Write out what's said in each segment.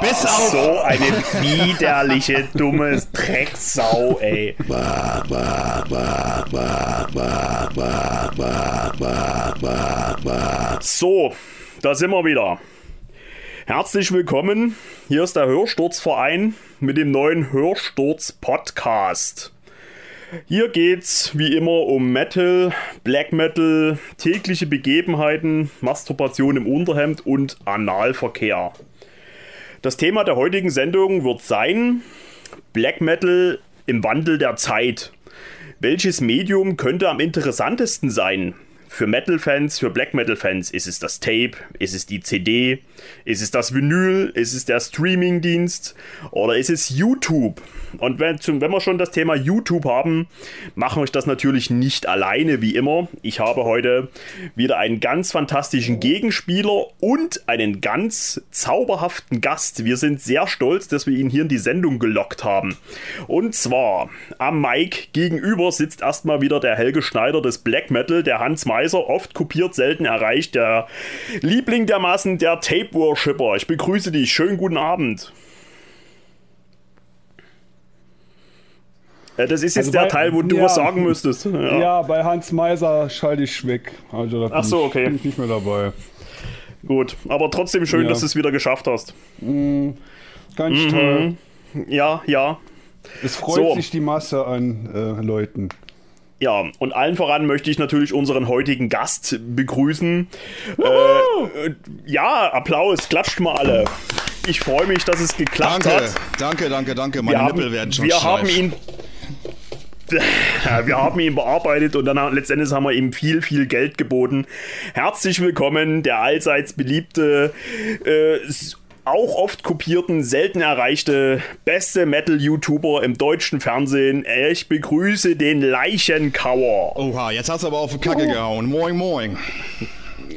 Bis auf. So eine widerliche, dumme Drecksau, ey. So, da sind wir wieder. Herzlich willkommen. Hier ist der Hörsturzverein mit dem neuen Hörsturz Podcast. Hier geht's wie immer um Metal, Black Metal, tägliche Begebenheiten, Masturbation im Unterhemd und Analverkehr. Das Thema der heutigen Sendung wird sein Black Metal im Wandel der Zeit. Welches Medium könnte am interessantesten sein? Für Metal-Fans, für Black Metal-Fans ist es das Tape, ist es die CD, ist es das Vinyl, ist es der Streaming-Dienst oder ist es YouTube? Und wenn, wenn wir schon das Thema YouTube haben, machen wir das natürlich nicht alleine wie immer. Ich habe heute wieder einen ganz fantastischen Gegenspieler und einen ganz zauberhaften Gast. Wir sind sehr stolz, dass wir ihn hier in die Sendung gelockt haben. Und zwar am Mic gegenüber sitzt erstmal wieder der Helge Schneider des Black Metal, der Hans Meiser, oft kopiert, selten erreicht, der Liebling der Massen, der Tape Worshipper. Ich begrüße dich. Schönen guten Abend. Ja, das ist jetzt also der bei, Teil, wo du ja, was sagen müsstest. Ja. ja, bei Hans Meiser schalte ich weg. Also Ach so, okay. Bin ich nicht mehr dabei. Gut, aber trotzdem schön, dass du es wieder geschafft hast. Mm, ganz mhm. toll. Ja, ja. Es freut so. sich die Masse an äh, Leuten. Ja, und allen voran möchte ich natürlich unseren heutigen Gast begrüßen. Äh, ja, Applaus, klatscht mal alle. Ich freue mich, dass es geklappt danke, hat. Danke, danke, danke. Meine wir Nippel haben, werden schon Wir steif. haben ihn wir haben ihn bearbeitet und dann letztendlich haben wir ihm viel, viel Geld geboten. Herzlich willkommen, der allseits beliebte, äh, auch oft kopierten, selten erreichte, beste Metal-YouTuber im deutschen Fernsehen. Ich begrüße den Leichenkauer. Oha, jetzt hast du aber auf die Kacke oh. gehauen. Moin, moin.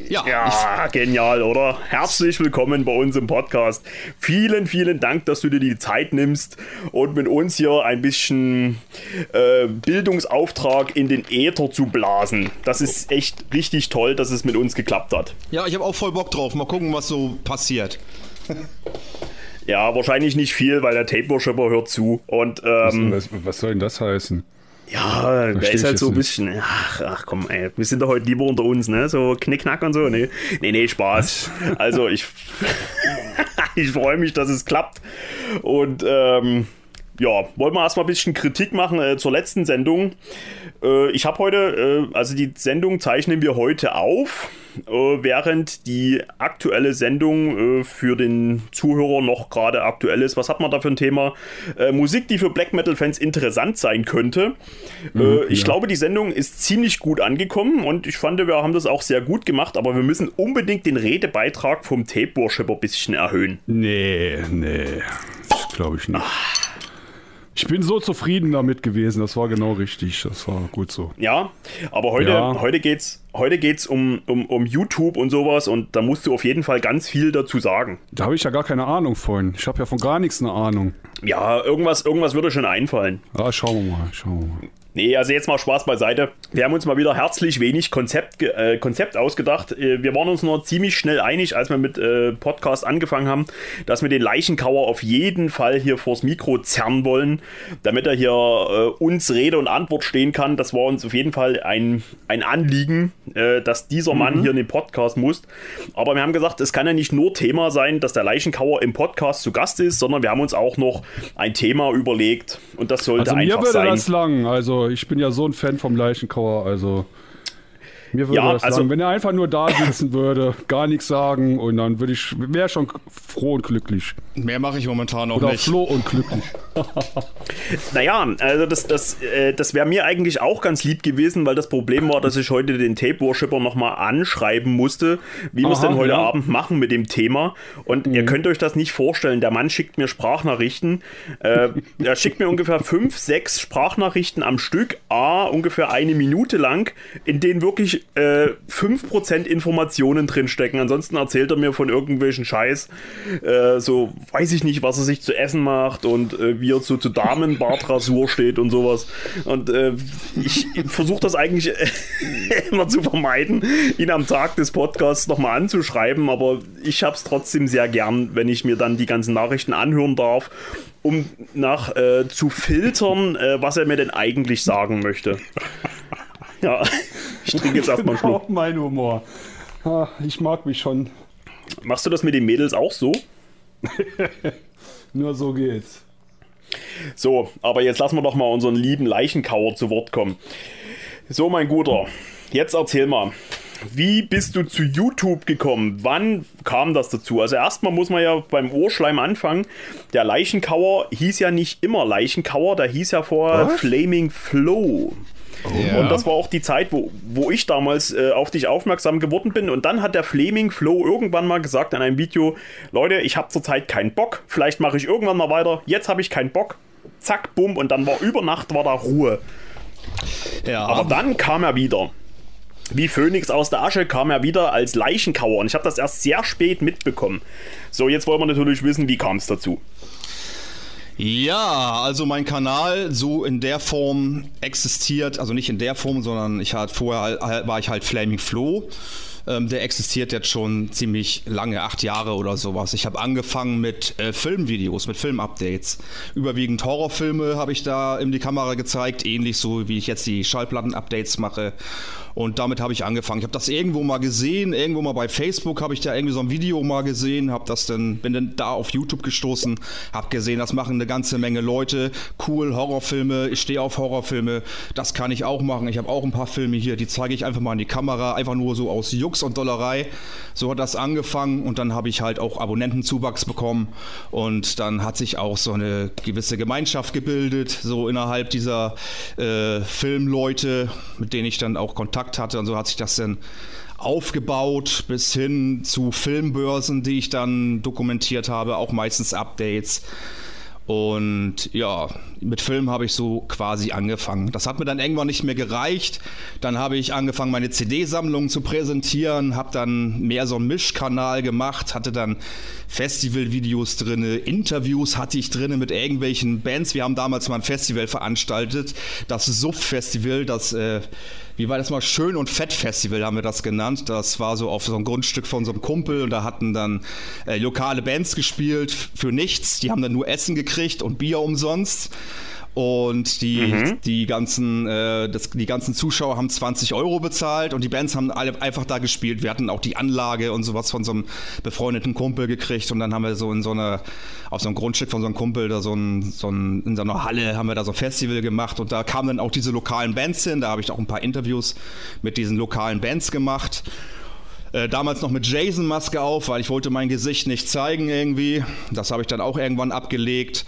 Ja, ja genial, oder? Herzlich willkommen bei uns im Podcast. Vielen, vielen Dank, dass du dir die Zeit nimmst und mit uns hier ein bisschen äh, Bildungsauftrag in den Äther zu blasen. Das ist echt richtig toll, dass es mit uns geklappt hat. Ja, ich habe auch voll Bock drauf. Mal gucken, was so passiert. Ja, wahrscheinlich nicht viel, weil der Tape Worshipper hört zu. Und, ähm, was, was soll denn das heißen? Ja, der ist halt so ein bisschen, ach, ach komm, ey, wir sind doch heute lieber unter uns, ne? So Knickknack und so, ne? Nee, nee, Spaß. Also ich, ich freue mich, dass es klappt. Und ähm, ja, wollen wir erstmal ein bisschen Kritik machen äh, zur letzten Sendung. Äh, ich habe heute, äh, also die Sendung zeichnen wir heute auf, äh, während die aktuelle Sendung äh, für den Zuhörer noch gerade aktuell ist. Was hat man da für ein Thema? Äh, Musik, die für Black Metal-Fans interessant sein könnte. Mhm, ich ja. glaube, die Sendung ist ziemlich gut angekommen und ich fand, wir haben das auch sehr gut gemacht, aber wir müssen unbedingt den Redebeitrag vom Tape Worshipper ein bisschen erhöhen. Nee, nee, glaube ich nicht. Ach. Ich bin so zufrieden damit gewesen, das war genau richtig, das war gut so. Ja, aber heute, ja. heute geht's, heute geht's um, um, um YouTube und sowas und da musst du auf jeden Fall ganz viel dazu sagen. Da habe ich ja gar keine Ahnung von. Ich habe ja von gar nichts eine Ahnung. Ja, irgendwas, irgendwas würde schon einfallen. Ja, schauen wir mal, schauen wir mal. Nee, also jetzt mal Spaß beiseite. Wir haben uns mal wieder herzlich wenig Konzept, äh, Konzept ausgedacht. Äh, wir waren uns nur ziemlich schnell einig, als wir mit äh, Podcast angefangen haben, dass wir den Leichenkauer auf jeden Fall hier vors Mikro zerren wollen, damit er hier äh, uns Rede und Antwort stehen kann. Das war uns auf jeden Fall ein, ein Anliegen, äh, dass dieser Mann mhm. hier in den Podcast muss. Aber wir haben gesagt, es kann ja nicht nur Thema sein, dass der Leichenkauer im Podcast zu Gast ist, sondern wir haben uns auch noch ein Thema überlegt und das sollte also einfach mir würde sein. das lang, also ich bin ja so ein Fan vom Leichenkauer, also mir würde ja, das also, sagen, wenn er einfach nur da sitzen würde, gar nichts sagen und dann würde ich, wäre schon froh und glücklich. Mehr mache ich momentan noch Oder nicht. froh und glücklich. naja, also das, das, äh, das wäre mir eigentlich auch ganz lieb gewesen, weil das Problem war, dass ich heute den Tape Worshipper nochmal anschreiben musste, wie wir es denn heute ja. Abend machen mit dem Thema. Und mhm. ihr könnt euch das nicht vorstellen. Der Mann schickt mir Sprachnachrichten. Äh, er schickt mir ungefähr fünf, sechs Sprachnachrichten am Stück, a ungefähr eine Minute lang, in denen wirklich äh, 5% Informationen drinstecken. Ansonsten erzählt er mir von irgendwelchen Scheiß. Äh, so weiß ich nicht, was er sich zu essen macht und äh, wie er so zu Damenbartrasur steht und sowas. Und äh, ich versuche das eigentlich immer zu vermeiden, ihn am Tag des Podcasts nochmal anzuschreiben, aber ich habe es trotzdem sehr gern, wenn ich mir dann die ganzen Nachrichten anhören darf, um nach äh, zu filtern, äh, was er mir denn eigentlich sagen möchte. Ja, ich trinke jetzt erstmal einen Schluck. Mein Humor. Ich mag mich schon. Machst du das mit den Mädels auch so? Nur so geht's. So, aber jetzt lassen wir doch mal unseren lieben Leichenkauer zu Wort kommen. So, mein Guter, jetzt erzähl mal, wie bist du zu YouTube gekommen? Wann kam das dazu? Also erstmal muss man ja beim Ohrschleim anfangen. Der Leichenkauer hieß ja nicht immer Leichenkauer, da hieß ja vorher Flaming Flow. Ja. Und das war auch die Zeit, wo, wo ich damals äh, auf dich aufmerksam geworden bin. Und dann hat der Flaming Flow irgendwann mal gesagt in einem Video: Leute, ich habe zurzeit keinen Bock. Vielleicht mache ich irgendwann mal weiter. Jetzt habe ich keinen Bock. Zack, bumm. Und dann war über Nacht war da Ruhe. Ja. Aber dann kam er wieder. Wie Phönix aus der Asche kam er wieder als Leichenkauer. Und ich habe das erst sehr spät mitbekommen. So, jetzt wollen wir natürlich wissen, wie kam es dazu. Ja, also mein Kanal so in der Form existiert, also nicht in der Form, sondern ich halt vorher war ich halt Flaming Flo. Ähm, der existiert jetzt schon ziemlich lange, acht Jahre oder sowas. Ich habe angefangen mit äh, Filmvideos, mit Filmupdates. Überwiegend Horrorfilme habe ich da in die Kamera gezeigt, ähnlich so wie ich jetzt die Schallplatten-Updates mache. Und damit habe ich angefangen. Ich habe das irgendwo mal gesehen, irgendwo mal bei Facebook habe ich da irgendwie so ein Video mal gesehen, habe das dann bin dann da auf YouTube gestoßen, habe gesehen, das machen eine ganze Menge Leute, cool Horrorfilme, ich stehe auf Horrorfilme, das kann ich auch machen. Ich habe auch ein paar Filme hier, die zeige ich einfach mal in die Kamera, einfach nur so aus Jux und Dollerei. So hat das angefangen und dann habe ich halt auch Abonnentenzuwachs bekommen und dann hat sich auch so eine gewisse Gemeinschaft gebildet, so innerhalb dieser äh, Filmleute, mit denen ich dann auch Kontakt Kontakt hatte und so hat sich das dann aufgebaut bis hin zu Filmbörsen, die ich dann dokumentiert habe, auch meistens Updates. Und ja, mit Film habe ich so quasi angefangen. Das hat mir dann irgendwann nicht mehr gereicht. Dann habe ich angefangen, meine CD-Sammlung zu präsentieren, habe dann mehr so einen Mischkanal gemacht, hatte dann Festivalvideos drin, Interviews hatte ich drin mit irgendwelchen Bands. Wir haben damals mal ein Festival veranstaltet, das Suff-Festival, das äh, wie war das mal, Schön- und Fett-Festival haben wir das genannt. Das war so auf so einem Grundstück von so einem Kumpel und da hatten dann äh, lokale Bands gespielt für nichts. Die haben dann nur Essen gekriegt und Bier umsonst. Und die, mhm. die, ganzen, äh, das, die ganzen Zuschauer haben 20 Euro bezahlt und die Bands haben alle einfach da gespielt. Wir hatten auch die Anlage und sowas von so einem befreundeten Kumpel gekriegt und dann haben wir so in so einer, auf so einem Grundstück von so einem Kumpel, da so, ein, so ein, in so einer Halle haben wir da so ein Festival gemacht und da kamen dann auch diese lokalen Bands hin. Da habe ich auch ein paar Interviews mit diesen lokalen Bands gemacht. Äh, damals noch mit Jason-Maske auf, weil ich wollte mein Gesicht nicht zeigen irgendwie. Das habe ich dann auch irgendwann abgelegt.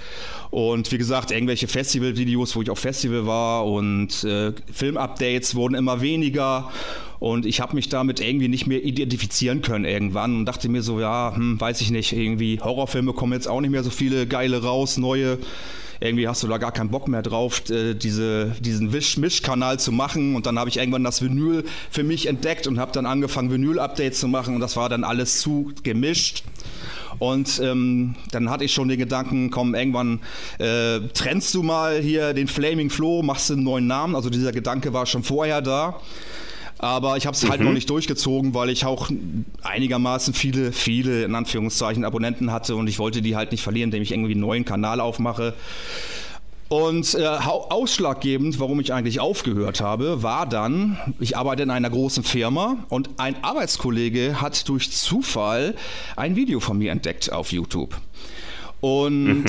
Und wie gesagt, irgendwelche Festival-Videos, wo ich auf Festival war und äh, Film-Updates wurden immer weniger. Und ich habe mich damit irgendwie nicht mehr identifizieren können irgendwann und dachte mir so, ja, hm, weiß ich nicht, irgendwie Horrorfilme kommen jetzt auch nicht mehr so viele geile raus, neue irgendwie hast du da gar keinen Bock mehr drauf, äh, diese, diesen Wisch-Misch-Kanal zu machen. Und dann habe ich irgendwann das Vinyl für mich entdeckt und habe dann angefangen, Vinyl-Updates zu machen. Und das war dann alles zu gemischt. Und ähm, dann hatte ich schon den Gedanken, komm, irgendwann äh, trennst du mal hier den Flaming Flow, machst du einen neuen Namen. Also dieser Gedanke war schon vorher da. Aber ich habe es halt mhm. noch nicht durchgezogen, weil ich auch einigermaßen viele, viele in Anführungszeichen Abonnenten hatte und ich wollte die halt nicht verlieren, indem ich irgendwie einen neuen Kanal aufmache. Und äh, ausschlaggebend, warum ich eigentlich aufgehört habe, war dann, ich arbeite in einer großen Firma und ein Arbeitskollege hat durch Zufall ein Video von mir entdeckt auf YouTube. Und mhm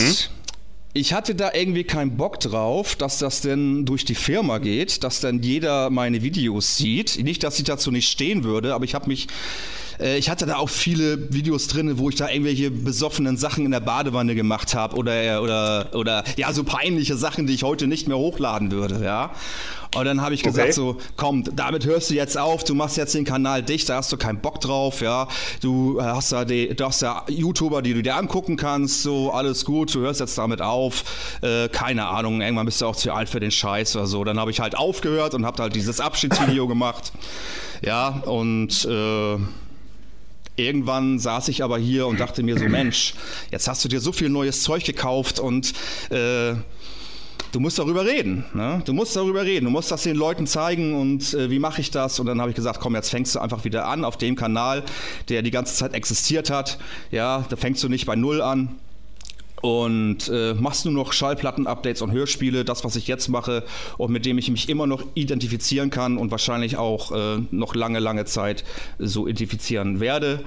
ich hatte da irgendwie keinen Bock drauf, dass das denn durch die Firma geht, dass dann jeder meine Videos sieht. Nicht, dass ich dazu nicht stehen würde, aber ich habe mich äh, ich hatte da auch viele Videos drin, wo ich da irgendwelche besoffenen Sachen in der Badewanne gemacht habe oder, oder, oder ja, so peinliche Sachen, die ich heute nicht mehr hochladen würde, ja. Und dann habe ich gesagt okay. so, komm, damit hörst du jetzt auf, du machst jetzt den Kanal dicht, da hast du keinen Bock drauf, ja. Du äh, hast da die, du hast ja YouTuber, die du dir angucken kannst, so alles gut, du hörst jetzt damit auf. Äh, keine Ahnung, irgendwann bist du auch zu alt für den Scheiß oder so. Dann habe ich halt aufgehört und habe halt dieses Abschiedsvideo gemacht. Ja, und äh, Irgendwann saß ich aber hier und dachte mir so, Mensch, jetzt hast du dir so viel neues Zeug gekauft und äh, du musst darüber reden. Ne? Du musst darüber reden. Du musst das den Leuten zeigen und äh, wie mache ich das? Und dann habe ich gesagt, komm, jetzt fängst du einfach wieder an auf dem Kanal, der die ganze Zeit existiert hat. Ja, da fängst du nicht bei Null an und äh, machst nur noch Schallplatten-Updates und Hörspiele, das, was ich jetzt mache und mit dem ich mich immer noch identifizieren kann und wahrscheinlich auch äh, noch lange, lange Zeit so identifizieren werde.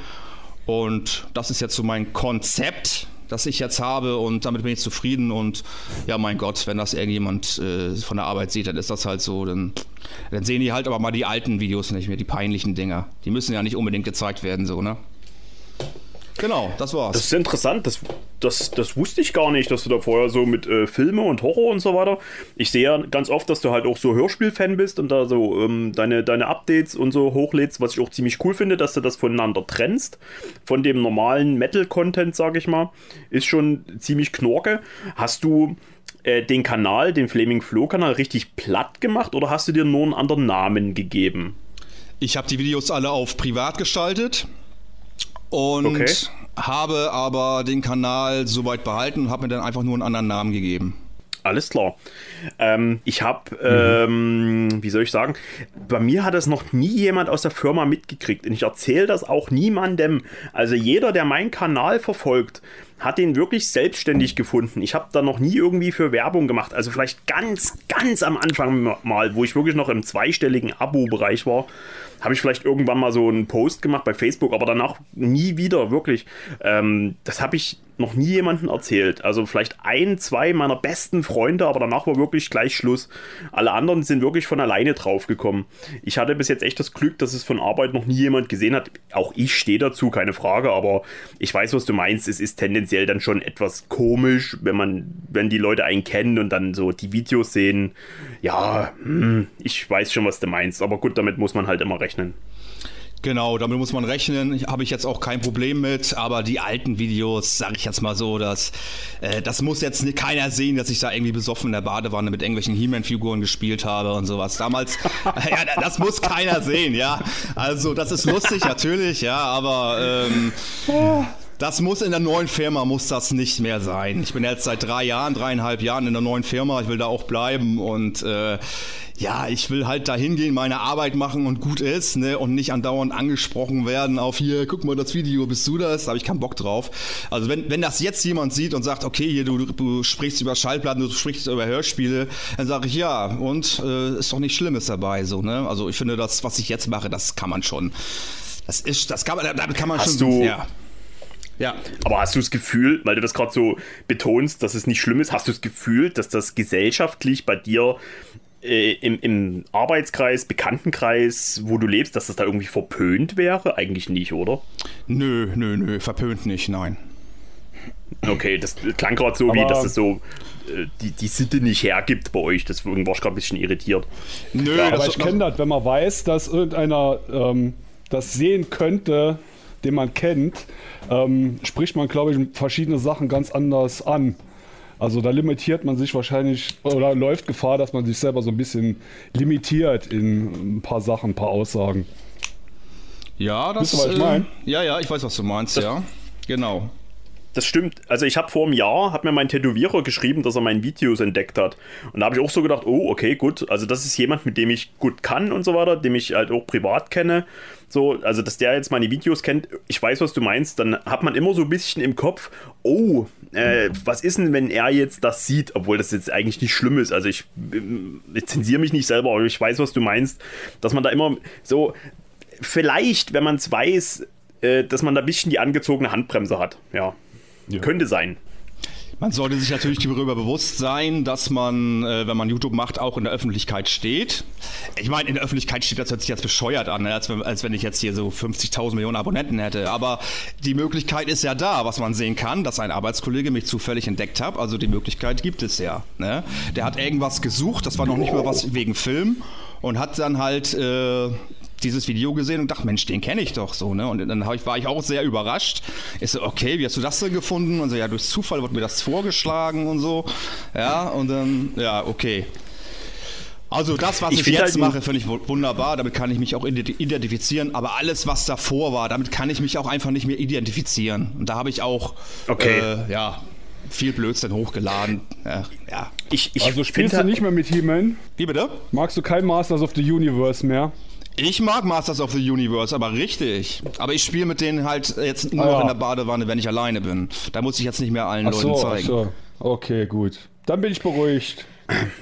Und das ist jetzt so mein Konzept, das ich jetzt habe und damit bin ich zufrieden und ja, mein Gott, wenn das irgendjemand äh, von der Arbeit sieht, dann ist das halt so, dann, dann sehen die halt aber mal die alten Videos nicht mehr, die peinlichen Dinger. Die müssen ja nicht unbedingt gezeigt werden, so, ne? Genau, das war's. Das ist interessant, das, das, das wusste ich gar nicht, dass du da vorher so mit äh, Filme und Horror und so weiter. Ich sehe ja ganz oft, dass du halt auch so Hörspiel-Fan bist und da so ähm, deine, deine Updates und so hochlädst, was ich auch ziemlich cool finde, dass du das voneinander trennst. Von dem normalen Metal-Content, sag ich mal. Ist schon ziemlich knorke. Hast du äh, den Kanal, den Flaming Flow-Kanal, richtig platt gemacht oder hast du dir nur einen anderen Namen gegeben? Ich habe die Videos alle auf privat gestaltet und okay. habe aber den Kanal soweit behalten und habe mir dann einfach nur einen anderen Namen gegeben. Alles klar. Ähm, ich habe, mhm. ähm, wie soll ich sagen, bei mir hat das noch nie jemand aus der Firma mitgekriegt und ich erzähle das auch niemandem. Also jeder, der meinen Kanal verfolgt, hat den wirklich selbstständig gefunden. Ich habe da noch nie irgendwie für Werbung gemacht. Also vielleicht ganz, ganz am Anfang mal, wo ich wirklich noch im zweistelligen Abo-Bereich war habe ich vielleicht irgendwann mal so einen Post gemacht bei Facebook, aber danach nie wieder, wirklich. Ähm, das habe ich noch nie jemandem erzählt. Also vielleicht ein, zwei meiner besten Freunde, aber danach war wirklich gleich Schluss. Alle anderen sind wirklich von alleine draufgekommen. Ich hatte bis jetzt echt das Glück, dass es von Arbeit noch nie jemand gesehen hat. Auch ich stehe dazu, keine Frage, aber ich weiß, was du meinst. Es ist tendenziell dann schon etwas komisch, wenn man, wenn die Leute einen kennen und dann so die Videos sehen. Ja, hm, ich weiß schon, was du meinst, aber gut, damit muss man halt immer rechnen. Genau, damit muss man rechnen. Habe ich jetzt auch kein Problem mit. Aber die alten Videos, sage ich jetzt mal so, dass äh, das muss jetzt keiner sehen, dass ich da irgendwie besoffen in der Badewanne mit irgendwelchen He-Man-Figuren gespielt habe und sowas. Damals, ja, das muss keiner sehen, ja. Also das ist lustig natürlich, ja, aber ähm, das muss in der neuen Firma muss das nicht mehr sein. Ich bin jetzt seit drei Jahren, dreieinhalb Jahren in der neuen Firma. Ich will da auch bleiben und äh, ja, ich will halt da hingehen, meine Arbeit machen und gut ist, ne, und nicht andauernd angesprochen werden auf hier, guck mal das Video, bist du das? Da habe ich keinen Bock drauf. Also wenn, wenn das jetzt jemand sieht und sagt, okay, hier, du, du sprichst über Schallplatten, du sprichst über Hörspiele, dann sage ich ja, und äh, ist doch nichts Schlimmes dabei, so, ne? Also ich finde, das, was ich jetzt mache, das kann man schon. Das ist, das kann man, damit kann man Hast schon. Du ja. Ja. Aber hast du das Gefühl, weil du das gerade so betonst, dass es nicht schlimm ist, hast du das Gefühl, dass das gesellschaftlich bei dir äh, im, im Arbeitskreis, Bekanntenkreis, wo du lebst, dass das da irgendwie verpönt wäre? Eigentlich nicht, oder? Nö, nö, nö, verpönt nicht, nein. Okay, das klang gerade so, Aber wie dass es so äh, die, die Sitte nicht hergibt bei euch. Deswegen war ich gerade ein bisschen irritiert. Nö, ja, aber ich kenne das, wenn man weiß, dass irgendeiner ähm, das sehen könnte, den man kennt, ähm, spricht man, glaube ich, verschiedene Sachen ganz anders an. Also da limitiert man sich wahrscheinlich oder läuft Gefahr, dass man sich selber so ein bisschen limitiert in ein paar Sachen, ein paar Aussagen. Ja, das ist. Äh, ja, ja, ich weiß, was du meinst, das, ja. Genau. Das stimmt. Also ich habe vor einem Jahr, hat mir mein Tätowierer geschrieben, dass er meine Videos entdeckt hat. Und da habe ich auch so gedacht, oh, okay, gut. Also das ist jemand, mit dem ich gut kann und so weiter, dem ich halt auch privat kenne. So, also dass der jetzt meine Videos kennt, ich weiß, was du meinst, dann hat man immer so ein bisschen im Kopf, oh, äh, was ist denn, wenn er jetzt das sieht, obwohl das jetzt eigentlich nicht schlimm ist. Also ich, ich zensiere mich nicht selber, aber ich weiß, was du meinst, dass man da immer so, vielleicht, wenn man es weiß, äh, dass man da ein bisschen die angezogene Handbremse hat. Ja. Ja. Könnte sein. Man sollte sich natürlich darüber bewusst sein, dass man, äh, wenn man YouTube macht, auch in der Öffentlichkeit steht. Ich meine, in der Öffentlichkeit steht, das hört sich jetzt bescheuert an, ne? als, wenn, als wenn ich jetzt hier so 50.000 Millionen Abonnenten hätte. Aber die Möglichkeit ist ja da, was man sehen kann, dass ein Arbeitskollege mich zufällig entdeckt hat. Also die Möglichkeit gibt es ja. Ne? Der hat irgendwas gesucht, das war noch nicht mal was wegen Film und hat dann halt äh, dieses Video gesehen und dachte, Mensch, den kenne ich doch so, ne? Und dann ich, war ich auch sehr überrascht. Ich so, okay, wie hast du das denn gefunden? Und so, ja, durch Zufall wurde mir das vorgeschlagen und so. Ja, und dann, ja, okay. Also das, was ich, ich jetzt halt mache, finde ich wunderbar. Damit kann ich mich auch identifizieren. Aber alles, was davor war, damit kann ich mich auch einfach nicht mehr identifizieren. Und da habe ich auch okay. äh, ja, viel Blödsinn hochgeladen. Ja, ja. Ich, ich also spielst du halt nicht mehr mit He-Man? Wie bitte? Magst du kein Masters of the Universe mehr? Ich mag Masters of the Universe, aber richtig. Aber ich spiele mit denen halt jetzt nur ah, noch in der Badewanne, wenn ich alleine bin. Da muss ich jetzt nicht mehr allen ach Leuten so, zeigen. Ach so. Okay, gut. Dann bin ich beruhigt.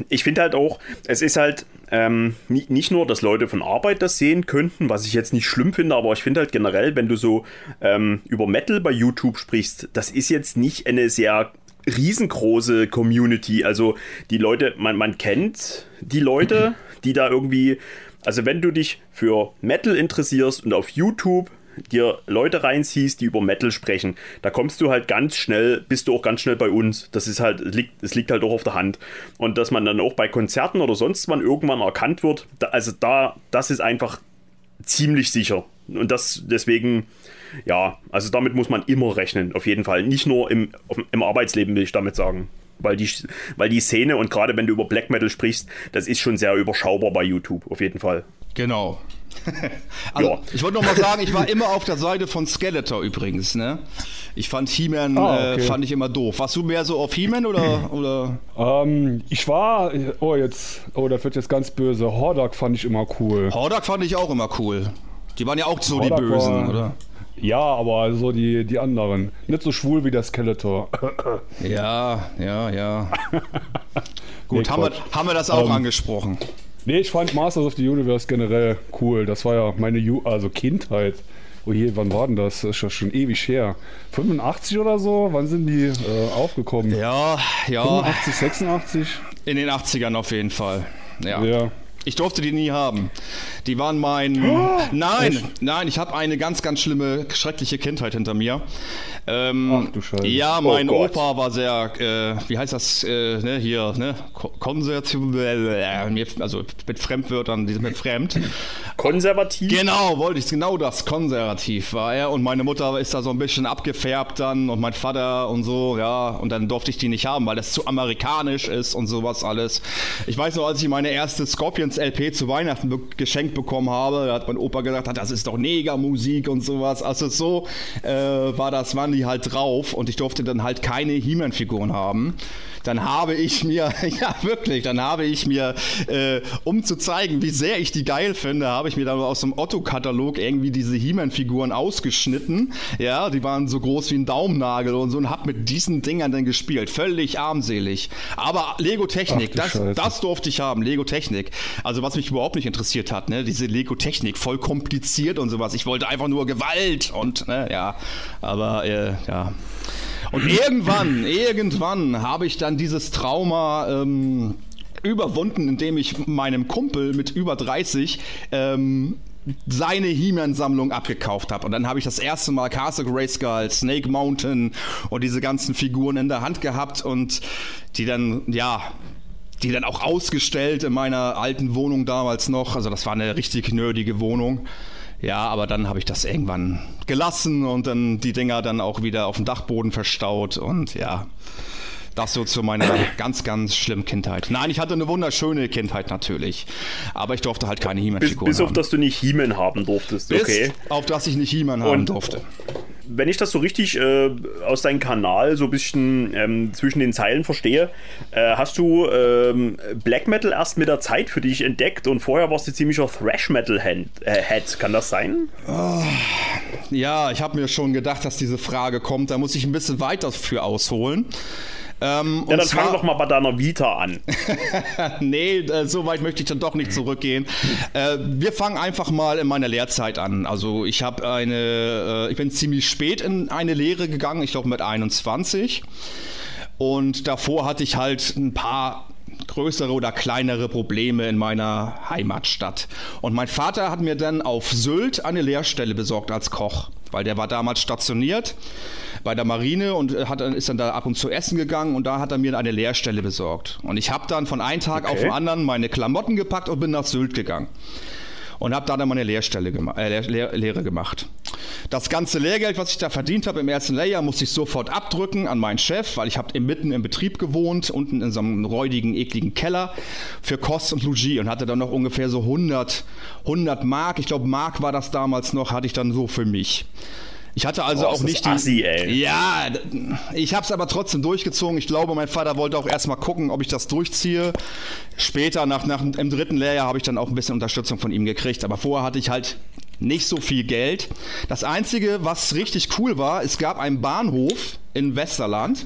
Ich finde halt auch, es ist halt ähm, nicht nur, dass Leute von Arbeit das sehen könnten, was ich jetzt nicht schlimm finde, aber ich finde halt generell, wenn du so ähm, über Metal bei YouTube sprichst, das ist jetzt nicht eine sehr riesengroße Community. Also die Leute, man, man kennt die Leute, die da irgendwie also wenn du dich für Metal interessierst und auf YouTube dir Leute reinziehst, die über Metal sprechen, da kommst du halt ganz schnell, bist du auch ganz schnell bei uns. Das ist halt, es liegt, es liegt halt auch auf der Hand. Und dass man dann auch bei Konzerten oder sonst wann irgendwann erkannt wird, da, also da, das ist einfach ziemlich sicher. Und das deswegen, ja, also damit muss man immer rechnen, auf jeden Fall. Nicht nur im, im Arbeitsleben, will ich damit sagen weil die, weil die Szene und gerade wenn du über Black Metal sprichst, das ist schon sehr überschaubar bei YouTube, auf jeden Fall. Genau. also, ja. ich wollte noch mal sagen, ich war immer auf der Seite von Skeletor übrigens, ne? Ich fand He-Man ah, okay. äh, fand ich immer doof. Warst du mehr so auf He-Man oder, oder? Ähm, ich war, oh jetzt, oh, das wird jetzt ganz böse. Hordak fand ich immer cool. Hordak fand ich auch immer cool. Die waren ja auch so Hordak die Bösen, war, oder? Ja, aber so die, die anderen. Nicht so schwul wie der Skeletor. ja, ja, ja. Gut, nee, haben, wir, haben wir das auch ähm, angesprochen. Nee, ich fand Masters of the Universe generell cool. Das war ja meine Ju also Kindheit. Oh je, wann war denn das? Das ist ja schon ewig her. 85 oder so? Wann sind die äh, aufgekommen? Ja, ja. 85, 86? In den 80ern auf jeden Fall. Ja. ja. Ich durfte die nie haben. Die waren mein. Oh, nein, echt? nein, ich habe eine ganz, ganz schlimme, schreckliche Kindheit hinter mir. Ähm, Ach du Scheiße. Ja, mein oh Opa war sehr, äh, wie heißt das äh, ne, hier, ne? Konservativ, äh, also mit Fremdwörtern, die sind mit fremd. Konservativ? Genau, wollte ich, genau das, konservativ war er. Und meine Mutter ist da so ein bisschen abgefärbt dann und mein Vater und so, ja. Und dann durfte ich die nicht haben, weil das zu amerikanisch ist und sowas alles. Ich weiß noch, als ich meine erste Scorpions LP zu Weihnachten geschenkt bekommen habe, da hat mein Opa gesagt, das ist doch Negermusik und sowas. Also so äh, war das, waren die halt drauf und ich durfte dann halt keine He-Man-Figuren haben dann habe ich mir, ja wirklich, dann habe ich mir, äh, um zu zeigen, wie sehr ich die geil finde, habe ich mir dann aus dem Otto-Katalog irgendwie diese He-Man-Figuren ausgeschnitten. Ja, die waren so groß wie ein Daumennagel und so und habe mit diesen Dingern dann gespielt. Völlig armselig. Aber Lego-Technik, das, das durfte ich haben, Lego-Technik. Also was mich überhaupt nicht interessiert hat, ne, diese Lego-Technik, voll kompliziert und sowas. Ich wollte einfach nur Gewalt und, ne, ja, aber, äh, ja. Und irgendwann, irgendwann habe ich dann dieses Trauma ähm, überwunden, indem ich meinem Kumpel mit über 30 ähm, seine He-Man-Sammlung abgekauft habe. Und dann habe ich das erste Mal Castle Grayskull, Snake Mountain und diese ganzen Figuren in der Hand gehabt und die dann, ja, die dann auch ausgestellt in meiner alten Wohnung damals noch. Also das war eine richtig nerdige Wohnung. Ja, aber dann habe ich das irgendwann gelassen und dann die Dinger dann auch wieder auf dem Dachboden verstaut und ja. Das so zu meiner ganz, ganz schlimmen Kindheit. Nein, ich hatte eine wunderschöne Kindheit natürlich. Aber ich durfte halt keine He-Man-Figuren Bis, bis auf, dass du nicht He-Man haben durftest. Bis okay. auf, dass ich nicht He-Man haben durfte wenn ich das so richtig äh, aus deinem Kanal so ein bisschen ähm, zwischen den Zeilen verstehe, äh, hast du ähm, Black Metal erst mit der Zeit für dich entdeckt und vorher warst du ziemlicher Thrash Metal Head. Äh, Kann das sein? Oh, ja, ich habe mir schon gedacht, dass diese Frage kommt. Da muss ich ein bisschen weiter für ausholen. Ähm, ja, dann zwar, fang doch mal bei deiner Vita an. nee, äh, so weit möchte ich dann doch nicht zurückgehen. Äh, wir fangen einfach mal in meiner Lehrzeit an. Also ich habe eine, äh, ich bin ziemlich spät in eine Lehre gegangen, ich glaube mit 21. Und davor hatte ich halt ein paar größere oder kleinere Probleme in meiner Heimatstadt. Und mein Vater hat mir dann auf Sylt eine Lehrstelle besorgt als Koch, weil der war damals stationiert bei der Marine und hat, ist dann da ab und zu essen gegangen und da hat er mir eine Lehrstelle besorgt. Und ich habe dann von einem Tag okay. auf den anderen meine Klamotten gepackt und bin nach Sylt gegangen. Und habe da dann meine Lehrstelle gema äh, Lehr Lehre gemacht. Das ganze Lehrgeld, was ich da verdient habe im ersten Layer, musste ich sofort abdrücken an meinen Chef, weil ich habe mitten im Betrieb gewohnt, unten in so einem räudigen, ekligen Keller für Kost und Logis und hatte dann noch ungefähr so 100, 100 Mark. Ich glaube, Mark war das damals noch, hatte ich dann so für mich. Ich hatte also Boah, auch nicht assi, die. ey. Ja, ich habe es aber trotzdem durchgezogen. Ich glaube, mein Vater wollte auch erstmal gucken, ob ich das durchziehe. Später, nach, nach im dritten Lehrjahr, habe ich dann auch ein bisschen Unterstützung von ihm gekriegt. Aber vorher hatte ich halt nicht so viel Geld. Das Einzige, was richtig cool war, es gab einen Bahnhof in Westerland.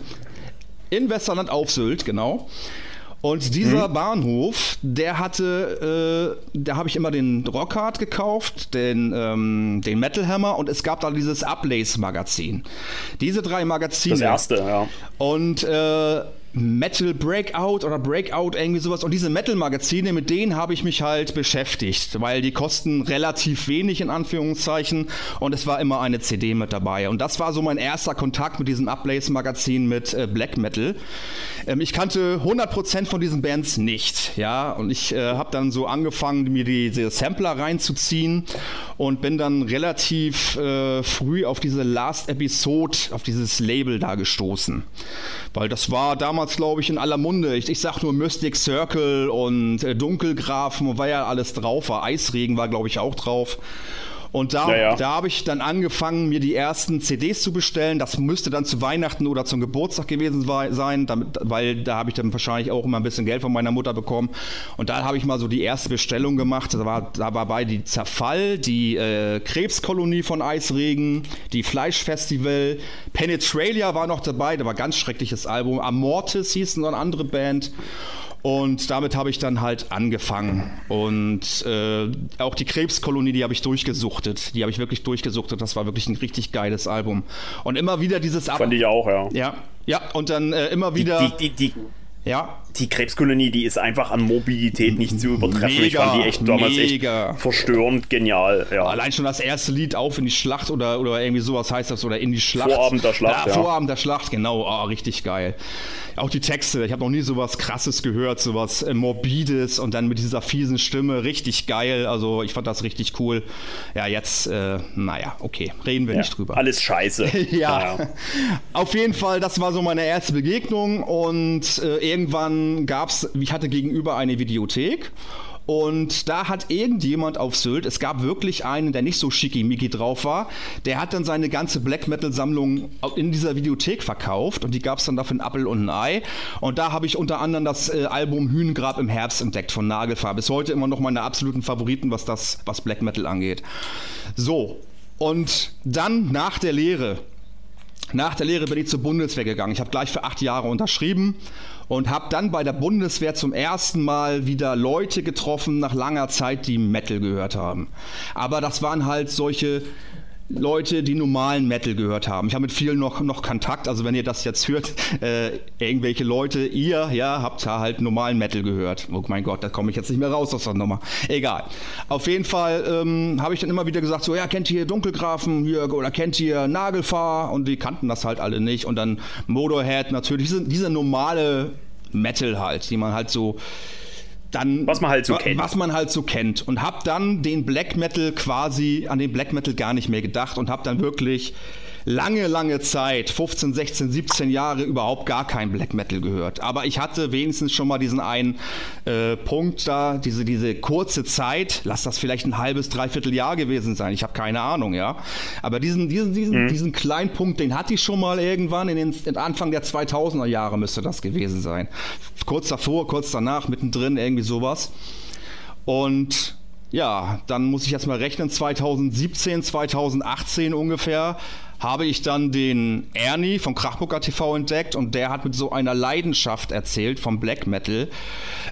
In Westerland auf Sylt, genau. Und dieser mhm. Bahnhof, der hatte, äh, da habe ich immer den Rockhard gekauft, den, ähm, den Metal Hammer und es gab da dieses Ablace Magazin. Diese drei Magazine. Das erste, ja. Und äh, Metal Breakout oder Breakout, irgendwie sowas. Und diese Metal-Magazine, mit denen habe ich mich halt beschäftigt, weil die kosten relativ wenig in Anführungszeichen und es war immer eine CD mit dabei. Und das war so mein erster Kontakt mit diesem Ablace-Magazin mit äh, Black Metal. Ähm, ich kannte 100% von diesen Bands nicht, ja, und ich äh, habe dann so angefangen, mir diese Sampler reinzuziehen und bin dann relativ äh, früh auf diese Last Episode, auf dieses Label da gestoßen. Weil das war damals, glaube ich, in aller Munde. Ich, ich sag nur Mystic Circle und äh, Dunkelgrafen, weil ja alles drauf war. Eisregen war, glaube ich, auch drauf. Und da, ja, ja. da habe ich dann angefangen, mir die ersten CDs zu bestellen. Das müsste dann zu Weihnachten oder zum Geburtstag gewesen sein, damit, weil da habe ich dann wahrscheinlich auch immer ein bisschen Geld von meiner Mutter bekommen. Und da habe ich mal so die erste Bestellung gemacht. Da war, da war bei die Zerfall, die äh, Krebskolonie von Eisregen, die Fleischfestival, Penetralia war noch dabei, da war ein ganz schreckliches Album. Amortis hieß eine andere Band. Und damit habe ich dann halt angefangen. Und äh, auch die Krebskolonie, die habe ich durchgesuchtet. Die habe ich wirklich durchgesuchtet. Das war wirklich ein richtig geiles Album. Und immer wieder dieses Ab Fand ich auch, ja. Ja, ja. Und dann äh, immer wieder. Die, die, die, ja. Die Krebskolonie, die ist einfach an Mobilität nicht zu übertreffen. Mega, ich fand die echt damals mega. echt verstörend genial. Ja. Allein schon das erste Lied auf in die Schlacht oder, oder irgendwie sowas heißt das oder in die Schlacht. Vorabend der Schlacht. Ja, ja. Vorabend der Schlacht, genau. Oh, richtig geil. Auch die Texte, ich habe noch nie sowas krasses gehört, sowas äh, morbides und dann mit dieser fiesen Stimme, richtig geil. Also ich fand das richtig cool. Ja, jetzt, äh, naja, okay, reden wir ja, nicht drüber. Alles scheiße. ja. Auf jeden Fall, das war so meine erste Begegnung und äh, irgendwann gab es, ich hatte gegenüber eine Videothek und da hat irgendjemand auf Sylt, es gab wirklich einen, der nicht so schickimicki drauf war, der hat dann seine ganze Black Metal Sammlung in dieser Videothek verkauft und die gab es dann dafür ein Appel und ein Ei. Und da habe ich unter anderem das äh, Album Hühnengrab im Herbst entdeckt von Nagelfahr. Bis heute immer noch meine absoluten Favoriten, was das, was Black Metal angeht. So. Und dann nach der Lehre, nach der Lehre bin ich zur Bundeswehr gegangen. Ich habe gleich für acht Jahre unterschrieben und habe dann bei der Bundeswehr zum ersten Mal wieder Leute getroffen nach langer Zeit, die Metal gehört haben. Aber das waren halt solche Leute, die normalen Metal gehört haben. Ich habe mit vielen noch, noch Kontakt, also wenn ihr das jetzt hört, äh, irgendwelche Leute, ihr, ja, habt da halt normalen Metal gehört. Oh mein Gott, da komme ich jetzt nicht mehr raus aus der Nummer. Egal. Auf jeden Fall ähm, habe ich dann immer wieder gesagt, so, ja, kennt ihr Dunkelgrafen hier oder kennt ihr Nagelfahr? Und die kannten das halt alle nicht. Und dann Motorhead natürlich, diese, diese normale Metal halt, die man halt so dann was man halt so kennt. Was man halt so kennt und habe dann den Black Metal quasi an den Black Metal gar nicht mehr gedacht und habe dann wirklich lange, lange Zeit, 15, 16, 17 Jahre überhaupt gar kein Black Metal gehört. Aber ich hatte wenigstens schon mal diesen einen äh, Punkt da, diese, diese kurze Zeit, lass das vielleicht ein halbes, dreiviertel Jahr gewesen sein, ich habe keine Ahnung, ja. Aber diesen, diesen, diesen, mhm. diesen kleinen Punkt, den hatte ich schon mal irgendwann in den in Anfang der 2000er Jahre müsste das gewesen sein. Kurz davor, kurz danach, mittendrin, irgendwie sowas. Und ja, dann muss ich erst mal rechnen, 2017, 2018 ungefähr habe ich dann den Ernie von Krachmucker TV entdeckt und der hat mit so einer Leidenschaft erzählt vom Black Metal,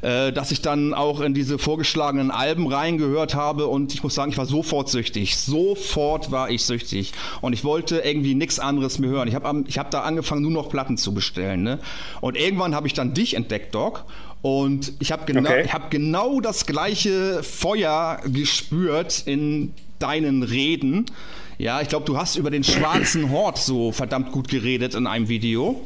äh, dass ich dann auch in diese vorgeschlagenen Alben reingehört habe und ich muss sagen, ich war sofort süchtig. Sofort war ich süchtig und ich wollte irgendwie nichts anderes mehr hören. Ich habe ich hab da angefangen, nur noch Platten zu bestellen. Ne? Und irgendwann habe ich dann dich entdeckt, Doc. Und ich habe genau, okay. hab genau das gleiche Feuer gespürt in deinen Reden. Ja, ich glaube, du hast über den schwarzen Hort so verdammt gut geredet in einem Video.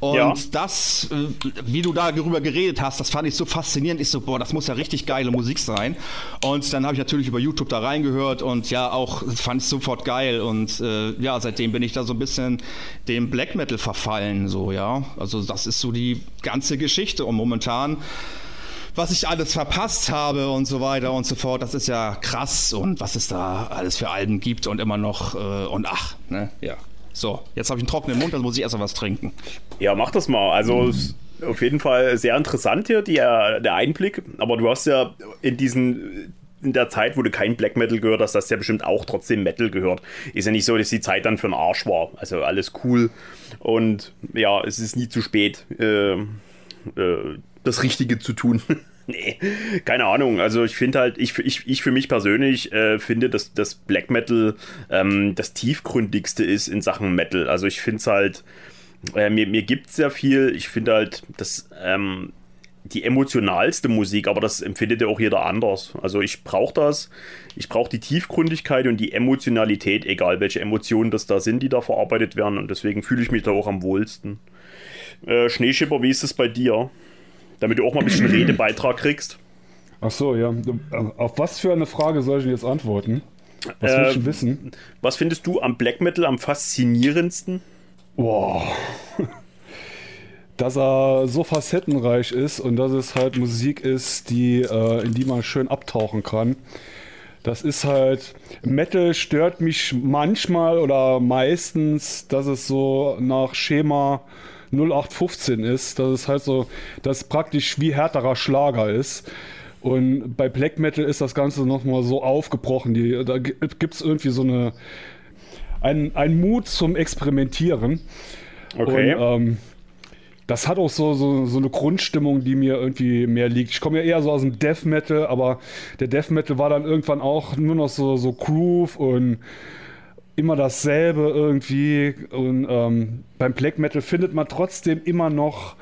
Und ja. das, äh, wie du darüber geredet hast, das fand ich so faszinierend. Ich so, boah, das muss ja richtig geile Musik sein. Und dann habe ich natürlich über YouTube da reingehört und ja, auch fand ich sofort geil. Und äh, ja, seitdem bin ich da so ein bisschen dem Black Metal verfallen, so, ja. Also das ist so die ganze Geschichte. Und momentan was ich alles verpasst habe und so weiter und so fort. Das ist ja krass und was es da alles für Alben gibt und immer noch äh, und ach, ne, ja. So, jetzt habe ich einen trockenen Mund, dann muss ich erst mal was trinken. Ja, mach das mal. Also mhm. auf jeden Fall sehr interessant hier die, äh, der Einblick. Aber du hast ja in diesen in der Zeit, wo du kein Black Metal gehört hast, hast du ja bestimmt auch trotzdem Metal gehört. Ist ja nicht so, dass die Zeit dann für den Arsch war. Also alles cool. Und ja, es ist nie zu spät, äh, äh, das Richtige zu tun. nee, keine Ahnung. Also ich finde halt, ich, ich, ich für mich persönlich äh, finde, dass das Black Metal ähm, das tiefgründigste ist in Sachen Metal. Also ich finde es halt, äh, mir, mir gibt es sehr viel. Ich finde halt, dass ähm, die emotionalste Musik, aber das empfindet ja auch jeder anders. Also ich brauche das. Ich brauche die Tiefgründigkeit und die Emotionalität, egal welche Emotionen das da sind, die da verarbeitet werden. Und deswegen fühle ich mich da auch am wohlsten. Äh, Schneeschipper, wie ist es bei dir? Damit du auch mal ein bisschen Redebeitrag kriegst. Ach so, ja. Auf was für eine Frage soll ich jetzt antworten? Was äh, willst du wissen? Was findest du am Black Metal am faszinierendsten? Boah. dass er so facettenreich ist und dass es halt Musik ist, die, äh, in die man schön abtauchen kann. Das ist halt, Metal stört mich manchmal oder meistens, dass es so nach Schema 0815 ist, dass es halt so, dass praktisch wie härterer Schlager ist. Und bei Black Metal ist das Ganze nochmal so aufgebrochen. Die, da gibt es irgendwie so eine, ein, ein Mut zum Experimentieren. Okay. Und, ähm, das hat auch so, so, so eine Grundstimmung, die mir irgendwie mehr liegt. Ich komme ja eher so aus dem Death Metal, aber der Death Metal war dann irgendwann auch nur noch so, so Groove und immer dasselbe irgendwie. Und ähm, beim Black Metal findet man trotzdem immer noch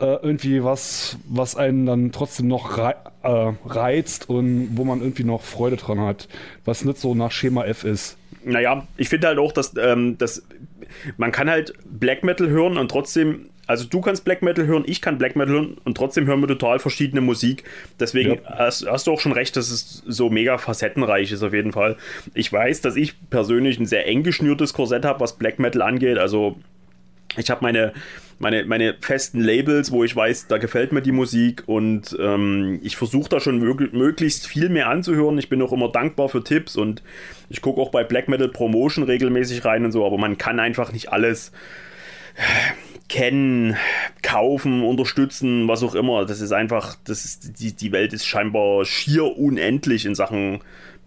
äh, irgendwie was, was einen dann trotzdem noch rei äh, reizt und wo man irgendwie noch Freude dran hat, was nicht so nach Schema F ist. Naja, ich finde halt auch, dass, ähm, dass man kann halt Black Metal hören und trotzdem also du kannst Black Metal hören, ich kann Black Metal hören und trotzdem hören wir total verschiedene Musik. Deswegen ja. hast, hast, du auch schon recht, dass es so mega facettenreich ist auf jeden Fall. Ich weiß, dass ich persönlich ein sehr eng geschnürtes Korsett habe, was Black Metal angeht. Also ich habe meine, meine, meine festen Labels, wo ich weiß, da gefällt mir die Musik und ähm, ich versuche da schon mög möglichst viel mehr anzuhören. Ich bin auch immer dankbar für Tipps und ich gucke auch bei Black Metal Promotion regelmäßig rein und so, aber man kann einfach nicht alles kennen, kaufen, unterstützen, was auch immer. Das ist einfach, das ist, die, die Welt ist scheinbar schier unendlich in Sachen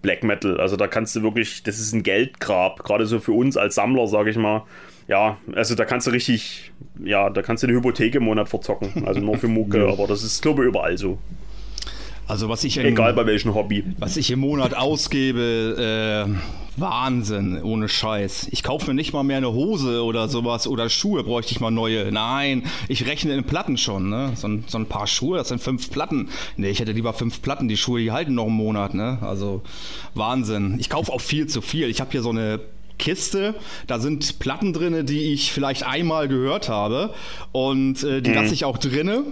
Black Metal. Also da kannst du wirklich, das ist ein Geldgrab, gerade so für uns als Sammler, sage ich mal. Ja, also da kannst du richtig, ja, da kannst du eine Hypothek im Monat verzocken. Also nur für Mucke, aber das ist, glaube ich, überall so. Also was ich im, egal bei welchem Hobby, was ich im Monat ausgebe, äh, Wahnsinn, ohne Scheiß. Ich kaufe mir nicht mal mehr eine Hose oder sowas oder Schuhe bräuchte ich mal neue. Nein, ich rechne in Platten schon, ne? So ein, so ein paar Schuhe, das sind fünf Platten. Ne, ich hätte lieber fünf Platten. Die Schuhe, die halten noch einen Monat, ne? Also Wahnsinn. Ich kaufe auch viel zu viel. Ich habe hier so eine Kiste. Da sind Platten drin, die ich vielleicht einmal gehört habe. Und äh, die mhm. lasse ich auch drinne.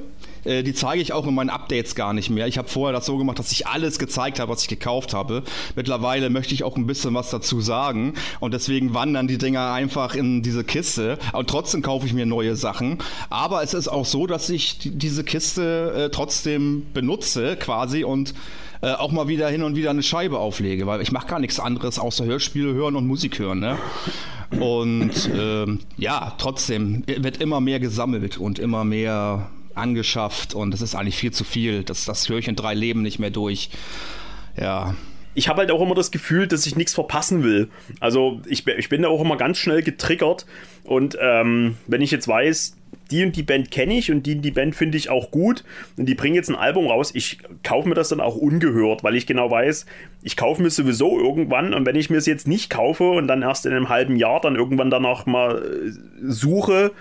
Äh, die zeige ich auch in meinen Updates gar nicht mehr. Ich habe vorher das so gemacht, dass ich alles gezeigt habe, was ich gekauft habe. Mittlerweile möchte ich auch ein bisschen was dazu sagen. Und deswegen wandern die Dinger einfach in diese Kiste. Und trotzdem kaufe ich mir neue Sachen. Aber es ist auch so, dass ich diese Kiste äh, trotzdem benutze quasi und äh, auch mal wieder hin und wieder eine Scheibe auflege, weil ich mache gar nichts anderes außer Hörspiele hören und Musik hören. Ne? Und ähm, ja, trotzdem wird immer mehr gesammelt und immer mehr angeschafft und das ist eigentlich viel zu viel. Das, das höre ich in drei Leben nicht mehr durch. Ja, ich habe halt auch immer das Gefühl, dass ich nichts verpassen will. Also ich, ich bin da auch immer ganz schnell getriggert. Und ähm, wenn ich jetzt weiß, die und die Band kenne ich und die und die Band finde ich auch gut und die bringen jetzt ein Album raus, ich kaufe mir das dann auch ungehört, weil ich genau weiß, ich kaufe mir sowieso irgendwann und wenn ich mir es jetzt nicht kaufe und dann erst in einem halben Jahr dann irgendwann danach mal äh, suche,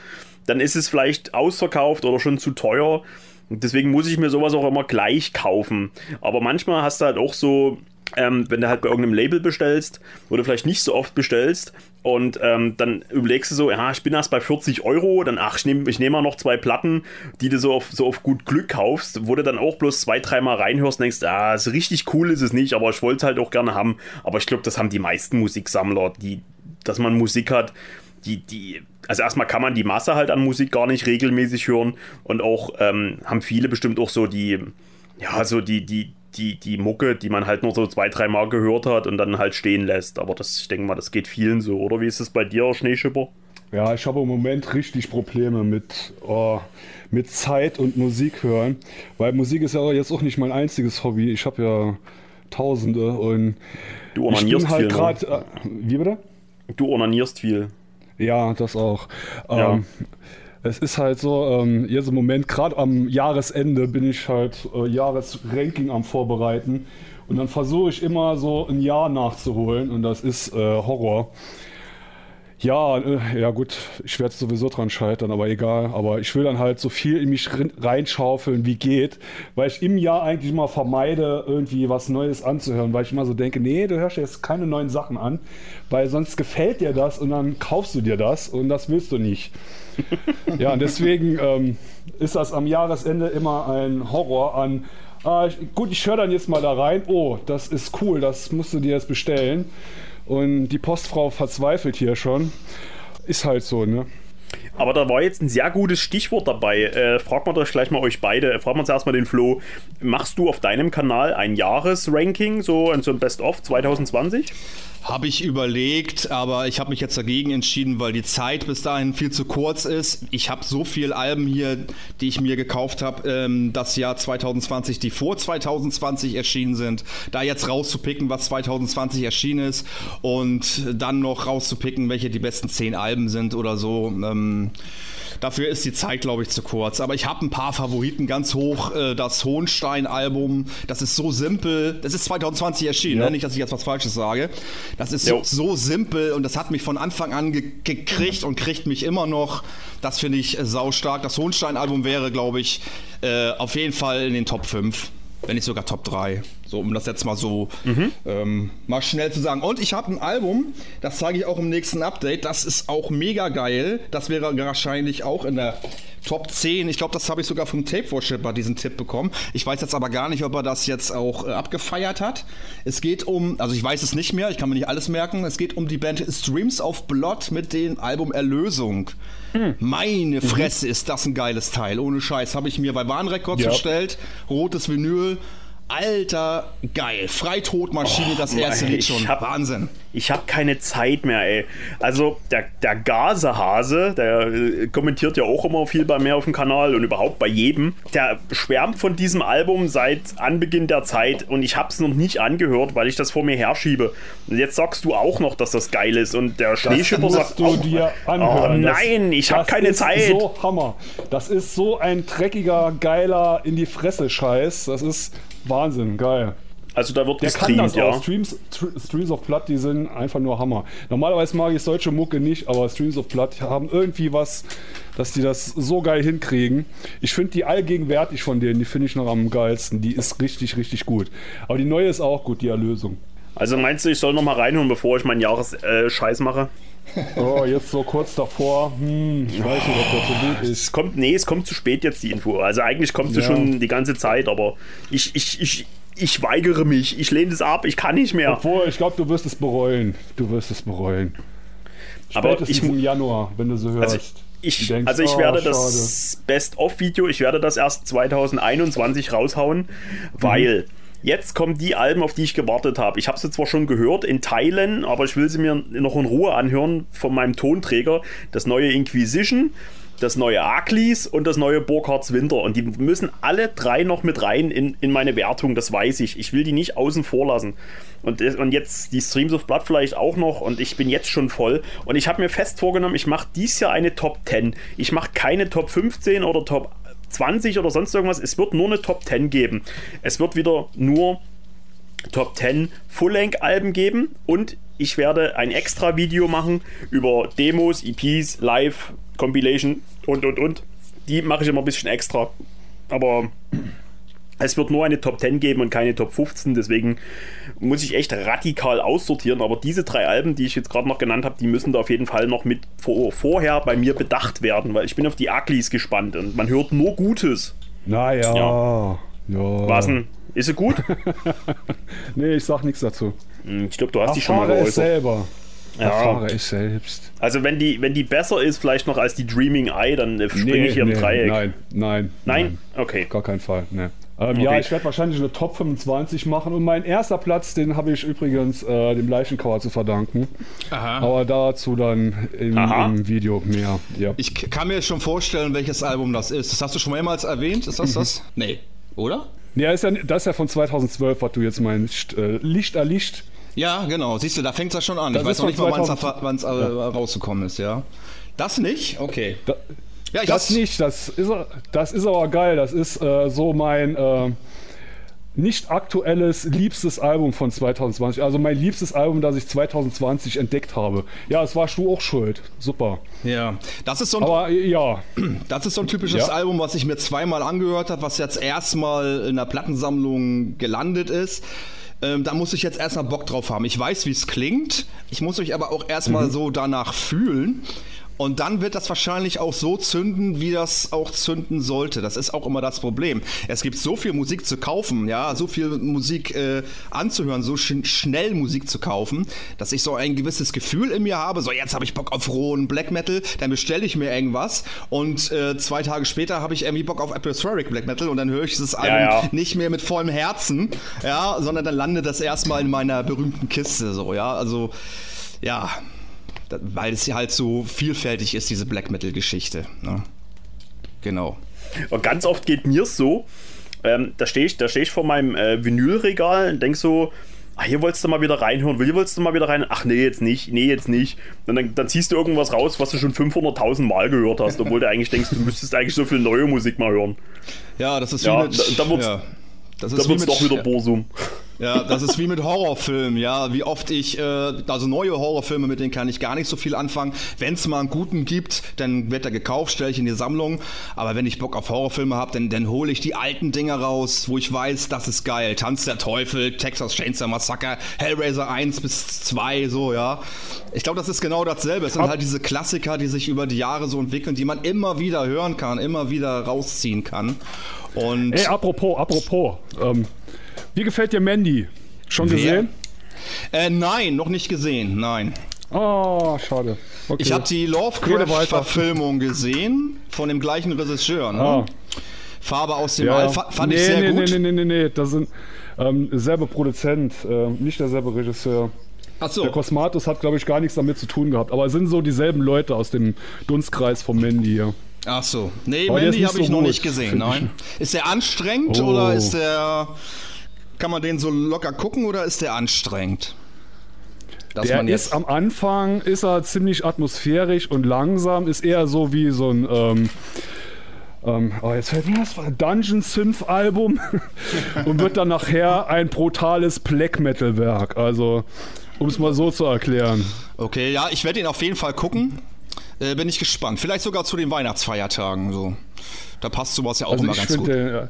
dann ist es vielleicht ausverkauft oder schon zu teuer. Deswegen muss ich mir sowas auch immer gleich kaufen. Aber manchmal hast du halt auch so, ähm, wenn du halt bei irgendeinem Label bestellst, du vielleicht nicht so oft bestellst Und ähm, dann überlegst du so, ja, ich bin erst bei 40 Euro, dann ach, ich nehme ich nehm mal noch zwei Platten, die du so auf, so auf gut Glück kaufst, wo du dann auch bloß zwei, dreimal reinhörst und denkst, ah, so richtig cool ist es nicht, aber ich wollte es halt auch gerne haben. Aber ich glaube, das haben die meisten Musiksammler, die, dass man Musik hat, die, die, also erstmal kann man die Masse halt an Musik gar nicht regelmäßig hören und auch ähm, haben viele bestimmt auch so die, ja, so die, die, die, die Mucke, die man halt nur so zwei, drei Mal gehört hat und dann halt stehen lässt. Aber das, ich denke mal, das geht vielen so, oder? Wie ist es bei dir, Schneeschipper? Ja, ich habe im Moment richtig Probleme mit, oh, mit Zeit und Musik hören, weil Musik ist ja jetzt auch nicht mein einziges Hobby. Ich habe ja Tausende und du onanierst halt viel. Grad, ne? äh, wie bitte? Du onanierst viel. Ja, das auch. Ja. Ähm, es ist halt so, ähm, jetzt im Moment, gerade am Jahresende, bin ich halt äh, Jahresranking am Vorbereiten. Und dann versuche ich immer so ein Jahr nachzuholen und das ist äh, Horror. Ja, äh, ja gut, ich werde sowieso dran scheitern, aber egal. Aber ich will dann halt so viel in mich reinschaufeln, wie geht, weil ich im Jahr eigentlich immer vermeide, irgendwie was Neues anzuhören, weil ich immer so denke, nee, du hörst jetzt keine neuen Sachen an, weil sonst gefällt dir das und dann kaufst du dir das und das willst du nicht. ja, und deswegen ähm, ist das am Jahresende immer ein Horror an. Äh, gut, ich höre dann jetzt mal da rein. Oh, das ist cool, das musst du dir jetzt bestellen. Und die Postfrau verzweifelt hier schon. Ist halt so, ne? Aber da war jetzt ein sehr gutes Stichwort dabei. Äh, fragt man doch gleich mal euch beide. Fragt man zuerst mal den Flo. Machst du auf deinem Kanal ein Jahresranking, so, so ein Best-of 2020? Habe ich überlegt, aber ich habe mich jetzt dagegen entschieden, weil die Zeit bis dahin viel zu kurz ist. Ich habe so viele Alben hier, die ich mir gekauft habe, ähm, das Jahr 2020, die vor 2020 erschienen sind. Da jetzt rauszupicken, was 2020 erschienen ist und dann noch rauszupicken, welche die besten zehn Alben sind oder so. Ähm, Dafür ist die Zeit, glaube ich, zu kurz. Aber ich habe ein paar Favoriten ganz hoch. Äh, das Hohenstein-Album, das ist so simpel. Das ist 2020 erschienen, ja. ne? nicht, dass ich jetzt was Falsches sage. Das ist so, so, simpel und das hat mich von Anfang an ge gekriegt und kriegt mich immer noch. Das finde ich äh, saustark. Das Hohenstein-Album wäre, glaube ich, äh, auf jeden Fall in den Top 5 wenn nicht sogar Top 3. So, um das jetzt mal so mhm. ähm, mal schnell zu sagen. Und ich habe ein Album, das zeige ich auch im nächsten Update. Das ist auch mega geil. Das wäre wahrscheinlich auch in der Top 10. Ich glaube, das habe ich sogar vom Tape Worshipper diesen Tipp bekommen. Ich weiß jetzt aber gar nicht, ob er das jetzt auch äh, abgefeiert hat. Es geht um, also ich weiß es nicht mehr, ich kann mir nicht alles merken. Es geht um die Band Streams of Blood mit dem Album Erlösung. Hm. Meine mhm. Fresse, mhm. ist das ein geiles Teil. Ohne Scheiß. Habe ich mir bei Warnrecords ja. bestellt. Rotes Vinyl. Alter, geil. Freitodmaschine, oh, das erste Lied schon. Hab, Wahnsinn. Ich habe keine Zeit mehr, ey. Also, der, der Gasehase, der äh, kommentiert ja auch immer viel bei mir auf dem Kanal und überhaupt bei jedem. Der schwärmt von diesem Album seit Anbeginn der Zeit und ich habe es noch nicht angehört, weil ich das vor mir herschiebe. Und jetzt sagst du auch noch, dass das geil ist und der Schneeschipper sagt du auch, dir anhören. Oh nein, ich habe keine Zeit. Das ist so Hammer. Das ist so ein dreckiger, geiler in die Fresse Scheiß. Das ist Wahnsinn, geil. Also da wird Der gestreamt, kann das ja. Auch. Streams, Streams of Blood, die sind einfach nur Hammer. Normalerweise mag ich solche Mucke nicht, aber Streams of Blood haben irgendwie was, dass die das so geil hinkriegen. Ich finde die allgegenwärtig von denen, die finde ich noch am geilsten. Die ist richtig, richtig gut. Aber die neue ist auch gut, die Erlösung. Also meinst du, ich soll noch mal reinhören, bevor ich meinen Jahres-Scheiß äh, mache? Oh, jetzt so kurz davor. Hm, ich weiß nicht, ob das so gut ist. Es kommt, nee, es kommt zu spät jetzt die Info. Also eigentlich kommt sie ja. schon die ganze Zeit, aber ich, ich, ich, ich weigere mich. Ich lehne es ab. Ich kann nicht mehr. Obwohl, ich glaube, du wirst es bereuen. Du wirst es bereuen. Spätestens aber ich, im Januar, wenn du so hörst. Also ich, denkst, also ich oh, werde das Best-of-Video, ich werde das erst 2021 raushauen, mhm. weil Jetzt kommen die Alben, auf die ich gewartet habe. Ich habe sie zwar schon gehört in Teilen, aber ich will sie mir noch in Ruhe anhören von meinem Tonträger. Das neue Inquisition, das neue Aklis und das neue Burkhards Winter. Und die müssen alle drei noch mit rein in, in meine Wertung, das weiß ich. Ich will die nicht außen vor lassen. Und, und jetzt die Streams of Blood vielleicht auch noch und ich bin jetzt schon voll. Und ich habe mir fest vorgenommen, ich mache dies Jahr eine Top 10. Ich mache keine Top 15 oder Top 20 oder sonst irgendwas. Es wird nur eine Top 10 geben. Es wird wieder nur Top 10 Full-Length-Alben geben und ich werde ein extra Video machen über Demos, EPs, Live, Compilation und und und. Die mache ich immer ein bisschen extra. Aber Es wird nur eine Top 10 geben und keine Top 15, deswegen muss ich echt radikal aussortieren. Aber diese drei Alben, die ich jetzt gerade noch genannt habe, die müssen da auf jeden Fall noch mit vor, vorher bei mir bedacht werden, weil ich bin auf die Uglies gespannt und man hört nur Gutes. Naja. Ja. ja. Was denn? Ist sie gut? nee, ich sag nichts dazu. Hm, ich glaube, du hast Erfahre die schon mal geäußert. selber. Ja. Erfahre ich selbst. Also wenn die, wenn die besser ist, vielleicht noch als die Dreaming Eye, dann springe nee, ich hier nee, im Dreieck. Nein, nein, nein. Nein? Okay. Gar keinen Fall. Nee. Ähm, okay. Ja, ich werde wahrscheinlich eine Top 25 machen und mein erster Platz, den habe ich übrigens äh, dem Leichenkauer zu verdanken. Aha. Aber dazu dann im, im, Video mehr. Ja. Ich kann mir schon vorstellen, welches Album das ist. Das hast du schon mehrmals erwähnt. Ist das mhm. das? Nee, oder? Ja, ist ja, das ist ja von 2012, was du jetzt meinst. Äh, Licht erlicht. Ja, genau. Siehst du, da fängt es ja schon an. Das ich weiß noch nicht mal, wann es äh, ja. rausgekommen ist, ja. Das nicht? Okay. Da, ja, das nicht, das ist, das ist aber geil. Das ist äh, so mein äh, nicht aktuelles, liebstes Album von 2020. Also mein liebstes Album, das ich 2020 entdeckt habe. Ja, es warst du auch schuld. Super. Ja, das ist so ein, aber, ja. Das ist so ein typisches ja. Album, was ich mir zweimal angehört habe, was jetzt erstmal in der Plattensammlung gelandet ist. Ähm, da muss ich jetzt erstmal Bock drauf haben. Ich weiß, wie es klingt. Ich muss mich aber auch erstmal mhm. so danach fühlen. Und dann wird das wahrscheinlich auch so zünden, wie das auch zünden sollte. Das ist auch immer das Problem. Es gibt so viel Musik zu kaufen, ja, so viel Musik äh, anzuhören, so sch schnell Musik zu kaufen, dass ich so ein gewisses Gefühl in mir habe. So, jetzt habe ich Bock auf rohen Black Metal, dann bestelle ich mir irgendwas und äh, zwei Tage später habe ich irgendwie Bock auf Atmospheric Black Metal und dann höre ich dieses Album ja, ja. nicht mehr mit vollem Herzen, ja, sondern dann landet das erstmal in meiner berühmten Kiste, so, ja. Also, ja, weil es halt so vielfältig ist, diese Black Metal-Geschichte. Ne? Genau. Und ganz oft geht mir so, ähm, da stehe ich, steh ich vor meinem äh, Vinylregal und denke so, ah, hier wolltest du mal wieder reinhören, hier wolltest du mal wieder rein, ach nee, jetzt nicht, nee, jetzt nicht. Und dann, dann ziehst du irgendwas raus, was du schon 500.000 Mal gehört hast, obwohl du eigentlich denkst, du müsstest eigentlich so viel neue Musik mal hören. Ja, das ist ja, mit, da, da wird's, ja. Das ist da wird's doch wieder Borsum. Ja, das ist wie mit Horrorfilmen, ja. Wie oft ich, äh, also neue Horrorfilme, mit denen kann ich gar nicht so viel anfangen. Wenn es mal einen guten gibt, dann wird er gekauft, stelle ich in die Sammlung. Aber wenn ich Bock auf Horrorfilme habe, dann, dann hole ich die alten Dinger raus, wo ich weiß, das ist geil. Tanz der Teufel, Texas Chainsaw Massacre, Hellraiser 1 bis 2, so, ja. Ich glaube, das ist genau dasselbe. Es sind halt diese Klassiker, die sich über die Jahre so entwickeln, die man immer wieder hören kann, immer wieder rausziehen kann. Und Ey, apropos, apropos. Ähm, wie gefällt dir Mandy? Schon Wer? gesehen? Äh, nein, noch nicht gesehen, nein. Oh, schade. Okay. Ich habe die Lovecraft-Verfilmung gesehen von dem gleichen Regisseur. Ne? Ah. Farbe aus dem ja. All fand nee, ich sehr nee, gut. Nee, nee, nee, nee, das sind ähm, derselbe Produzent, äh, nicht derselbe Regisseur. Ach so. Der Cosmatus hat, glaube ich, gar nichts damit zu tun gehabt. Aber es sind so dieselben Leute aus dem Dunstkreis von Mandy hier. Ach so. Nee, Aber Mandy habe ich so noch nicht gesehen. Nein. Ist der anstrengend oh. oder ist der kann man den so locker gucken oder ist der anstrengend? Dass der ist am Anfang ist er ziemlich atmosphärisch und langsam, ist eher so wie so ein ähm, ähm, oh, jetzt fällt mir das Dungeon Synth Album und wird dann nachher ein brutales Black Metal Werk. Also, um es mal so zu erklären. Okay, ja, ich werde ihn auf jeden Fall gucken. Äh, bin ich gespannt. Vielleicht sogar zu den Weihnachtsfeiertagen so. Da passt sowas ja auch also immer ganz gut. Den,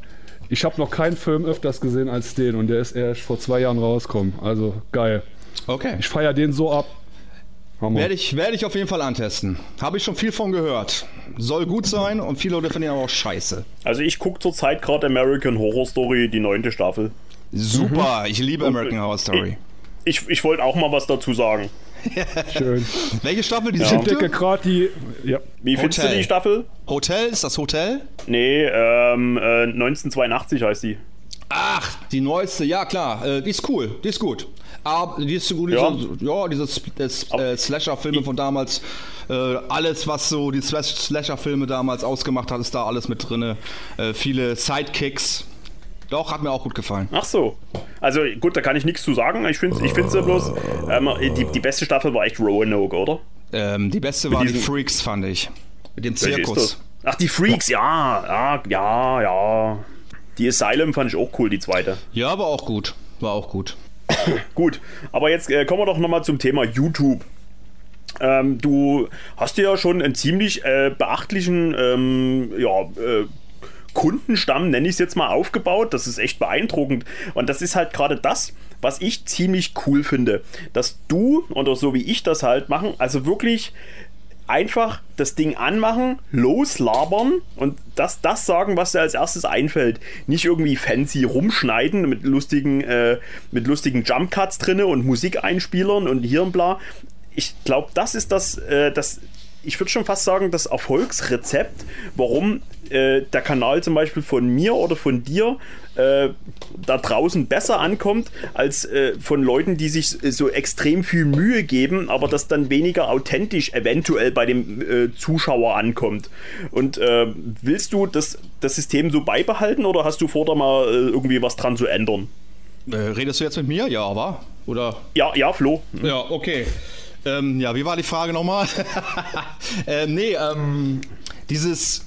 ich habe noch keinen Film öfters gesehen als den und der ist erst vor zwei Jahren rausgekommen. Also geil. Okay. Ich feiere den so ab. Werde ich, werde ich auf jeden Fall antesten. Habe ich schon viel von gehört. Soll gut sein und viele Leute finden ihn aber auch scheiße. Also ich gucke zurzeit gerade American Horror Story, die neunte Staffel. Super, mhm. ich liebe American Horror Story. Ich, ich, ich wollte auch mal was dazu sagen. Schön. Welche Staffel? Die ja. siebte? gerade die. Ja. Wie findest du die Staffel? Hotel? Ist das Hotel? Nee, ähm, äh, 1982 heißt die. Ach, die neueste, ja klar. Äh, die ist cool, die ist gut. Aber die ist so gut, ja, diese, ja diese äh, Slasher-Filme von damals. Äh, alles, was so die Slasher-Filme damals ausgemacht hat, ist da alles mit drin. Äh, viele Sidekicks. Doch, hat mir auch gut gefallen. Ach so. Also gut, da kann ich nichts zu sagen. Ich finde ich ja bloß, ähm, die, die beste Staffel war echt Roanoke, oder? Ähm, die beste war die Freaks, fand ich. Mit dem Zirkus. Ach, die Freaks, ja, ja, ja, ja. Die Asylum fand ich auch cool, die zweite. Ja, war auch gut. War auch gut. gut, aber jetzt äh, kommen wir doch nochmal zum Thema YouTube. Ähm, du hast ja schon einen ziemlich äh, beachtlichen ähm, ja, äh, Kundenstamm, nenne ich es jetzt mal, aufgebaut. Das ist echt beeindruckend. Und das ist halt gerade das, was ich ziemlich cool finde, dass du oder so wie ich das halt machen, also wirklich einfach das Ding anmachen, loslabern und das, das sagen, was dir als erstes einfällt. Nicht irgendwie fancy rumschneiden mit lustigen, äh, mit lustigen Jumpcuts drinne und Musikeinspielern und hier und bla. Ich glaube, das ist das, äh, das, ich würde schon fast sagen, das Erfolgsrezept, warum äh, der Kanal zum Beispiel von mir oder von dir äh, da draußen besser ankommt als äh, von Leuten, die sich so extrem viel Mühe geben, aber das dann weniger authentisch eventuell bei dem äh, Zuschauer ankommt. Und äh, willst du das, das System so beibehalten oder hast du vor, da mal äh, irgendwie was dran zu ändern? redest du jetzt mit mir? Ja, war? Oder? Ja, ja, Flo. Ja, okay. Ähm, ja, wie war die Frage nochmal? ähm, nee, ähm, dieses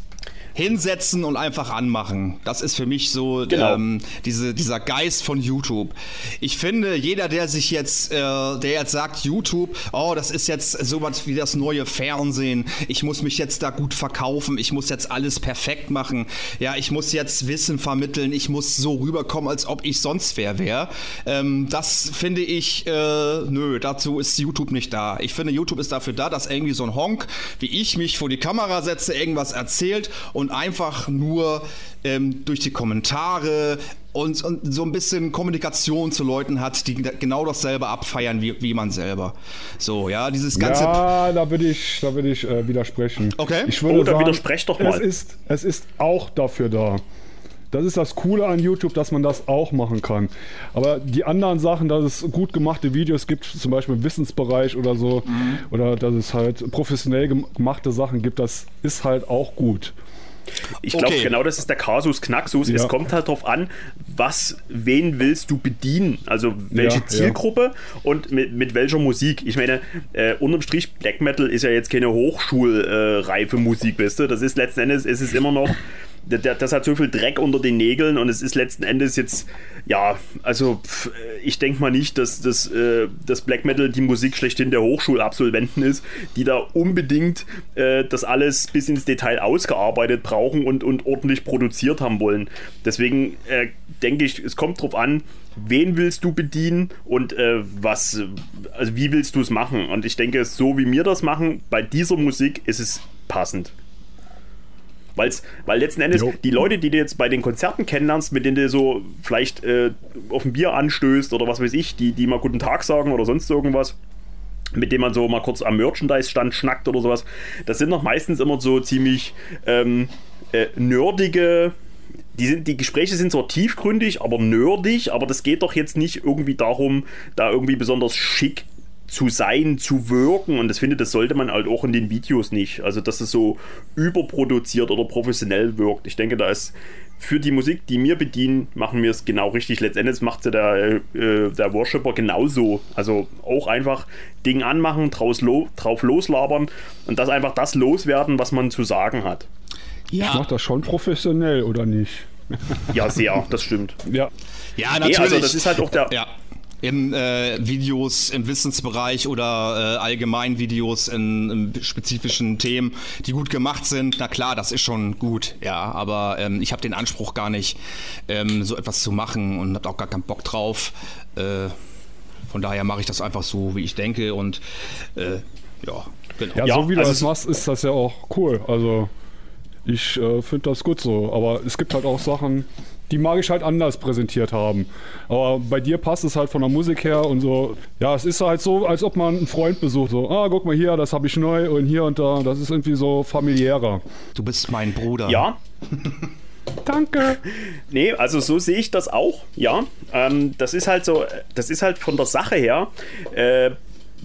hinsetzen und einfach anmachen. Das ist für mich so genau. ähm, diese, dieser Geist von YouTube. Ich finde, jeder, der sich jetzt, äh, der jetzt sagt, YouTube, oh, das ist jetzt sowas wie das neue Fernsehen, ich muss mich jetzt da gut verkaufen, ich muss jetzt alles perfekt machen, ja, ich muss jetzt Wissen vermitteln, ich muss so rüberkommen, als ob ich sonst wer wäre. Ähm, das finde ich, äh, nö, dazu ist YouTube nicht da. Ich finde, YouTube ist dafür da, dass irgendwie so ein Honk, wie ich mich vor die Kamera setze, irgendwas erzählt und und einfach nur ähm, durch die Kommentare und, und, so ein bisschen Kommunikation zu Leuten hat, die genau dasselbe abfeiern wie, wie man selber. So, ja, dieses ganze. Ja, da würde ich, da würde ich äh, widersprechen. Okay. Ich würde oh, da widersprecht doch mal. Es ist, es ist auch dafür da. Das ist das Coole an YouTube, dass man das auch machen kann. Aber die anderen Sachen, dass es gut gemachte Videos gibt, zum Beispiel im Wissensbereich oder so, mhm. oder dass es halt professionell gemachte Sachen gibt, das ist halt auch gut. Ich glaube, okay. genau das ist der Kasus Knaxus. Ja. Es kommt halt darauf an, was, wen willst du bedienen? Also welche ja, Zielgruppe ja. und mit, mit welcher Musik? Ich meine, äh, unterm Strich, Black Metal ist ja jetzt keine hochschulreife äh, Musik, weißt du? Das ist letzten Endes, ist es immer noch das hat so viel Dreck unter den Nägeln und es ist letzten Endes jetzt, ja, also ich denke mal nicht, dass das, äh, das Black Metal die Musik schlechthin der Hochschulabsolventen ist, die da unbedingt äh, das alles bis ins Detail ausgearbeitet brauchen und, und ordentlich produziert haben wollen. Deswegen äh, denke ich, es kommt drauf an, wen willst du bedienen und äh, was, also wie willst du es machen? Und ich denke, so wie wir das machen, bei dieser Musik ist es passend. Weil's, weil letzten Endes jo. die Leute, die du jetzt bei den Konzerten kennenlernst, mit denen du so vielleicht äh, auf ein Bier anstößt oder was weiß ich, die, die mal guten Tag sagen oder sonst irgendwas, mit dem man so mal kurz am Merchandise-Stand schnackt oder sowas, das sind doch meistens immer so ziemlich ähm, äh, nerdige. Die, sind, die Gespräche sind zwar tiefgründig, aber nerdig, aber das geht doch jetzt nicht irgendwie darum, da irgendwie besonders schick zu sein, zu wirken. Und das finde, das sollte man halt auch in den Videos nicht. Also, dass es so überproduziert oder professionell wirkt. Ich denke, da ist für die Musik, die wir bedienen, machen wir es genau richtig. Letztendlich macht sie der, äh, der Worshipper genauso. Also auch einfach Ding anmachen, draus lo drauf loslabern und das einfach das loswerden, was man zu sagen hat. Ja. Ich mache das schon professionell, oder nicht? ja, sehr, das stimmt. Ja. Ja, natürlich. Nee, also das ist halt auch der. Ja in äh, Videos im Wissensbereich oder äh, allgemein Videos in, in, spezifischen Themen, die gut gemacht sind. Na klar, das ist schon gut, ja, aber ähm, ich habe den Anspruch gar nicht, ähm, so etwas zu machen und habe auch gar keinen Bock drauf. Äh, von daher mache ich das einfach so, wie ich denke und äh, ja, genau. Ja, ja so wie du also das machst, ist das ja auch cool. Also ich äh, finde das gut so, aber es gibt halt auch Sachen, die mag ich halt anders präsentiert haben. Aber bei dir passt es halt von der Musik her und so. Ja, es ist halt so, als ob man einen Freund besucht. So, ah, guck mal hier, das habe ich neu und hier und da. Das ist irgendwie so familiärer. Du bist mein Bruder. Ja. Danke. Nee, also so sehe ich das auch, ja. Ähm, das ist halt so, das ist halt von der Sache her. Äh,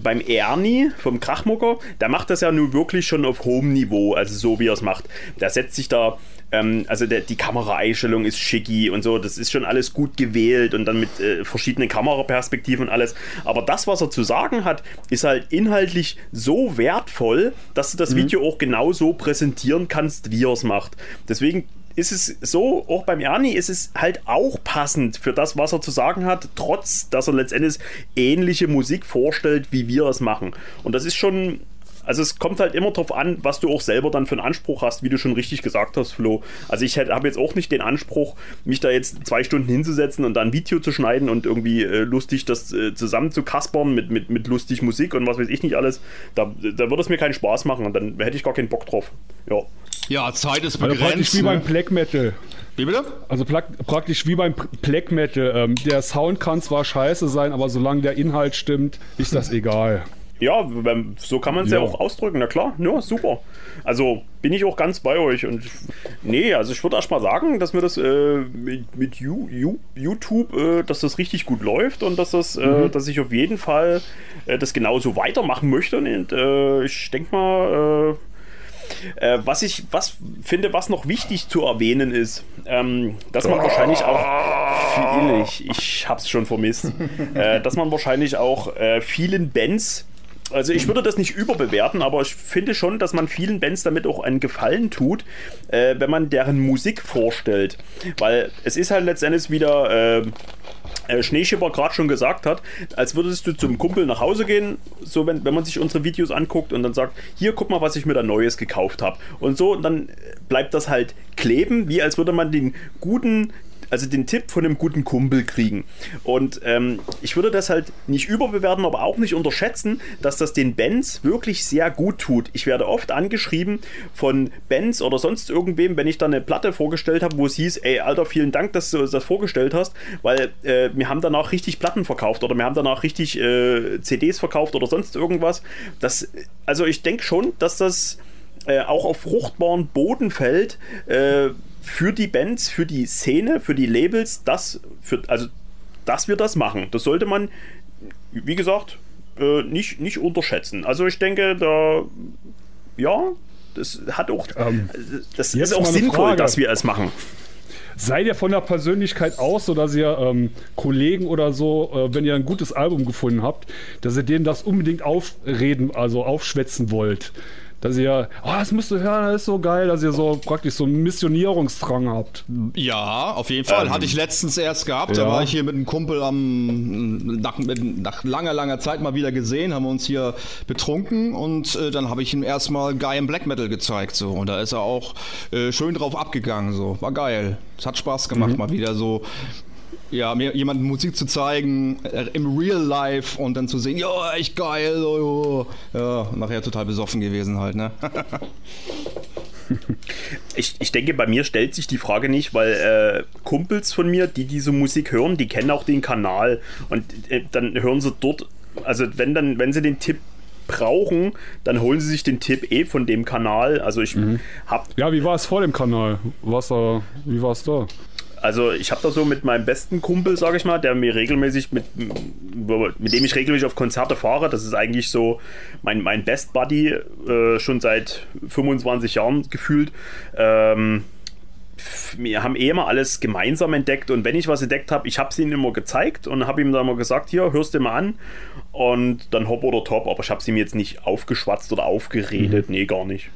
beim Ernie vom Krachmucker, der macht das ja nun wirklich schon auf hohem Niveau, also so wie er es macht. Der setzt sich da ähm, also der, die Kameraeinstellung ist schicki und so, das ist schon alles gut gewählt und dann mit äh, verschiedenen Kameraperspektiven und alles. Aber das, was er zu sagen hat, ist halt inhaltlich so wertvoll, dass du das mhm. Video auch genauso präsentieren kannst, wie er es macht. Deswegen ist es so, auch beim Ernie ist es halt auch passend für das, was er zu sagen hat, trotz dass er letztendlich ähnliche Musik vorstellt, wie wir es machen. Und das ist schon Also es kommt halt immer drauf an, was du auch selber dann für einen Anspruch hast, wie du schon richtig gesagt hast, Flo. Also ich habe jetzt auch nicht den Anspruch, mich da jetzt zwei Stunden hinzusetzen und dann ein Video zu schneiden und irgendwie äh, lustig das äh, zusammen zu kaspern mit, mit, mit lustig Musik und was weiß ich nicht alles. Da, da würde es mir keinen Spaß machen und dann hätte ich gar keinen Bock drauf. Ja. Ja, Zeit ist Also begrenzt. praktisch wie ne? beim Black Metal. Wie bitte? Also praktisch wie beim Black Metal. Ähm, der Sound kann zwar scheiße sein, aber solange der Inhalt stimmt, ist das egal. Ja, so kann man es ja. Ja. auch ausdrücken, na klar, ja, super. Also bin ich auch ganz bei euch und nee, also ich würde erst mal sagen, dass mir das äh, mit, mit You- You- YouTube, äh, dass das richtig gut läuft und dass das, äh, dass ich auf jeden Fall äh, das genauso weitermachen möchte und äh, ich denke mal, äh, was ich was finde, was noch wichtig zu erwähnen ist, ähm, dass man wahrscheinlich auch viel, ich, ich hab's schon vermisst, dass man wahrscheinlich auch vielen Bands also ich würde das nicht überbewerten, aber ich finde schon, dass man vielen Bands damit auch einen Gefallen tut, äh, wenn man deren Musik vorstellt. Weil es ist halt letztendlich wieder, äh, äh, Schneeschipper gerade schon gesagt hat, als würdest du zum Kumpel nach Hause gehen, so wenn, wenn man sich unsere Videos anguckt und dann sagt, hier guck mal, was ich mir da Neues gekauft habe. Und so, und dann bleibt das halt kleben, wie als würde man den guten also den Tipp von einem guten Kumpel kriegen. Und ähm, ich würde das halt nicht überbewerten, aber auch nicht unterschätzen, dass das den Bands wirklich sehr gut tut. Ich werde oft angeschrieben von Bands oder sonst irgendwem, wenn ich da eine Platte vorgestellt habe, wo es hieß, ey, Alter, vielen Dank, dass du das vorgestellt hast, weil äh, wir haben danach richtig Platten verkauft oder wir haben danach richtig äh, CDs verkauft oder sonst irgendwas. Das, also ich denke schon, dass das äh, auch auf fruchtbaren Boden fällt, äh, für die Bands, für die Szene, für die Labels, das, für, also, dass wir das machen. Das sollte man, wie gesagt, äh, nicht, nicht unterschätzen. Also ich denke, da, ja, das hat auch, Ähm, das ist auch sinnvoll, Frage. dass wir es machen. Seid ihr von der Persönlichkeit aus, so dass ihr ähm, Kollegen oder so, äh, wenn ihr ein gutes Album gefunden habt, dass ihr denen das unbedingt aufreden, also aufschwätzen wollt? Dass ihr, oh, das musst du hören, das ist so geil, dass ihr so praktisch so einen Missionierungsdrang habt. Ja, auf jeden Fall. Ähm, Hatte ich letztens erst gehabt. ja. Da war ich hier mit einem Kumpel am nach, nach langer, langer Zeit mal wieder gesehen, haben wir uns hier betrunken und äh, dann habe ich ihm erstmal Guy im Black Metal gezeigt. So. Und da ist er auch äh, schön drauf abgegangen. So. War geil. Es hat Spaß gemacht, mal wieder so. Ja, mir jemandem Musik zu zeigen, äh, im Real Life und dann zu sehen, ja, echt geil, so, jo. ja, nachher total besoffen gewesen halt, ne? Ich, ich denke, bei mir stellt sich die Frage nicht, weil äh, Kumpels von mir, die diese Musik hören, die kennen auch den Kanal und äh, dann hören sie dort, also wenn dann, wenn sie den Tipp brauchen, dann holen sie sich den Tipp eh von dem Kanal. Also ich hab Ja, wie war es vor dem Kanal? Was da, wie war es da? Also ich habe da so mit meinem besten Kumpel, sage ich mal, der mir regelmäßig mit, mit dem ich regelmäßig auf Konzerte fahre. Das ist eigentlich so mein, mein Best Buddy äh, schon seit 25 Jahren gefühlt. Ähm, wir haben eh immer alles gemeinsam entdeckt und wenn ich was entdeckt habe, ich habe es ihm immer gezeigt und habe ihm dann mal gesagt, hier, hörst du mal an und dann hopp oder top, aber ich habe es ihm jetzt nicht aufgeschwatzt oder aufgeredet, nee, gar nicht.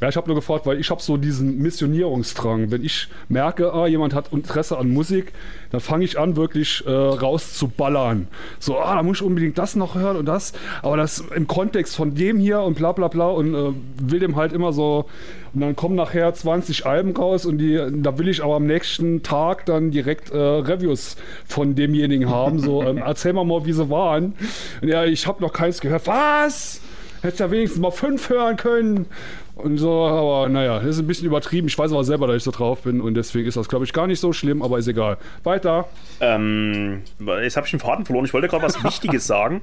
Ja, ich habe nur gefragt, weil ich habe so diesen Missionierungsdrang. Wenn ich merke, ah, jemand hat Interesse an Musik, dann fange ich an, wirklich äh, rauszuballern. So, ah, da muss ich unbedingt das noch hören und das. Aber das im Kontext von dem hier und bla bla bla und äh, will dem halt immer so. Und dann kommen nachher 20 Alben raus und die, da will ich aber am nächsten Tag dann direkt äh, Reviews von demjenigen haben. So, ähm, erzähl mal mal, wie sie waren. Und ja, ich habe noch keins gehört. Was? Hätte ja wenigstens mal fünf hören können. Und so, aber naja, das ist ein bisschen übertrieben. Ich weiß aber selber, dass ich so drauf bin und deswegen ist das, glaube ich, gar nicht so schlimm, aber ist egal. Weiter. Ähm, jetzt habe ich den Faden verloren. Ich wollte gerade was Wichtiges sagen.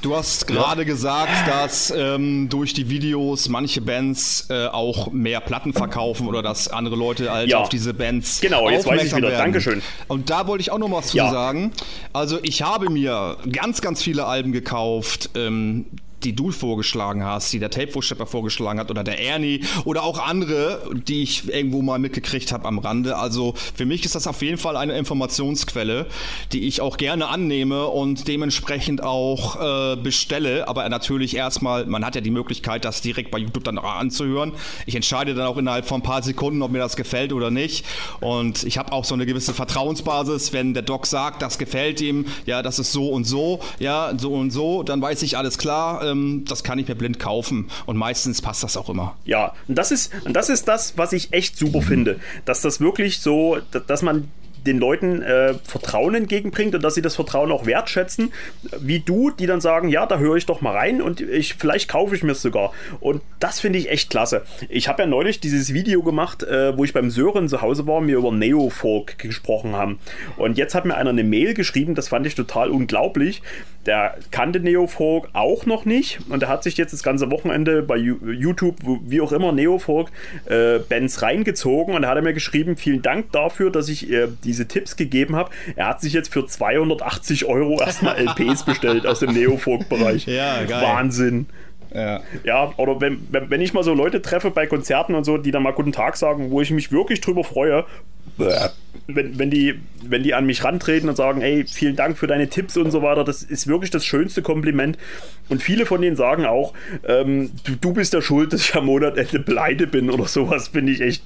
Du hast gerade gesagt, dass ähm, durch die Videos manche Bands äh, auch mehr Platten verkaufen oder dass andere Leute halt Ja. auf diese Bands Genau, jetzt weiß ich wieder. werden. Dankeschön. Und da wollte ich auch noch was zu Ja. sagen. Also ich habe mir ganz, ganz viele Alben gekauft, ähm, die du vorgeschlagen hast, die der Tape-Vorschlepper vorgeschlagen hat oder der Ernie oder auch andere, die ich irgendwo mal mitgekriegt habe am Rande. Also für mich ist das auf jeden Fall eine Informationsquelle, die ich auch gerne annehme und dementsprechend auch äh, bestelle. Aber natürlich erstmal, man hat ja die Möglichkeit, das direkt bei YouTube dann anzuhören. Ich entscheide dann auch innerhalb von ein paar Sekunden, ob mir das gefällt oder nicht. Und ich habe auch so eine gewisse Vertrauensbasis, wenn der Doc sagt, das gefällt ihm, ja, das ist so und so, ja, so und so, dann weiß ich alles klar. Ähm, ähm, das kann ich mir blind kaufen und meistens passt das auch immer. Ja, und das ist, und das ist das, was ich echt super finde, dass das wirklich so, dass man den Leuten äh, Vertrauen entgegenbringt und dass sie das Vertrauen auch wertschätzen, wie du, die dann sagen, ja, da höre ich doch mal rein und ich, vielleicht kaufe ich mir es sogar. Und das finde ich echt klasse. Ich habe ja neulich dieses Video gemacht, äh, wo ich beim Sören zu Hause war und wir über Neofolk gesprochen haben. Und jetzt hat mir einer eine Mail geschrieben, das fand ich total unglaublich. Der kannte Neofolk auch noch nicht und er hat sich jetzt das ganze Wochenende bei YouTube, wie auch immer, Neofolk äh, Bands reingezogen und da hat er mir geschrieben, vielen Dank dafür, dass ich äh, diese Tipps gegeben habe. Er hat sich jetzt für 280 Euro erstmal LPs bestellt aus dem Neofolk-Bereich. Ja, geil. Wahnsinn. Ja. ja, oder wenn, wenn ich mal so Leute treffe bei Konzerten und so, die dann mal guten Tag sagen, wo ich mich wirklich drüber freue, wenn, wenn, die, wenn die an mich rantreten und sagen, ey, vielen Dank für deine Tipps und so weiter, das ist wirklich das schönste Kompliment. Und viele von denen sagen auch, ähm, du, du bist der Schuld, dass ich am Monatende pleite bin oder sowas, finde ich echt,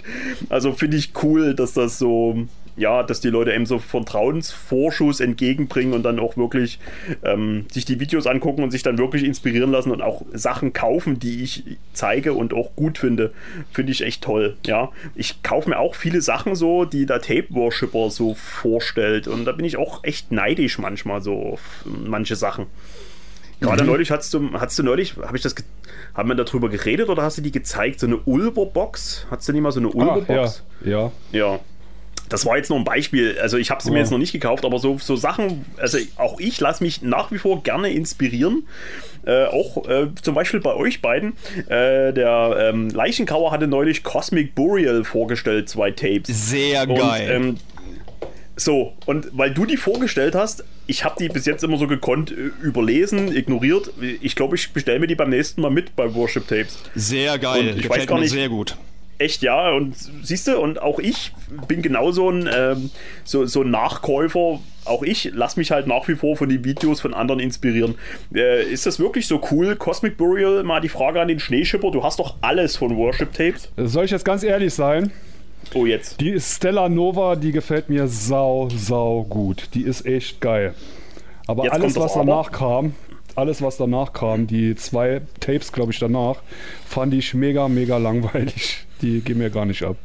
also finde ich cool, dass das so, ja, dass die Leute eben so Vertrauensvorschuss entgegenbringen und dann auch wirklich ähm, sich die Videos angucken und sich dann wirklich inspirieren lassen und auch Sachen kaufen, die ich zeige und auch gut finde. Finde ich echt toll. Ja, ich kaufe mir auch viele Sachen so, die der Tape Worshipper so vorstellt und da bin ich auch echt neidisch manchmal so auf manche Sachen. Gerade mhm. neulich hast du, hast du neulich, habe ich das, haben wir darüber geredet oder hast du die gezeigt? So eine Ulver-Box? Hast du nicht mal so eine Ulver-Box? Ah, ja, ja. Ja, das war jetzt nur ein Beispiel. Also ich habe sie mir jetzt noch nicht gekauft, aber so, so Sachen, also auch ich lasse mich nach wie vor gerne inspirieren. Äh, auch äh, zum Beispiel bei euch beiden. Äh, der ähm, Leichenkauer hatte neulich Cosmic Burial vorgestellt, zwei Tapes. Sehr geil. ähm, so, und weil du die vorgestellt hast, ich habe die bis jetzt immer so gekonnt äh, überlesen, ignoriert. Ich glaube, ich bestelle mir die beim nächsten Mal mit bei Worship Tapes. Sehr geil, und ich Gefällt weiß gar nicht, sehr gut. Echt, ja, und siehst du, und auch ich bin genauso ein, ähm, so, so ein Nachkäufer. Auch ich lasse mich halt nach wie vor von den Videos von anderen inspirieren. Äh, ist das wirklich so cool? Cosmic Burial, mal die Frage an den Schneeschipper. Du hast doch alles von Worship Tapes. Soll ich jetzt ganz ehrlich sein? Oh, jetzt. Die Stella Nova, die gefällt mir sau, sau gut. Die ist echt geil. Aber jetzt alles, was danach kam, alles, was danach kam, die zwei Tapes, glaube ich, danach, fand ich mega, mega langweilig die gehen mir gar nicht ab.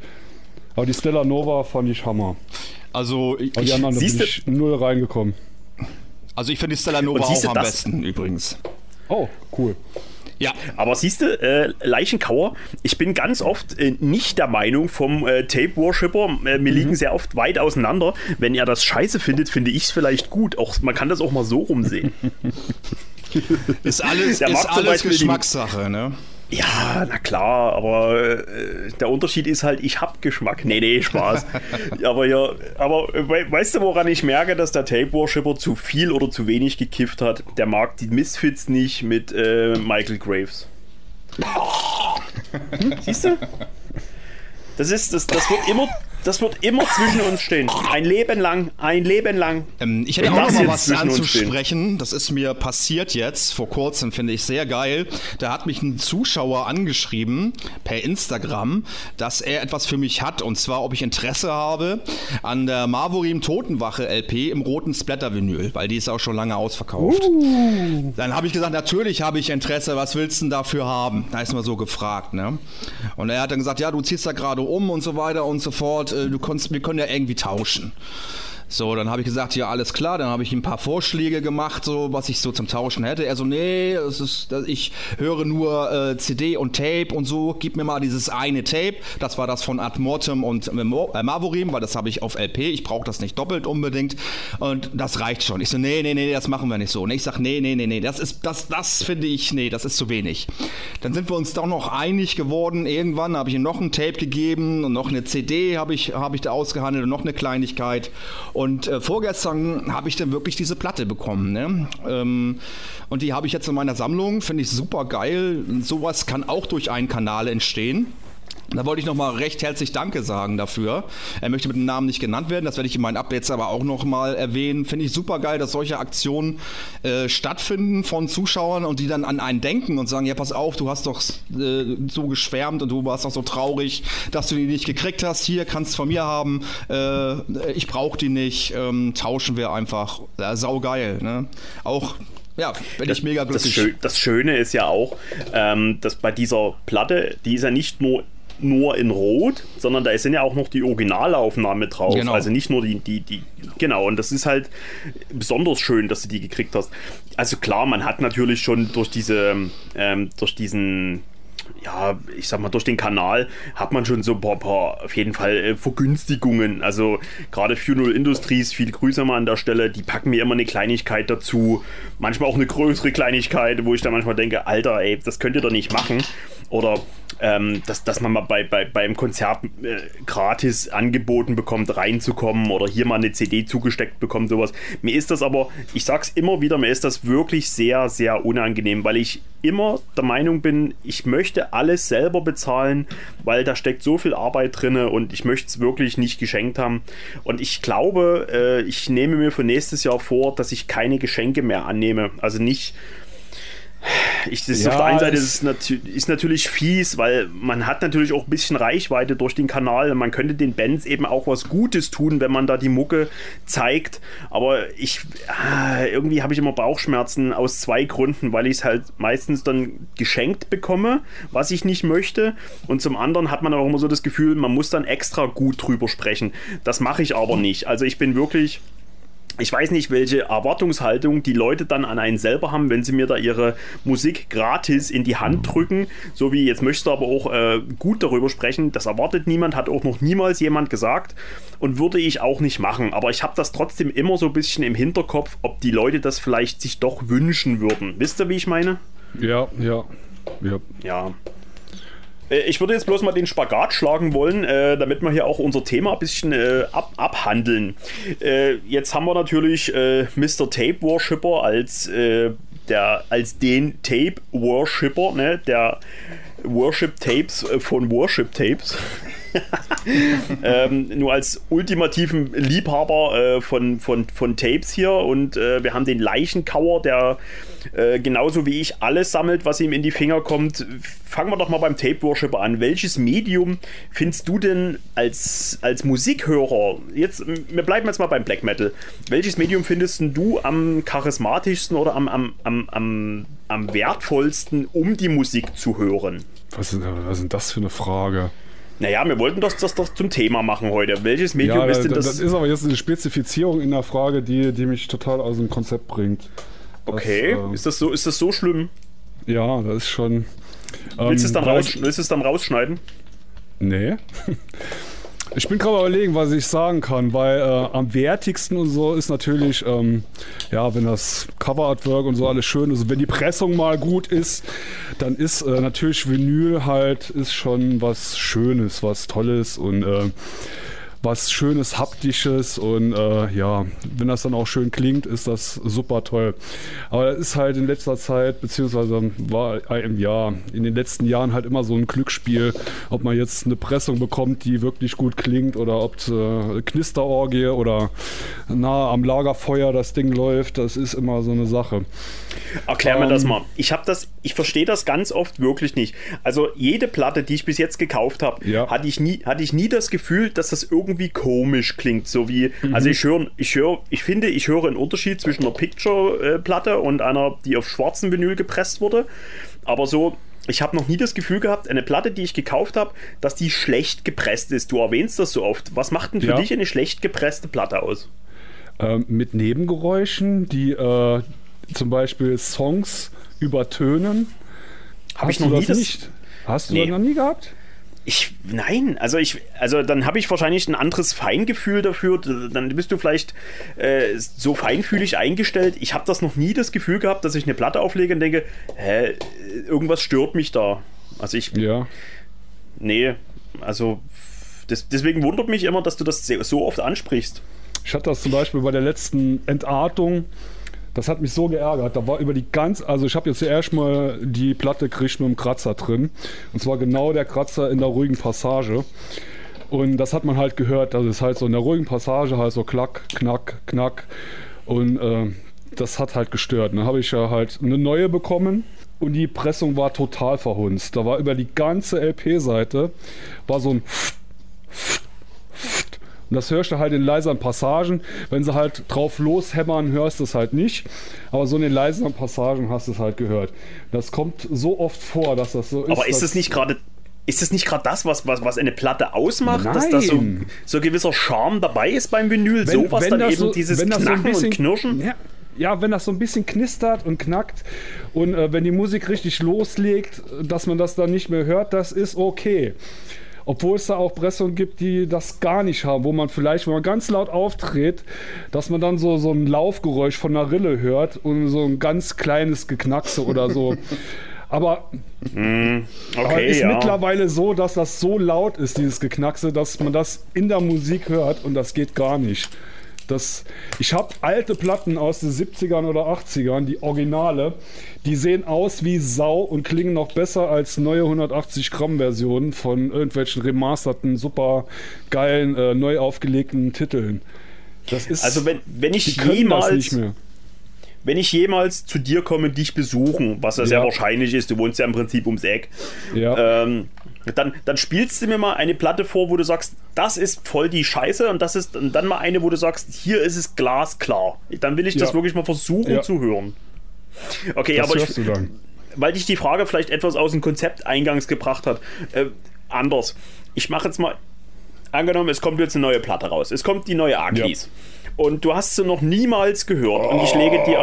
Aber die Stella Nova fand ich Hammer. Also, ich, die anderen bin ich null reingekommen. Also, ich finde die Stella Nova auch am besten übrigens. Oh, cool. Ja, aber siehst du, äh, Leichenkauer, ich bin ganz oft äh, nicht der Meinung vom äh, Tape Worshipper, äh, wir mhm. liegen sehr oft weit auseinander. Wenn er das scheiße findet, finde ich es vielleicht gut. Auch, man kann das auch mal so rumsehen. ist alles, ist alles Geschmackssache, ne? Ja, na klar, aber äh, der Unterschied ist halt, ich hab Geschmack. Nee, nee, Spaß. aber ja, aber we weißt du, woran ich merke, dass der Tape Worshipper zu viel oder zu wenig gekifft hat? Der mag die Misfits nicht mit äh, Michael Graves. Hm, siehst du? Das ist, das, das wird immer das wird immer zwischen uns stehen. Ein Leben lang, ein Leben lang. Ähm, ich hätte auch noch mal was anzusprechen. Das ist mir passiert jetzt vor kurzem, finde ich sehr geil. Da hat mich ein Zuschauer angeschrieben per Instagram, dass er etwas für mich hat und zwar, ob ich Interesse habe an der Marvorim Totenwache LP im roten Splatter-Vinyl, weil die ist auch schon lange ausverkauft. Uh. Dann habe ich gesagt, natürlich habe ich Interesse. Was willst du denn dafür haben? Da ist mal so gefragt, ne? Und er hat dann gesagt, ja, du ziehst da gerade um und so weiter und so fort äh, du konntest, wir können ja irgendwie tauschen. So, dann habe ich gesagt, ja, alles klar. Dann habe ich ein paar Vorschläge gemacht, so was ich so zum Tauschen hätte. Er so, nee, das ist, ich höre nur äh, CD und Tape und so. Gib mir mal dieses eine Tape. Das war das von Ad Mortem und äh, Mavorim, weil das habe ich auf LP. Ich brauche das nicht doppelt unbedingt. Und das reicht schon. Ich so, nee, nee, nee, das machen wir nicht so. Und ich sag, nee, nee, nee, nee, das ist, das, das finde ich, nee, das ist zu wenig. Dann sind wir uns doch noch einig geworden. Irgendwann habe ich ihm noch ein Tape gegeben und noch eine CD habe ich, hab ich da ausgehandelt und noch eine Kleinigkeit. Und und äh, vorgestern habe ich dann wirklich diese Platte bekommen. Ne? Ähm, und die habe ich jetzt in meiner Sammlung, finde ich super geil. Sowas kann auch durch einen Kanal entstehen. Da wollte ich nochmal recht herzlich Danke sagen dafür. Er möchte mit dem Namen nicht genannt werden, das werde ich in meinen Updates aber auch nochmal erwähnen. Finde ich super geil, dass solche Aktionen äh, stattfinden von Zuschauern und die dann an einen denken und sagen, ja pass auf, du hast doch äh, so geschwärmt und du warst doch so traurig, dass du die nicht gekriegt hast. Hier kannst du von mir haben. Äh, ich brauche die nicht. Ähm, tauschen wir einfach. Äh, saugeil. Ne? Auch ja, bin das, ich mega glücklich. Das, Schö das, Schöne ist ja auch, ähm, dass bei dieser Platte, die ist ja nicht nur nur in Rot, sondern da sind ja auch noch die Originalaufnahme drauf. Genau. Also nicht nur die, die, die, genau, und das ist halt besonders schön, dass du die gekriegt hast. Also klar, man hat natürlich schon durch diese, ähm, durch diesen ja, ich sag mal, durch den Kanal hat man schon so ein paar, paar auf jeden Fall äh, Vergünstigungen. Also gerade Funeral Industries, viele Grüße mal an der Stelle, die packen mir immer eine Kleinigkeit dazu. Manchmal auch eine größere Kleinigkeit, wo ich dann manchmal denke, Alter, ey, das könnt ihr doch nicht machen. Oder ähm, dass, dass man mal bei, bei, beim Konzert äh, gratis angeboten bekommt, reinzukommen oder hier mal eine CD zugesteckt bekommt, sowas. Mir ist das aber, ich sag's immer wieder, mir ist das wirklich sehr, sehr unangenehm, weil ich immer der Meinung bin, ich möchte alles selber bezahlen, weil da steckt so viel Arbeit drin und ich möchte es wirklich nicht geschenkt haben. Und ich glaube, äh, ich nehme mir für nächstes Jahr vor, dass ich keine Geschenke mehr annehme. Also nicht ich, das ja, auf der einen Seite ist, natu ist natürlich fies, weil man hat natürlich auch ein bisschen Reichweite durch den Kanal. Man könnte den Bands eben auch was Gutes tun, wenn man da die Mucke zeigt. Aber ich ah, irgendwie habe ich immer Bauchschmerzen aus zwei Gründen, weil ich es halt meistens dann geschenkt bekomme, was ich nicht möchte. Und zum anderen hat man auch immer so das Gefühl, man muss dann extra gut drüber sprechen. Das mache ich aber nicht. Also ich bin wirklich ich weiß nicht, welche Erwartungshaltung die Leute dann an einen selber haben, wenn sie mir da ihre Musik gratis in die Hand drücken. So wie jetzt möchtest du aber auch äh, gut darüber sprechen. Das erwartet niemand, hat auch noch niemals jemand gesagt und würde ich auch nicht machen. Aber ich habe das trotzdem immer so ein bisschen im Hinterkopf, ob die Leute das vielleicht sich doch wünschen würden. Wisst ihr, wie ich meine? Ja, ja. Ja. ja. Äh, ich würde jetzt bloß mal den Spagat schlagen wollen, äh, damit wir hier auch unser Thema ein bisschen äh, ab, abhandeln. Äh, jetzt haben wir natürlich äh, Mr. Tape Worshipper als, äh, der, als den Tape Worshipper, ne, der Worship Tapes von Worship Tapes. ähm, nur als ultimativen Liebhaber äh, von, von, von Tapes hier und äh, wir haben den Leichenkauer, der äh, genauso wie ich alles sammelt, was ihm in die Finger kommt. Fangen wir doch mal beim Tape Worshipper an. Welches Medium findest du denn als, als Musikhörer? Jetzt, wir bleiben jetzt mal beim Black Metal. Welches Medium findest du am charismatischsten oder am, am, am, am, am wertvollsten, um die Musik zu hören? Was was ist denn das für eine Frage? Naja, wir wollten das, das doch zum Thema machen heute. Welches Medium ja, ist denn das? Das ist aber jetzt eine Spezifizierung in der Frage, die, die mich total aus dem Konzept bringt. Okay, das, äh, ist, das so, ist das so schlimm? Ja, das ist schon. Ähm, willst, du es dann raus, willst du es dann rausschneiden? Nee. Ich bin gerade überlegen, was ich sagen kann, weil äh, am wertigsten und so ist natürlich, ähm, ja, wenn das Cover-Artwork und so alles schön ist, wenn die Pressung mal gut ist, dann ist äh, natürlich Vinyl halt ist schon was Schönes, was Tolles und äh, was Schönes, Haptisches und äh, ja, wenn das dann auch schön klingt, ist das super toll. Aber es ist halt in letzter Zeit, beziehungsweise war im Jahr, in den letzten Jahren halt immer so ein Glücksspiel, ob man jetzt eine Pressung bekommt, die wirklich gut klingt oder ob äh, Knisterorgie oder nah am Lagerfeuer das Ding läuft, das ist immer so eine Sache. Erklär mir ähm, das mal. Ich habe das, ich verstehe das ganz oft wirklich nicht. Also jede Platte, die ich bis jetzt gekauft habe, ja. hatte ich nie, hatte ich nie das Gefühl, dass das irgendwie komisch klingt. So wie, mhm. also ich höre, ich höre, ich finde, ich höre einen Unterschied zwischen einer Picture-Platte und einer, die auf schwarzem Vinyl gepresst wurde. Aber so, ich habe noch nie das Gefühl gehabt, eine Platte, die ich gekauft habe, dass die schlecht gepresst ist. Du erwähnst das so oft. Was macht denn für ja. dich eine schlecht gepresste Platte aus? Ähm, mit Nebengeräuschen, die äh, zum Beispiel Songs übertönen. Habe ich noch nie das nicht. Hast du nee. das noch nie gehabt? Ich, nein, also ich, also dann habe ich wahrscheinlich ein anderes Feingefühl dafür. Dann bist du vielleicht äh, so feinfühlig eingestellt. Ich habe das noch nie das Gefühl gehabt, dass ich eine Platte auflege und denke, hä, irgendwas stört mich da. Also ich, ja, nee, also das, deswegen wundert mich immer, dass du das so oft ansprichst. Ich hatte das zum Beispiel bei der letzten Entartung das hat mich so geärgert. Da war über die ganz, also ich habe jetzt zuerst mal die Platte gekriegt mit einem Kratzer drin. Und zwar genau der Kratzer in der ruhigen Passage. Und das hat man halt gehört. Das ist halt so in der ruhigen Passage halt so klack, knack, knack. Und äh, das hat halt gestört. Dann habe ich ja halt eine neue bekommen und die Pressung war total verhunzt. Da war über die ganze LP-Seite war so ein und das hörst du halt in leiseren Passagen. Wenn sie halt drauf loshämmern, hörst du es halt nicht. Aber so in den leiseren Passagen hast du es halt gehört. Das kommt so oft vor, dass das so ist. Aber ist es nicht gerade ist es nicht gerade das, was, was, was eine Platte ausmacht, Nein. dass da so, so gewisser Charme dabei ist beim Vinyl? Wenn, sowas dann eben so, dieses Knacken so bisschen, und Knirschen? Ja, ja, wenn das so ein bisschen knistert und knackt und äh, wenn die Musik richtig loslegt, dass man das dann nicht mehr hört, das ist okay. Obwohl es da auch Pressungen gibt, die das gar nicht haben, wo man vielleicht, wenn man ganz laut auftritt, dass man dann so, so ein Laufgeräusch von einer Rille hört und so ein ganz kleines Geknackse oder so. Aber, mm, okay, aber ist ja. mittlerweile so, dass das so laut ist, dieses Geknackse, dass man das in der Musik hört und das geht gar nicht. Das, ich habe alte Platten aus den 70ern oder 80ern, die Originale, die sehen aus wie Sau und klingen noch besser als neue 180 Gramm Versionen von irgendwelchen remasterten, super geilen, äh, neu aufgelegten Titeln. Das ist, also wenn, wenn ich jemals wenn ich jemals zu dir komme, dich besuchen, was ja, ja, sehr wahrscheinlich ist, du wohnst ja im Prinzip ums Eck, ja. ähm, dann, dann spielst du mir mal eine Platte vor, wo du sagst, das ist voll die Scheiße und das ist und dann mal eine, wo du sagst, hier ist es glasklar. Dann will ich das wirklich mal versuchen zu hören. Okay, das aber ich, weil dich die Frage vielleicht etwas aus dem Konzept eingangs gebracht hat, äh, anders. Ich mache jetzt mal, angenommen, es kommt jetzt eine neue Platte raus. Es kommt die neue Akis. Und du hast sie noch niemals gehört. Und ich lege dir.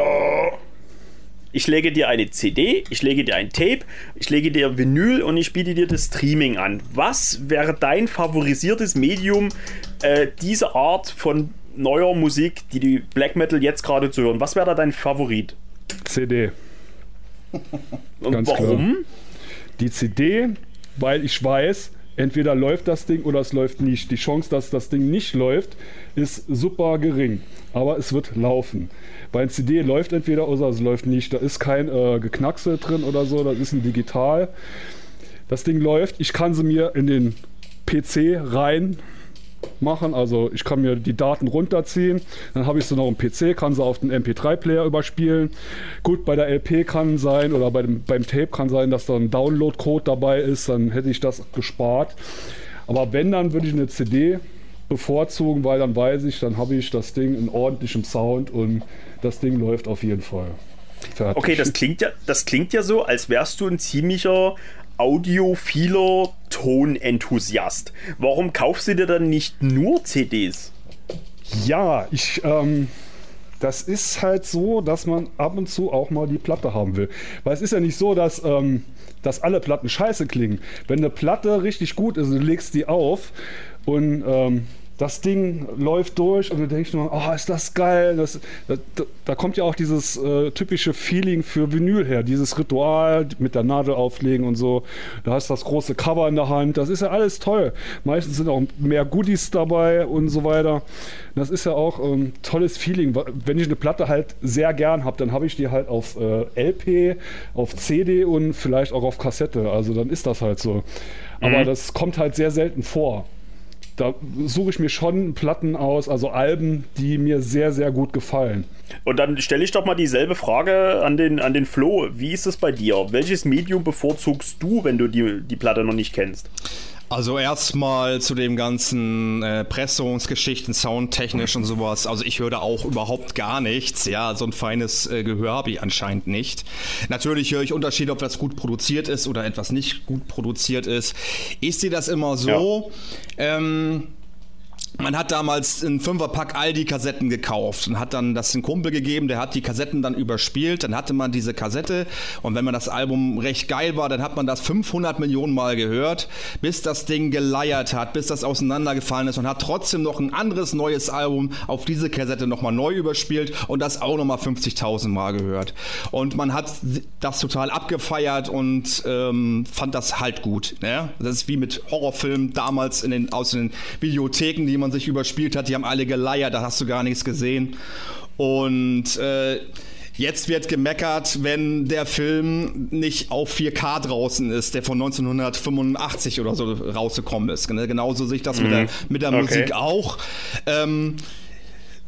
Ich lege dir eine CD, ich lege dir ein Tape, ich lege dir Vinyl und ich biete dir das Streaming an. Was wäre dein favorisiertes Medium äh, diese Art von neuer Musik, die die Black Metal jetzt gerade zu hören? Was wäre da dein Favorit? CD. Und Ganz warum? Klar. Die CD, weil ich weiß, entweder läuft das Ding oder es läuft nicht. Die Chance, dass das Ding nicht läuft, ist super gering. Aber es wird laufen. Bei CD läuft entweder oder es läuft nicht. Da ist kein äh, Geknackse drin oder so, das ist ein Digital. Das Ding läuft. Ich kann sie mir in den PC rein machen. Also ich kann mir die Daten runterziehen, dann habe ich sie noch im PC, kann sie auf den MP3-Player überspielen. Gut, bei der LP kann sein oder bei dem, beim Tape kann sein, dass da ein Download-Code dabei ist, dann hätte ich das gespart. Aber wenn, dann würde ich eine CD bevorzugen, weil dann weiß ich, dann habe ich das Ding in ordentlichem Sound und das Ding läuft auf jeden Fall. Fertig. Okay, das klingt ja, das klingt ja so, als wärst du ein ziemlicher audiophiler Tonenthusiast. Warum kaufst du dir dann nicht nur CDs? Ja, ich, ähm, das ist halt so, dass man ab und zu auch mal die Platte haben will. Weil es ist ja nicht so, dass, ähm, dass alle Platten scheiße klingen. Wenn eine Platte richtig gut ist du legst die auf und ähm, das Ding läuft durch und du denkst nur, oh, ist das geil. Das, da, da kommt ja auch dieses äh, typische Feeling für Vinyl her, dieses Ritual mit der Nadel auflegen und so. Da hast du das große Cover in der Hand. Das ist ja alles toll. Meistens sind auch mehr Goodies dabei und so weiter. Das ist ja auch ein ähm, tolles Feeling. Wenn ich eine Platte halt sehr gern habe, dann habe ich die halt auf äh, LP, auf CD und vielleicht auch auf Kassette. Also dann ist das halt so. Aber mhm. das kommt halt sehr selten vor da suche ich mir schon Platten aus, also Alben, die mir sehr, sehr gut gefallen. Und dann stelle ich doch mal dieselbe Frage an den, an den Flo. Wie ist es bei dir? Welches Medium bevorzugst du, wenn du die, die Platte noch nicht kennst? Also erstmal zu dem ganzen äh, Pressungsgeschichten, soundtechnisch und sowas. Also ich höre da auch überhaupt gar nichts. Ja, so ein feines äh, Gehör habe ich anscheinend nicht. Natürlich höre ich Unterschiede, ob das gut produziert ist oder etwas nicht gut produziert ist. Ich sehe das immer so. Ja. Ähm, man hat damals einen Fünferpack Aldi-Kassetten gekauft und hat dann das einen Kumpel gegeben, der hat die Kassetten dann überspielt. Dann hatte man diese Kassette und wenn man das Album recht geil war, dann hat man das 500 Millionen Mal gehört, bis das Ding geleiert hat, bis das auseinandergefallen ist und hat trotzdem noch ein anderes neues Album auf diese Kassette nochmal neu überspielt und das auch nochmal 50.000 Mal gehört. Und man hat das total abgefeiert und ähm, fand das halt gut. Ne? Das ist wie mit Horrorfilmen damals in den, aus den Videotheken, die man sich überspielt hat, die haben alle geleiert, da hast du gar nichts gesehen. Und äh, Jetzt wird gemeckert, wenn der Film nicht auf 4K draußen ist, der von 1985 oder so rausgekommen ist. Genauso sehe ich das mhm. mit der, mit der okay. Musik auch. Ähm,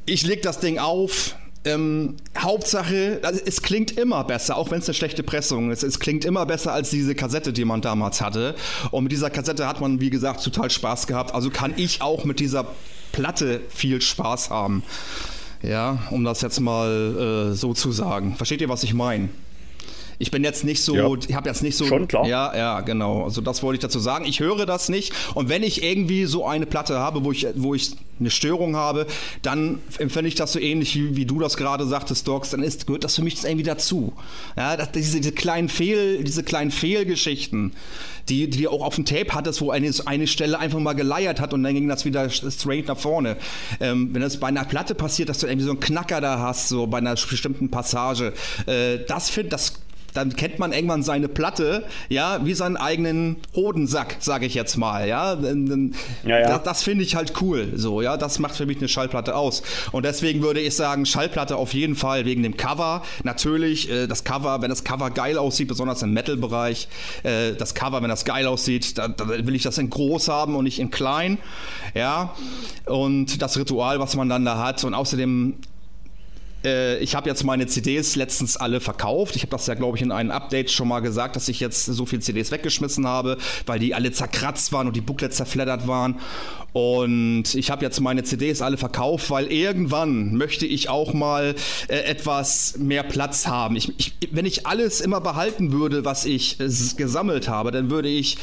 ich leg das Ding auf, ähm, Hauptsache, also es klingt immer besser, auch wenn es eine schlechte Pressung ist. Es klingt immer besser als diese Kassette, die man damals hatte. Und mit dieser Kassette hat man, wie gesagt, total Spaß gehabt. Also kann ich auch mit dieser Platte viel Spaß haben. Ja, um das jetzt mal äh, so zu sagen. Versteht ihr, was ich meine? Ich bin jetzt nicht so, ja. ich habe jetzt nicht so. Schon klar. Ja, ja, genau. Also das wollte ich dazu sagen. Ich höre das nicht. Und wenn ich irgendwie so eine Platte habe, wo ich, wo ich eine Störung habe, dann empfinde ich das so ähnlich wie, wie du das gerade sagtest, Docs, dann ist, gehört das für mich irgendwie dazu. Ja, das, diese, diese kleinen Fehl, diese kleinen Fehlgeschichten, die, die auch auf dem Tape hattest, wo eine, eine Stelle einfach mal geleiert hat und dann ging das wieder straight nach vorne. Ähm, wenn das bei einer Platte passiert, dass du irgendwie so einen Knacker da hast, so bei einer bestimmten Passage, äh, das finde das dann kennt man irgendwann seine Platte, ja, wie seinen eigenen Hodensack, sage ich jetzt mal, ja. ja, ja. Das, das finde ich halt cool, so, ja. Das macht für mich eine Schallplatte aus. Und deswegen würde ich sagen, Schallplatte auf jeden Fall wegen dem Cover. Natürlich, äh, das Cover, wenn das Cover geil aussieht, besonders im Metal-Bereich, äh, das Cover, wenn das geil aussieht, dann, dann will ich das in groß haben und nicht in klein, ja. Und das Ritual, was man dann da hat und außerdem äh, ich habe jetzt meine CDs letztens alle verkauft. Ich habe das ja, glaube ich, in einem Update schon mal gesagt, dass ich jetzt so viele CDs weggeschmissen habe, weil die alle zerkratzt waren und die Booklets zerfleddert waren. Und ich habe jetzt meine CDs alle verkauft, weil irgendwann möchte ich auch mal äh, etwas mehr Platz haben. Ich, ich, wenn ich alles immer behalten würde, was ich äh, gesammelt habe, dann würde ich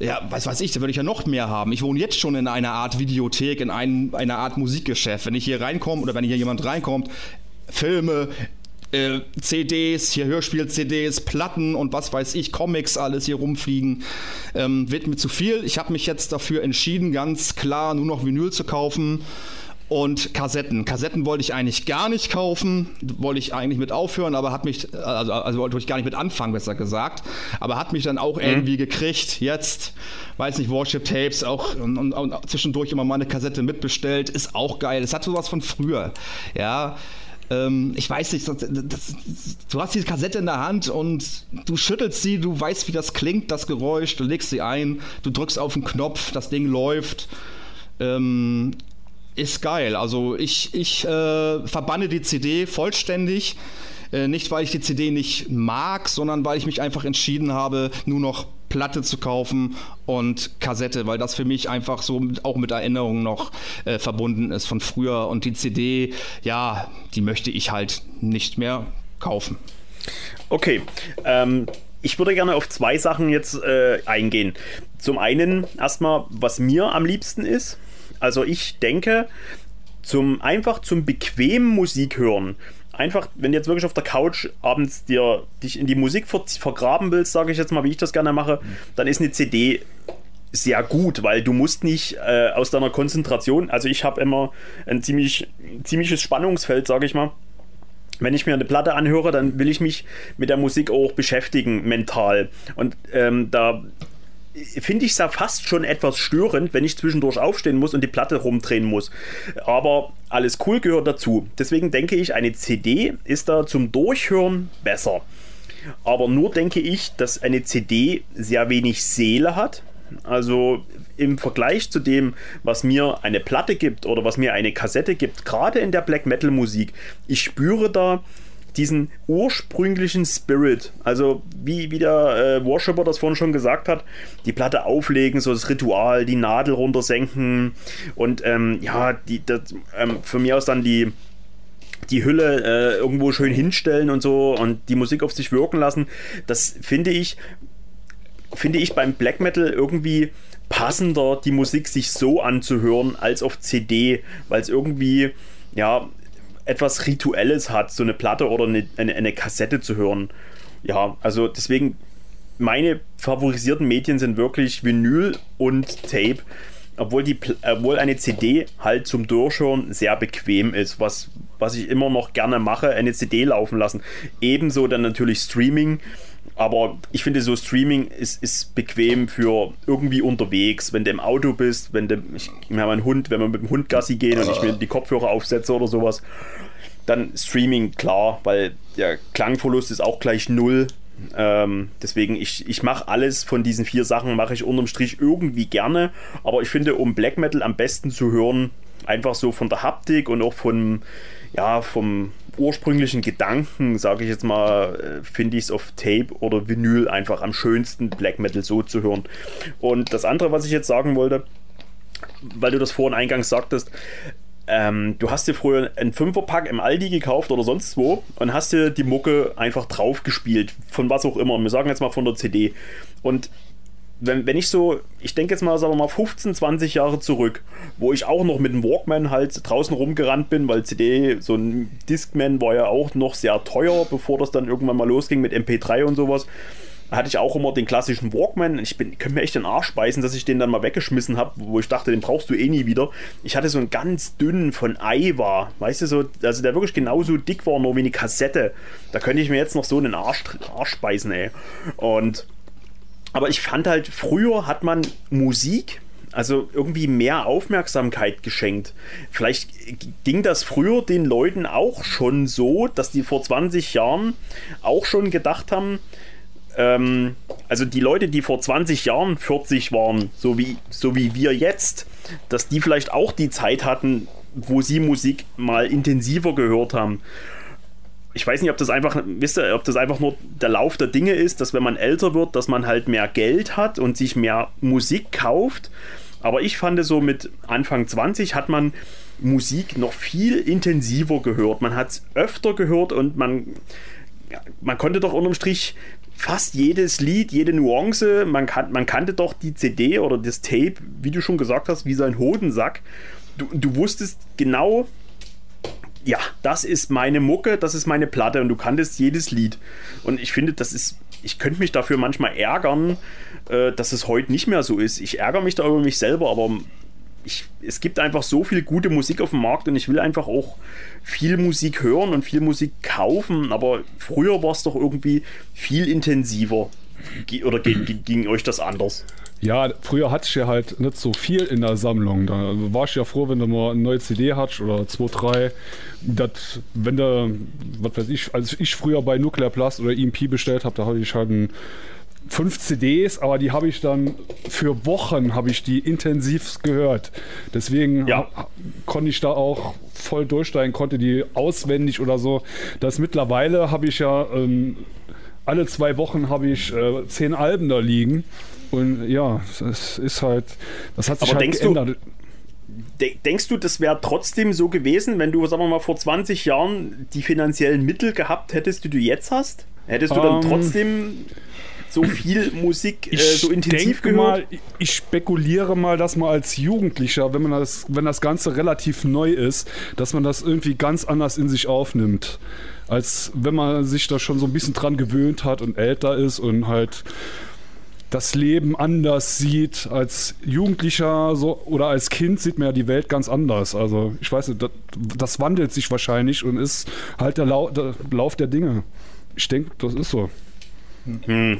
ja, was weiß ich, da würde ich ja noch mehr haben. Ich wohne jetzt schon in einer Art Videothek, in ein, einer Art Musikgeschäft. Wenn ich hier reinkomme oder wenn hier jemand reinkommt, Filme, äh, CDs, hier Hörspiel-CDs, Platten und was weiß ich, Comics, alles hier rumfliegen, ähm, wird mir zu viel. Ich habe mich jetzt dafür entschieden, ganz klar nur noch Vinyl zu kaufen und Kassetten. Kassetten wollte ich eigentlich gar nicht kaufen, wollte ich eigentlich mit aufhören, aber hat mich, also, also wollte ich gar nicht mit anfangen, besser gesagt, aber hat mich dann auch mhm. irgendwie gekriegt. Jetzt, weiß nicht, Worship Tapes, auch und, und, und zwischendurch immer mal eine Kassette mitbestellt, ist auch geil. Es hat sowas von früher, ja. Ähm, ich weiß nicht, das, das, du hast diese Kassette in der Hand und du schüttelst sie, du weißt, wie das klingt, das Geräusch, du legst sie ein, du drückst auf den Knopf, das Ding läuft. Ähm, ist geil. Also ich, ich äh, verbanne die CD vollständig. Äh, nicht, weil ich die CD nicht mag, sondern weil ich mich einfach entschieden habe, nur noch Platte zu kaufen und Kassette, weil das für mich einfach so mit, auch mit Erinnerungen noch äh, verbunden ist von früher. Und die CD, ja, die möchte ich halt nicht mehr kaufen. Okay. Ähm, ich würde gerne auf zwei Sachen jetzt äh, eingehen. Zum einen erstmal, was mir am liebsten ist. Also ich denke, zum einfach zum bequemen Musik hören einfach, wenn du jetzt wirklich auf der Couch abends dir dich in die Musik ver vergraben willst, sage ich jetzt mal, wie ich das gerne mache, dann ist eine CD sehr gut, weil du musst nicht äh, aus deiner Konzentration, also ich habe immer ein ziemlich, ziemliches Spannungsfeld, sage ich mal. Wenn ich mir eine Platte anhöre, dann will ich mich mit der Musik auch beschäftigen, mental. Und ähm, da finde ich es ja fast schon etwas störend, wenn ich zwischendurch aufstehen muss und die Platte rumdrehen muss. Aber alles cool gehört dazu. Deswegen denke ich, eine CD ist da zum Durchhören besser. Aber nur denke ich, dass eine CD sehr wenig Seele hat. Also im Vergleich zu dem, was mir eine Platte gibt oder was mir eine Kassette gibt, gerade in der Black Metal Musik, ich spüre da diesen ursprünglichen Spirit, also wie, wie der äh, Worshipper das vorhin schon gesagt hat, die Platte auflegen, so das Ritual, die Nadel runtersenken und ähm, ja, die, das, ähm, von mir aus dann die, die Hülle äh, irgendwo schön hinstellen und so und die Musik auf sich wirken lassen, das finde ich, finde ich beim Black Metal irgendwie passender, die Musik sich so anzuhören als auf CD, weil es irgendwie ja, etwas Rituelles hat, so eine Platte oder eine, eine, eine Kassette zu hören. Ja, also deswegen, meine favorisierten Medien sind wirklich Vinyl und Tape obwohl, die, obwohl eine CD halt zum Durchhören sehr bequem ist, was, was ich immer noch gerne mache, eine CD laufen lassen. Ebenso dann natürlich Streaming. Aber ich finde, so Streaming ist, ist bequem für irgendwie unterwegs, wenn du im Auto bist, wenn du, ich, wir haben einen Hund, wenn wir mit dem Hund Gassi gehen und ich mir die Kopfhörer aufsetze oder sowas, dann Streaming, klar, weil der Klangverlust ist auch gleich null. Ähm, deswegen, ich, ich mache alles von diesen vier Sachen, mache ich unterm Strich irgendwie gerne. Aber ich finde, um Black Metal am besten zu hören, einfach so von der Haptik und auch von, ja, vom ursprünglichen Gedanken, sage ich jetzt mal, äh, finde ich es auf Tape oder Vinyl einfach am schönsten, Black Metal so zu hören. Und das andere, was ich jetzt sagen wollte, weil du das vorhin eingangs sagtest, ähm, du hast dir früher einen Fünferpack im Aldi gekauft oder sonst wo und hast dir die Mucke einfach drauf gespielt, von was auch immer. Wir sagen jetzt mal von der CD. Und wenn, wenn ich so, ich denke jetzt mal, sagen wir mal 15, 20 Jahre zurück, wo ich auch noch mit dem Walkman halt draußen rumgerannt bin, weil CD, so ein Discman war ja auch noch sehr teuer, bevor das dann irgendwann mal losging mit MP3 und sowas hatte ich auch immer den klassischen Walkman. Ich bin, könnte mir echt den Arsch beißen, dass ich den dann mal weggeschmissen habe, wo ich dachte, den brauchst du eh nie wieder. Ich hatte so einen ganz dünnen von Aiwa, weißt du, so, also der wirklich genauso dick war, nur wie eine Kassette. Da könnte ich mir jetzt noch so einen Arsch, Arsch beißen, ey. Und, aber ich fand halt, früher hat man Musik also irgendwie mehr Aufmerksamkeit geschenkt. Vielleicht ging das früher den Leuten auch schon so, dass die vor 20 Jahren auch schon gedacht haben, ähm, also die Leute, die vor 20 Jahren 40 waren, so wie, so wie wir jetzt, dass die vielleicht auch die Zeit hatten, wo sie Musik mal intensiver gehört haben. Ich weiß nicht, ob das einfach, wisst ihr, ob das einfach nur der Lauf der Dinge ist, dass wenn man älter wird, dass man halt mehr Geld hat und sich mehr Musik kauft. Aber ich fand so mit Anfang 20 hat man Musik noch viel intensiver gehört. Man hat es öfter gehört und man, man konnte doch unterm Strich fast jedes Lied, jede Nuance, man, kan man kannte doch die CD oder das Tape, wie du schon gesagt hast, wie sein Hodensack. Du, du wusstest genau, ja, das ist meine Mucke, das ist meine Platte und du kanntest jedes Lied. Und ich finde, das ist, ich könnte mich dafür manchmal ärgern, äh, dass es heute nicht mehr so ist. Ich ärgere mich da über mich selber, aber ich, es gibt einfach so viel gute Musik auf dem Markt und ich will einfach auch viel Musik hören und viel Musik kaufen, aber früher war es doch irgendwie viel intensiver. Oder ging, ging euch das anders? Ja, früher hatte ich ja halt nicht so viel in der Sammlung. Da war ich ja froh, wenn du mal eine neue CD hattest oder zwei, drei. Das, wenn du, was weiß ich, als ich früher bei Nuclear Blast oder EMP bestellt habe, da hatte ich halt ein fünf CDs, aber die habe ich dann für Wochen habe ich die intensiv gehört. Deswegen ja. konnte ich da auch voll durchsteigen, konnte die auswendig oder so. Das mittlerweile habe ich ja ähm, alle zwei Wochen habe ich äh, zehn Alben da liegen. Und ja, das ist halt, das hat sich aber halt geändert. Du, denkst du, das wäre trotzdem so gewesen, wenn du, sagen wir mal, vor 20 Jahren die finanziellen Mittel gehabt hättest, die du jetzt hast? Hättest du dann ähm, trotzdem so viel Musik äh, so intensiv gehört? Mal, ich spekuliere mal, dass man als Jugendlicher, wenn man das, wenn das Ganze relativ neu ist, dass man das irgendwie ganz anders in sich aufnimmt. Als wenn man sich da schon so ein bisschen dran gewöhnt hat und älter ist und halt das Leben anders sieht. Als Jugendlicher so, oder als Kind sieht man ja die Welt ganz anders. Also ich weiß nicht, das, das wandelt sich wahrscheinlich und ist halt der, Lau der Lauf der Dinge. Ich denke, das ist so. Hm.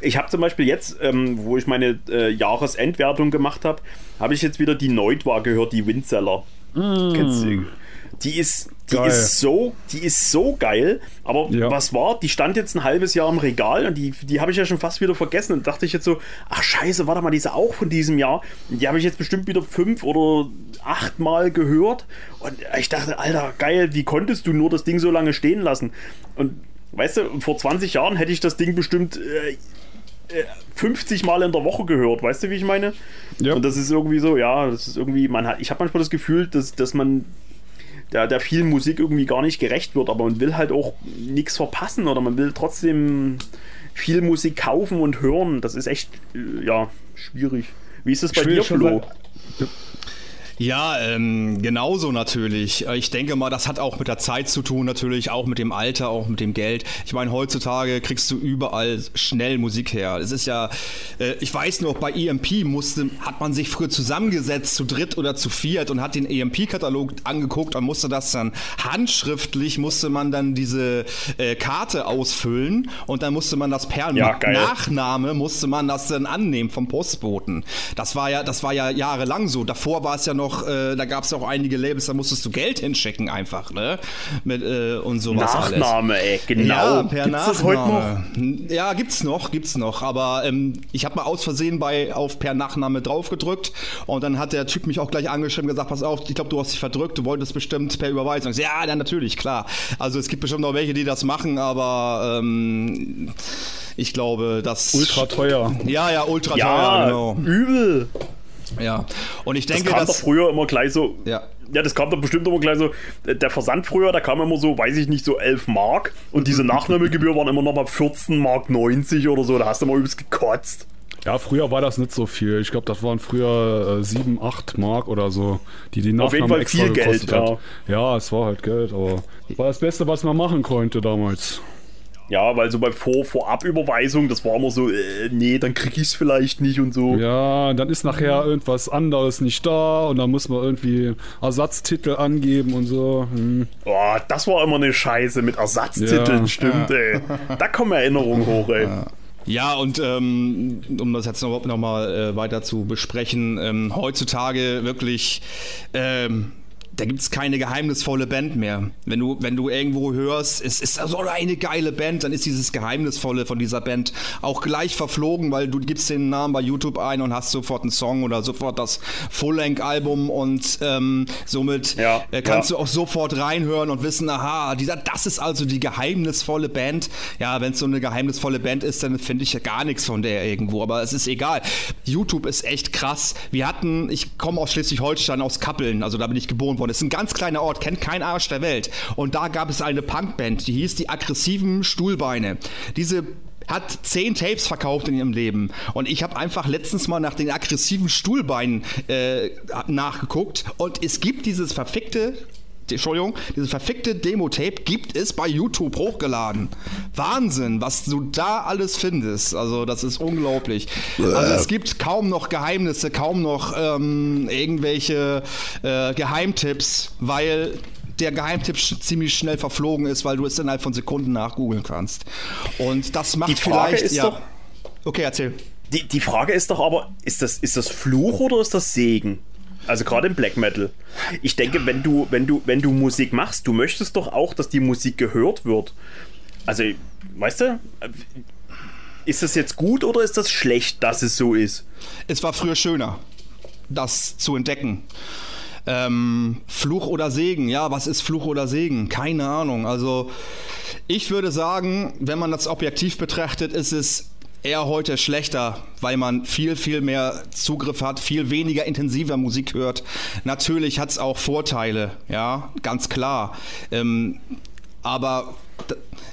Ich habe zum Beispiel jetzt, ähm, wo ich meine äh, Jahresendwertung gemacht habe, habe ich jetzt wieder die Neutwa gehört, die Windseller. Mm. Die ist, die ist so, die ist so geil. Aber ja. was war? Die stand jetzt ein halbes Jahr im Regal und die, die habe ich ja schon fast wieder vergessen. Und dachte ich jetzt so, ach scheiße, warte mal, die ist auch von diesem Jahr. Die habe ich jetzt bestimmt wieder fünf oder acht Mal gehört. Und ich dachte, Alter, geil, wie konntest du nur das Ding so lange stehen lassen? Und Weißt du, vor 20 Jahren hätte ich das Ding bestimmt äh, 50 äh, Mal in der Woche gehört. Weißt du, wie ich meine? Ja. Und das ist irgendwie so, ja, das ist irgendwie, man hat, ich habe manchmal das Gefühl, dass, dass man der, der vielen Musik irgendwie gar nicht gerecht wird, aber man will halt auch nichts verpassen oder man will trotzdem viel Musik kaufen und hören. Das ist echt, äh, ja, schwierig. Wie ist es bei dir, Flo? Ja, ähm, genauso natürlich. Äh, ich denke mal, das hat auch mit der Zeit zu tun, natürlich auch mit dem Alter, auch mit dem Geld. Ich meine, heutzutage kriegst du überall schnell Musik her. Es ist ja, äh, ich weiß noch, bei EMP musste, hat man sich früher zusammengesetzt, zu dritt oder zu viert und hat den EMP-Katalog angeguckt und musste das dann handschriftlich, musste man dann diese äh, Karte ausfüllen und dann musste man das per ja, Nachname, musste man das dann annehmen vom Postboten. Das war ja, das war ja jahrelang so. Davor war es ja noch noch, äh, da gab es auch einige Labels, da musstest du Geld hinschicken einfach, ne? Mit, äh, und sowas Nachname, alles. ey, genau. Ja, per Gibt's Nachname. das heute noch? Ja, gibt's noch, gibt's noch. Aber ähm, ich habe mal aus Versehen bei auf per Nachname draufgedrückt und dann hat der Typ mich auch gleich angeschrieben und gesagt, pass auf, ich glaube, du hast dich verdrückt, du wolltest bestimmt per Überweisung. Ich ja, dann natürlich, klar. Also es gibt bestimmt noch welche, die das machen, aber ähm, ich glaube, das Ultra teuer. Ja, ja, ultra Ja, teuer, genau. übel. Ja. Und ich Das denke, kam doch dass früher immer gleich so. Ja. Ja, das kam doch bestimmt immer gleich so. Der Versand früher, da kam immer so, weiß ich nicht, so 11 Mark. Und diese Nachnahmegebühr waren immer noch mal 14 Mark 90 oder so. Da hast du mal übelst gekotzt. Ja, früher war das nicht so viel. Ich glaube, das waren früher äh, 7, 8 Mark oder so, die die Nachname Auf jeden Fall extra viel Geld, hat. Ja, es war halt Geld, aber war das Beste, was man machen konnte damals. Ja, weil so bei Vor Vorabüberweisung, das war immer so, äh, nee, dann krieg ich's vielleicht nicht und so. Ja, dann ist nachher irgendwas anderes nicht da und dann muss man irgendwie Ersatztitel angeben und so. Hm. Boah, das war immer eine Scheiße mit Ersatztiteln, Ja. stimmt, ey. Da kommen Erinnerungen hoch, ey. Ja, und ähm, um das jetzt noch, noch mal äh, weiter zu besprechen, ähm, heutzutage wirklich, ähm, da gibt's keine geheimnisvolle Band mehr. Wenn du, wenn du irgendwo hörst, es ist so eine geile Band, dann ist dieses Geheimnisvolle von dieser Band auch gleich verflogen, weil du gibst den Namen bei YouTube ein und hast sofort einen Song oder sofort das Full-Length-Album und ähm, somit Ja, äh, kannst ja. du auch sofort reinhören und wissen, aha, dieser, das ist also die geheimnisvolle Band. Ja, wenn es so eine geheimnisvolle Band ist, dann finde ich ja gar nichts von der irgendwo, aber es ist egal. YouTube ist echt krass. Wir hatten, ich komme aus Schleswig-Holstein, aus Kappeln, also da bin ich geboren worden. Das ist ein ganz kleiner Ort, kennt kein Arsch der Welt. Und da gab es eine Punkband, die hieß die aggressiven Stuhlbeine. Diese hat zehn Tapes verkauft in ihrem Leben. Und ich habe einfach letztens mal nach den aggressiven Stuhlbeinen äh, nachgeguckt. Und es gibt dieses verfickte Entschuldigung, dieses verfickte Demo-Tape gibt es bei YouTube hochgeladen. Wahnsinn, was du da alles findest. Also, das ist unglaublich. Also, es gibt kaum noch Geheimnisse, kaum noch ähm, irgendwelche äh, Geheimtipps, weil der Geheimtipp sch ziemlich schnell verflogen ist, weil du es innerhalb von Sekunden nachgoogeln kannst. Und das macht Die Frage vielleicht. ist ja. doch- Okay, erzähl. Die, die Frage ist doch aber, ist das, ist das Fluch oder ist das Segen? Also gerade im Black Metal. Ich denke, wenn du, wenn du, wenn du Musik machst, du möchtest doch auch, dass die Musik gehört wird. Also, weißt du, ist das jetzt gut oder ist das schlecht, dass es so ist? Es war früher schöner, das zu entdecken. Ähm, Fluch oder Segen, ja, was ist Fluch oder Segen? Keine Ahnung. Also, ich würde sagen, wenn man das objektiv betrachtet, ist es eher heute schlechter, weil man viel, viel mehr Zugriff hat, viel weniger intensiver Musik hört. Natürlich hat es auch Vorteile, ja, ganz klar. Ähm, aber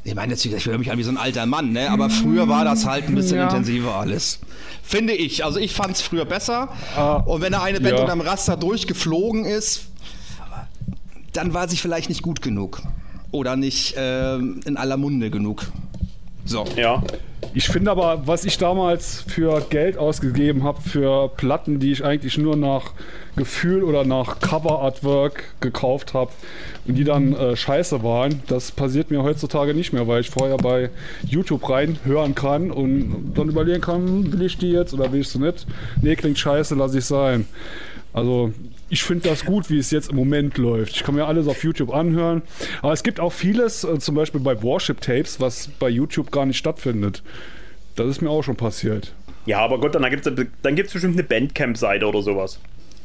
ich meine, jetzt, ich höre mich an wie so ein alter Mann, ne? aber früher war das halt ein bisschen Ja. intensiver alles. Finde ich. Also ich fand es früher besser. Ah, Und wenn da eine Band ja. unterm Raster durchgeflogen ist, dann war sie vielleicht nicht gut genug. Oder nicht ähm, in aller Munde genug. So. Ja. Ich finde aber, was ich damals für Geld ausgegeben habe für Platten, die ich eigentlich nur nach Gefühl oder nach Cover-Artwork gekauft habe und die dann äh, scheiße waren, das passiert mir heutzutage nicht mehr, weil ich vorher bei YouTube rein hören kann und dann überlegen kann, will ich die jetzt oder will ich sie nicht? Nee, klingt scheiße, lass ich sein. Also ich finde das gut, wie es jetzt im Moment läuft. Ich kann mir alles auf YouTube anhören. Aber es gibt auch vieles, äh, zum Beispiel bei Worship-Tapes, was bei YouTube gar nicht stattfindet. Das ist mir auch schon passiert. Ja, aber Gott, dann gibt es dann gibt's bestimmt eine Bandcamp-Seite oder sowas.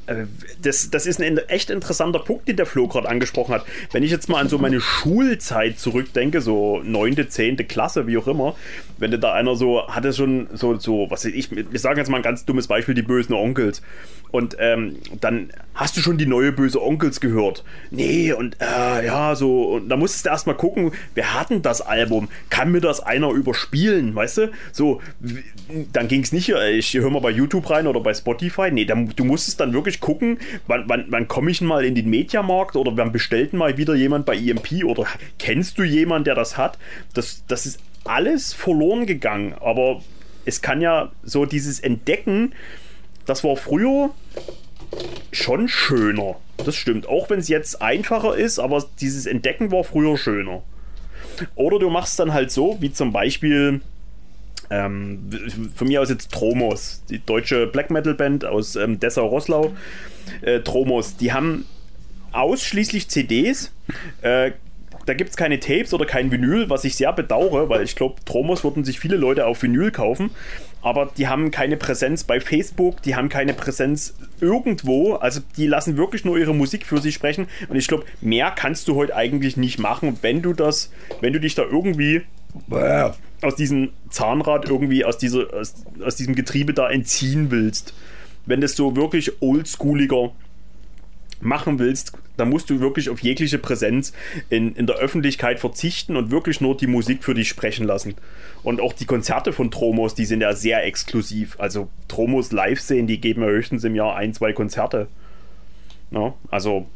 Äh, Das, das ist ein echt interessanter Punkt, den der Flo gerade angesprochen hat. Wenn ich jetzt mal an so meine Schulzeit zurückdenke, so 9., 10. Klasse, wie auch immer, wenn da einer so, hatte schon so, so, was ich, wir sagen jetzt mal ein ganz dummes Beispiel, die bösen Onkels. Und ähm, dann hast du schon die neue böse Onkels gehört. Nee, und äh, ja, so, und da musstest du erstmal gucken, wer hat denn das Album? Kann mir das einer überspielen, weißt du? So, dann ging es nicht, äh, ich höre mal bei YouTube rein oder bei Spotify. Nee, dann, du musstest dann wirklich gucken, wann, wann, wann komme ich mal in den Mediamarkt oder wann bestellt mal wieder jemand bei EMP oder kennst du jemanden, der das hat? Das, das ist alles verloren gegangen, aber es kann ja so dieses Entdecken, das war früher schon schöner. Das stimmt. Auch wenn es jetzt einfacher ist, aber dieses Entdecken war früher schöner. Oder du machst dann halt so, wie zum Beispiel ähm, von mir aus jetzt Tromos, die deutsche Black Metal Band aus ähm, Dessau-Rosslau. Äh, Tromos, die haben ausschließlich CDs. Äh, da gibt es keine Tapes oder kein Vinyl, was ich sehr bedauere, weil ich glaube, Tromos würden sich viele Leute auf Vinyl kaufen, aber die haben keine Präsenz bei Facebook, die haben keine Präsenz irgendwo, also die lassen wirklich nur ihre Musik für sich sprechen und ich glaube, mehr kannst du heute eigentlich nicht machen, wenn du das, wenn du dich da irgendwie aus diesem Zahnrad irgendwie aus, dieser, aus, aus diesem Getriebe da entziehen willst. Wenn das so wirklich oldschooliger machen willst, dann musst du wirklich auf jegliche Präsenz in, in der Öffentlichkeit verzichten und wirklich nur die Musik für dich sprechen lassen. Und auch die Konzerte von Tromos, die sind ja sehr exklusiv. Also Tromos live sehen, die geben ja höchstens im Jahr ein, zwei Konzerte. Ja, also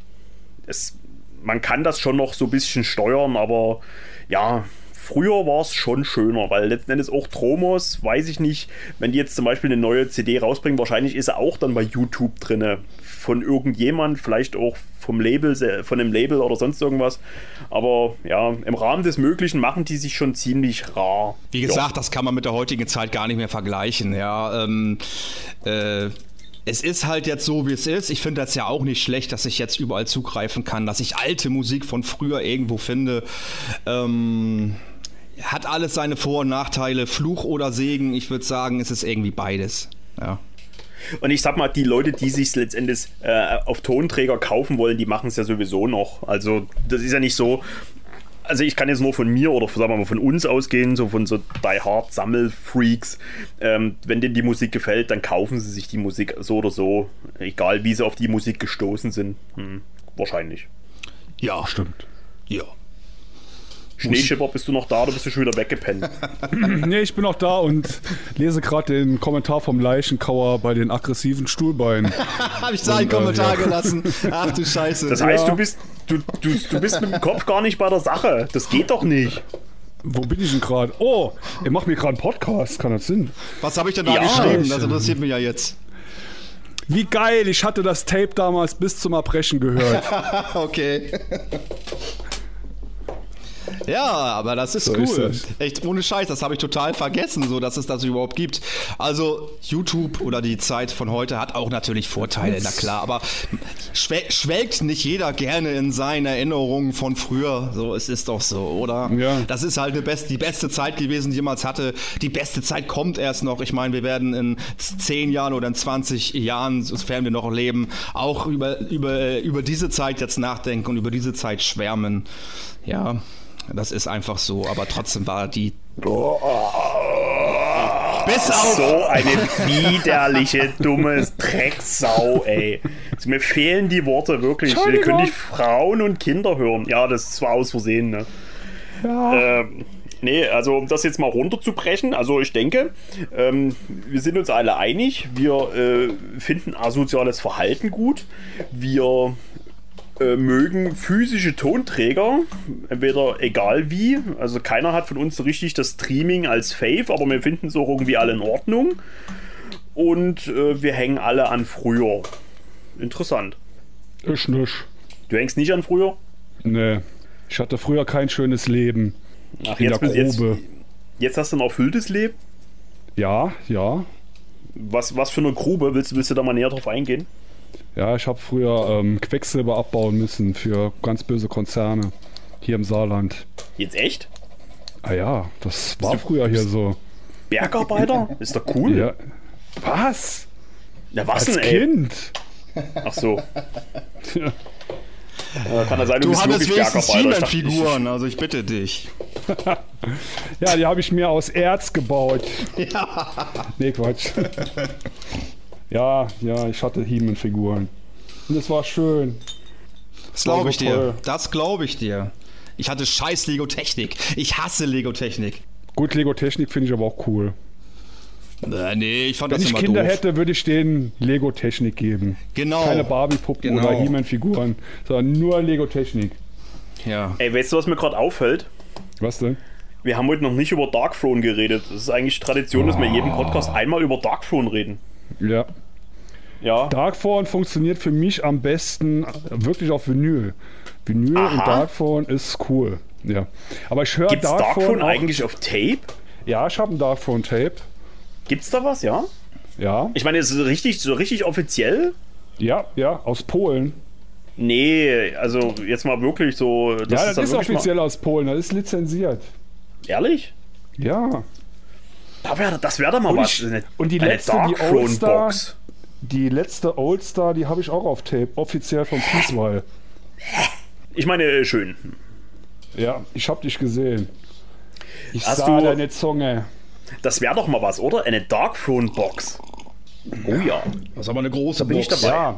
es, man kann das schon noch so ein bisschen steuern, aber ja, früher war es schon schöner, weil letzten Endes auch Tromos, weiß ich nicht, wenn die jetzt zum Beispiel eine neue CD rausbringen, wahrscheinlich ist er auch dann bei YouTube drin von irgendjemand, vielleicht auch vom Label, von einem Label oder sonst irgendwas. Aber ja, im Rahmen des Möglichen machen die sich schon ziemlich rar. Wie gesagt, ja. das kann man mit der heutigen Zeit gar nicht mehr vergleichen. Ja, ähm, äh, es ist halt jetzt so, wie es ist. Ich finde das ja auch nicht schlecht, dass ich jetzt überall zugreifen kann, dass ich alte Musik von früher irgendwo finde. Ähm, hat alles seine Vor- und Nachteile, Fluch oder Segen. Ich würde sagen, es ist irgendwie beides. Ja. Und ich sag mal, die Leute, die sich letztendlich äh, auf Tonträger kaufen wollen, die machen es ja sowieso noch. Also, das ist ja nicht so. Also, ich kann jetzt nur von mir oder sagen wir mal von uns ausgehen, so von so Die Hard Sammelfreaks. Ähm, wenn denen die Musik gefällt, dann kaufen sie sich die Musik so oder so. Egal, wie sie auf die Musik gestoßen sind. Hm, wahrscheinlich. Ja, stimmt. Ja. Schneeschipper, bist du noch da oder bist du schon wieder weggepennt? nee, ich bin noch da und lese gerade den Kommentar vom Leichenkauer bei den aggressiven Stuhlbeinen. Habe ich da einen Kommentar ja. gelassen? Ach du Scheiße. Das heißt, ja. du, bist, du, du, du bist mit dem Kopf gar nicht bei der Sache. Das geht doch nicht. Wo bin ich denn gerade? Oh, ihr macht mir gerade einen Podcast, kann das Sinn? Was habe ich denn da ja, geschrieben? Das interessiert mich ja jetzt. Wie geil, ich hatte das Tape damals bis zum Erbrechen gehört. okay. Ja, aber das ist so cool. Ist das. Echt ohne Scheiß, das habe ich total vergessen, so dass es das überhaupt gibt. Also YouTube oder die Zeit von heute hat auch natürlich Vorteile, na klar, aber schwelgt nicht jeder gerne in seinen Erinnerungen von früher. So, es ist doch so, oder? Ja. Das ist halt best, die beste Zeit gewesen, die jemals hatte. Die beste Zeit kommt erst noch. Ich meine, wir werden in 10 Jahren oder in 20 Jahren, sofern wir noch leben, auch über, über, über diese Zeit jetzt nachdenken und über diese Zeit schwärmen. Ja. Das ist einfach so, aber trotzdem war die. Bis auf so eine widerliche, dumme Drecksau, ey. Also mir fehlen die Worte wirklich. Wir können nicht Frauen und Kinder hören. Ja, das war aus Versehen, ne? Ja. Ähm, nee, also um das jetzt mal runterzubrechen, also ich denke, ähm, wir sind uns alle einig, wir äh, finden asoziales Verhalten gut, wir äh, mögen physische Tonträger, entweder egal wie. Also keiner hat von uns so richtig das Streaming als Fave, aber wir finden es auch irgendwie alle in Ordnung. Und äh, wir hängen alle an früher. Interessant. Ich nicht. Du hängst nicht an früher? Nee. Ich hatte früher kein schönes Leben. Ach, jetzt, jetzt, jetzt hast du ein erfülltes Leben? Ja, ja. Was, was für eine Grube? Willst, willst du da mal näher drauf eingehen? Ja, ich habe früher ähm, Quecksilber abbauen müssen für ganz böse Konzerne hier im Saarland. Jetzt echt? Ah ja, das war früher hier so. Bergarbeiter? Ist doch cool. Ja. Was? Ja, was Als denn, ey? Kind. Ach so. Ja. Kann das sein, du, du hattest wenigstens He-Man-Figuren, also ich bitte dich. ja, die habe ich mir aus Erz gebaut. Ja. Nee, Quatsch. Ja, ja, ich hatte He-Man-Figuren. Und es war schön. Das glaube ich dir. Das glaube ich dir. Ich hatte scheiß Lego-Technik. Ich hasse Lego-Technik. Gut, Lego-Technik finde ich aber auch cool. Äh, nee, ich fand Wenn das ich Kinder doof. hätte, würde ich denen Lego-Technik geben. Genau. Keine Barbie-Puppen genau. oder He-Man-Figuren, sondern nur Lego-Technik. Ja. Ey, weißt du, was mir gerade auffällt? Was denn? Wir haben heute noch nicht über Darkthrone geredet. Das ist eigentlich Tradition, oh. dass wir in jedem Podcast einmal über Darkthrone reden. Ja. Ja. Darkphone funktioniert für mich am besten wirklich auf Vinyl. Vinyl Aha. und Darkphone ist cool. Ja. Aber ich höre Darkphone, Darkphone eigentlich auf Tape? Ja, ich habe ein Dark Throne Tape. Gibt's da was, ja? Ja. Ich meine, ist es richtig, so richtig offiziell? Ja, ja, aus Polen. Nee, also jetzt mal wirklich so. Das ja, das ist, ist offiziell aus Polen, das ist lizenziert. Ehrlich? Ja. Da wär, das wäre doch mal und was. Ich, eine, und die letzte, die Oldstar, Box. Die letzte Oldstar, die habe ich auch auf Tape, offiziell von Peacewell. Ich meine, äh, schön. Ja, ich habe dich gesehen. Ich Hast sah du, deine Zunge. Das wäre doch mal was, oder? Eine Dark Throne Box. Oh ja. Das ist aber eine große da bin Box. ich dabei. Ja.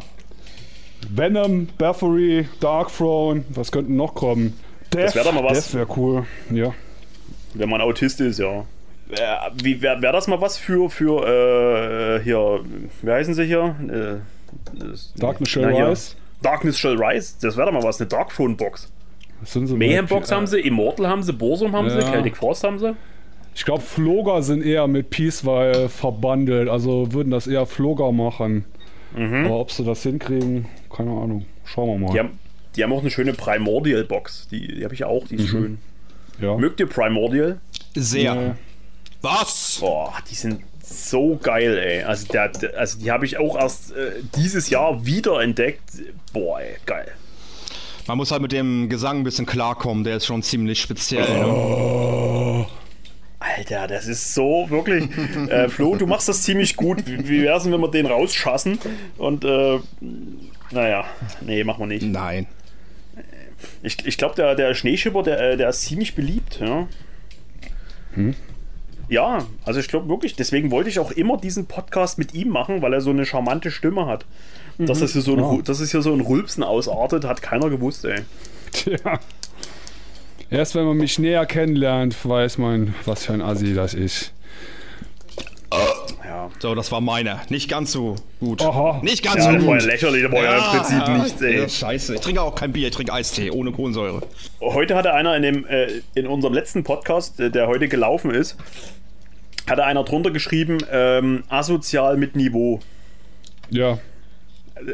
Venom, Bathory, Dark Throne, was könnten noch kommen? Death, das wäre doch mal was. Das wäre cool, ja. Wenn man Autist ist, ja. Äh, wie wäre wär das mal was für, für äh, hier, wie heißen sie hier? Äh, das, Darkness Shall Rise? Darkness Shall Rise, das wäre doch mal was, eine Dark Throne Box. So Mayhem Box haben sie, Immortal haben sie, Borsum haben ja. sie, Celtic Frost haben sie. Ich glaube, Floger sind eher mit Peacewell verbandelt, also würden das eher Floger machen. Mhm. Aber ob sie das hinkriegen, keine Ahnung. Schauen wir mal. Die haben, die haben auch eine schöne Primordial Box. Die, die habe ich auch, die ist mhm. schön. Ja. Mögt ihr Primordial? Sehr. Nee. Was? Boah, die sind so geil, ey. Also, der, also die habe ich auch erst äh, dieses Jahr wieder entdeckt. Boah, ey, geil. Man muss halt mit dem Gesang ein bisschen klarkommen, der ist schon ziemlich speziell. Oh. Ne? Alter, das ist so wirklich. Äh, Flo, du machst das ziemlich gut. Wie, wie wär's denn, wenn wir den rausschassen? Und äh, naja, nee, machen wir nicht. Nein. Ich, ich glaube, der, der Schneeschipper, der, äh, der ist ziemlich beliebt, ja. Hm? Ja, also ich glaube wirklich, deswegen wollte ich auch immer diesen Podcast mit ihm machen, weil er so eine charmante Stimme hat. Mhm. Dass, das hier so ein, ja. dass es hier so ein Rülpsen ausartet, hat keiner gewusst, ey. Tja. Erst wenn man mich näher kennenlernt, weiß man, was für ein Assi das ist. Ja. So, das war meiner. Nicht ganz so gut. Aha. Nicht ganz ja, so das gut. war ja lächerlich, das war ja, im Prinzip ja, nichts, ey. scheiße. Ich trinke auch kein Bier, ich trinke Eistee ohne Kohlensäure. Heute hatte einer in, dem, äh, in unserem letzten Podcast, äh, der heute gelaufen ist, hatte einer drunter geschrieben, ähm, asozial mit Niveau. Ja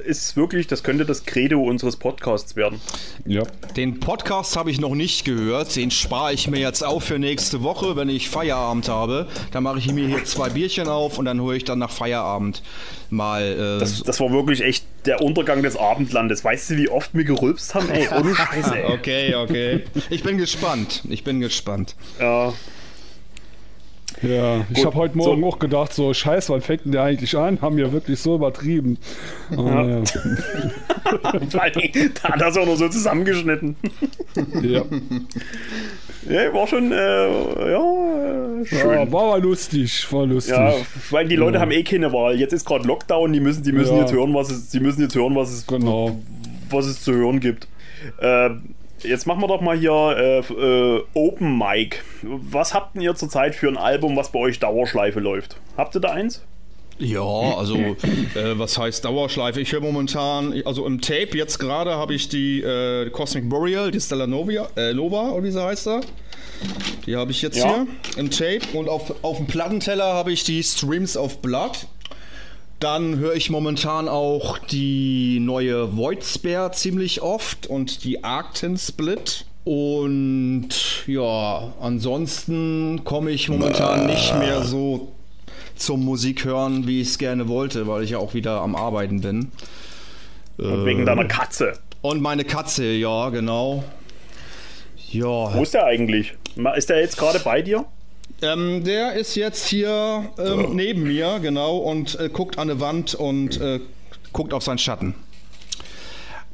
ist wirklich, das könnte das Credo unseres Podcasts werden. Ja. Den Podcast habe ich noch nicht gehört. Den spare ich mir jetzt auf für nächste Woche, wenn ich Feierabend habe. Dann mache ich mir hier zwei Bierchen auf und dann höre ich dann nach Feierabend mal. Äh das, das, war wirklich echt der Untergang des Abendlandes. Weißt du, wie oft wir gerülpst haben? Ey, ohne Scheiße. Ey. okay, okay. Ich bin gespannt. Ich bin gespannt. Ja. Ja, ich habe heute Morgen so. auch gedacht, so scheiße, wann fängt denn der eigentlich an? Haben wir wirklich so übertrieben. Oh, ja. ja. da hat er es auch noch so zusammengeschnitten. ja. Ja, war schon, äh, ja, schön. Ja, war, lustig, war lustig. Ja, weil die Leute ja. haben eh keine Wahl. Jetzt ist gerade Lockdown, die müssen, die müssen ja. jetzt hören, was es, die müssen jetzt hören, was es, genau. was es zu hören gibt. Äh, Jetzt machen wir doch mal hier äh, äh, Open Mic. Was habt ihr zurzeit für ein Album, was bei euch Dauerschleife läuft? Habt ihr da eins? Ja, also äh, was heißt Dauerschleife? Ich höre momentan, also im Tape jetzt gerade habe ich die äh, Cosmic Boreal, die Stella Novia, äh, Nova, oder wie sie heißt da. Die habe ich jetzt ja. hier im Tape und auf, auf dem Plattenteller habe ich die Streams of Blood. Dann höre ich momentan auch die neue Void Spare ziemlich oft und die Arcten Split. Und ja, ansonsten komme ich momentan nicht mehr so zum Musik hören, wie ich es gerne wollte, weil ich ja auch wieder am Arbeiten bin. Und wegen deiner Katze. Und meine Katze, ja, genau. Ja. Wo ist der eigentlich? Ist der jetzt gerade bei dir? Ähm, der ist jetzt hier ähm, oh. neben mir, genau, und äh, guckt an eine Wand und äh, guckt auf seinen Schatten.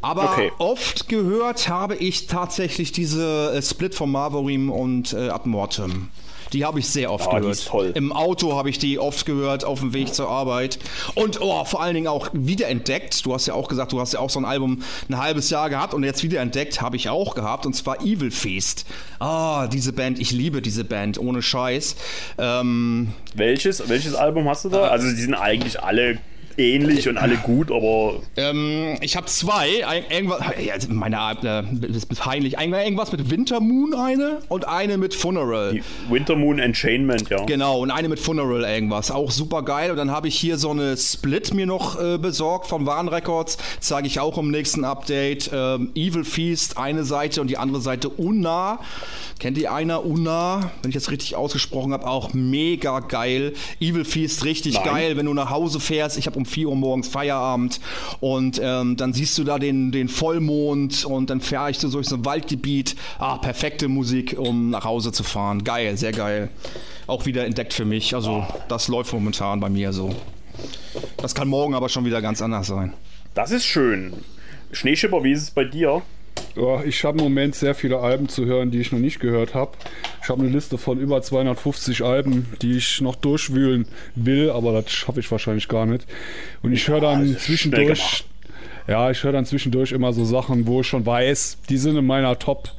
Aber okay. oft gehört habe ich tatsächlich diese äh, Split von Marverim und äh, Ad Mortem. Die habe ich sehr oft oh, gehört. Im Auto habe ich die oft gehört, auf dem Weg zur Arbeit. Und oh, vor allen Dingen auch wiederentdeckt. Du hast ja auch gesagt, du hast ja auch so ein Album ein halbes Jahr gehabt und jetzt wiederentdeckt habe ich auch gehabt. Und zwar Evil Feast. Ah, diese Band, ich liebe diese Band, ohne Scheiß. Ähm, welches, welches Album hast du da? Also die sind eigentlich alle ähnlich und alle gut, aber. Ähm, ich habe zwei. Ein, irgendwas, ja, meine äh, ist peinlich. Irgendwas mit Wintermoon eine und eine mit Funeral. Die Wintermoon Enchainment, ja. Genau, und eine mit Funeral irgendwas. Auch super geil. Und dann habe ich hier so eine Split mir noch äh, besorgt von Warn Records. Zeige ich auch im nächsten Update. Ähm, Evil Feast, eine Seite und die andere Seite Unna. Kennt ihr einer Una? Wenn ich das richtig ausgesprochen habe, auch mega geil. Evil Feast richtig Nein. geil, wenn du nach Hause fährst. Ich habe um 4 Uhr morgens Feierabend und ähm, dann siehst du da den, den Vollmond und dann ich so durch so ein Waldgebiet. Ah, perfekte Musik, um nach Hause zu fahren. Geil, sehr geil. Auch wieder entdeckt für mich. Also, das läuft momentan bei mir so. Das kann morgen aber schon wieder ganz anders sein. Das ist schön. Schneeschipper, wie ist es bei dir? Ja, ich habe im Moment sehr viele Alben zu hören, die ich noch nicht gehört habe. Ich habe eine Liste von über 250 Alben, die ich noch durchwühlen will, aber das schaffe ich wahrscheinlich gar nicht. Und ich höre dann ja, zwischendurch, ja, ich höre dann zwischendurch immer so Sachen, wo ich schon weiß, die sind in meiner Top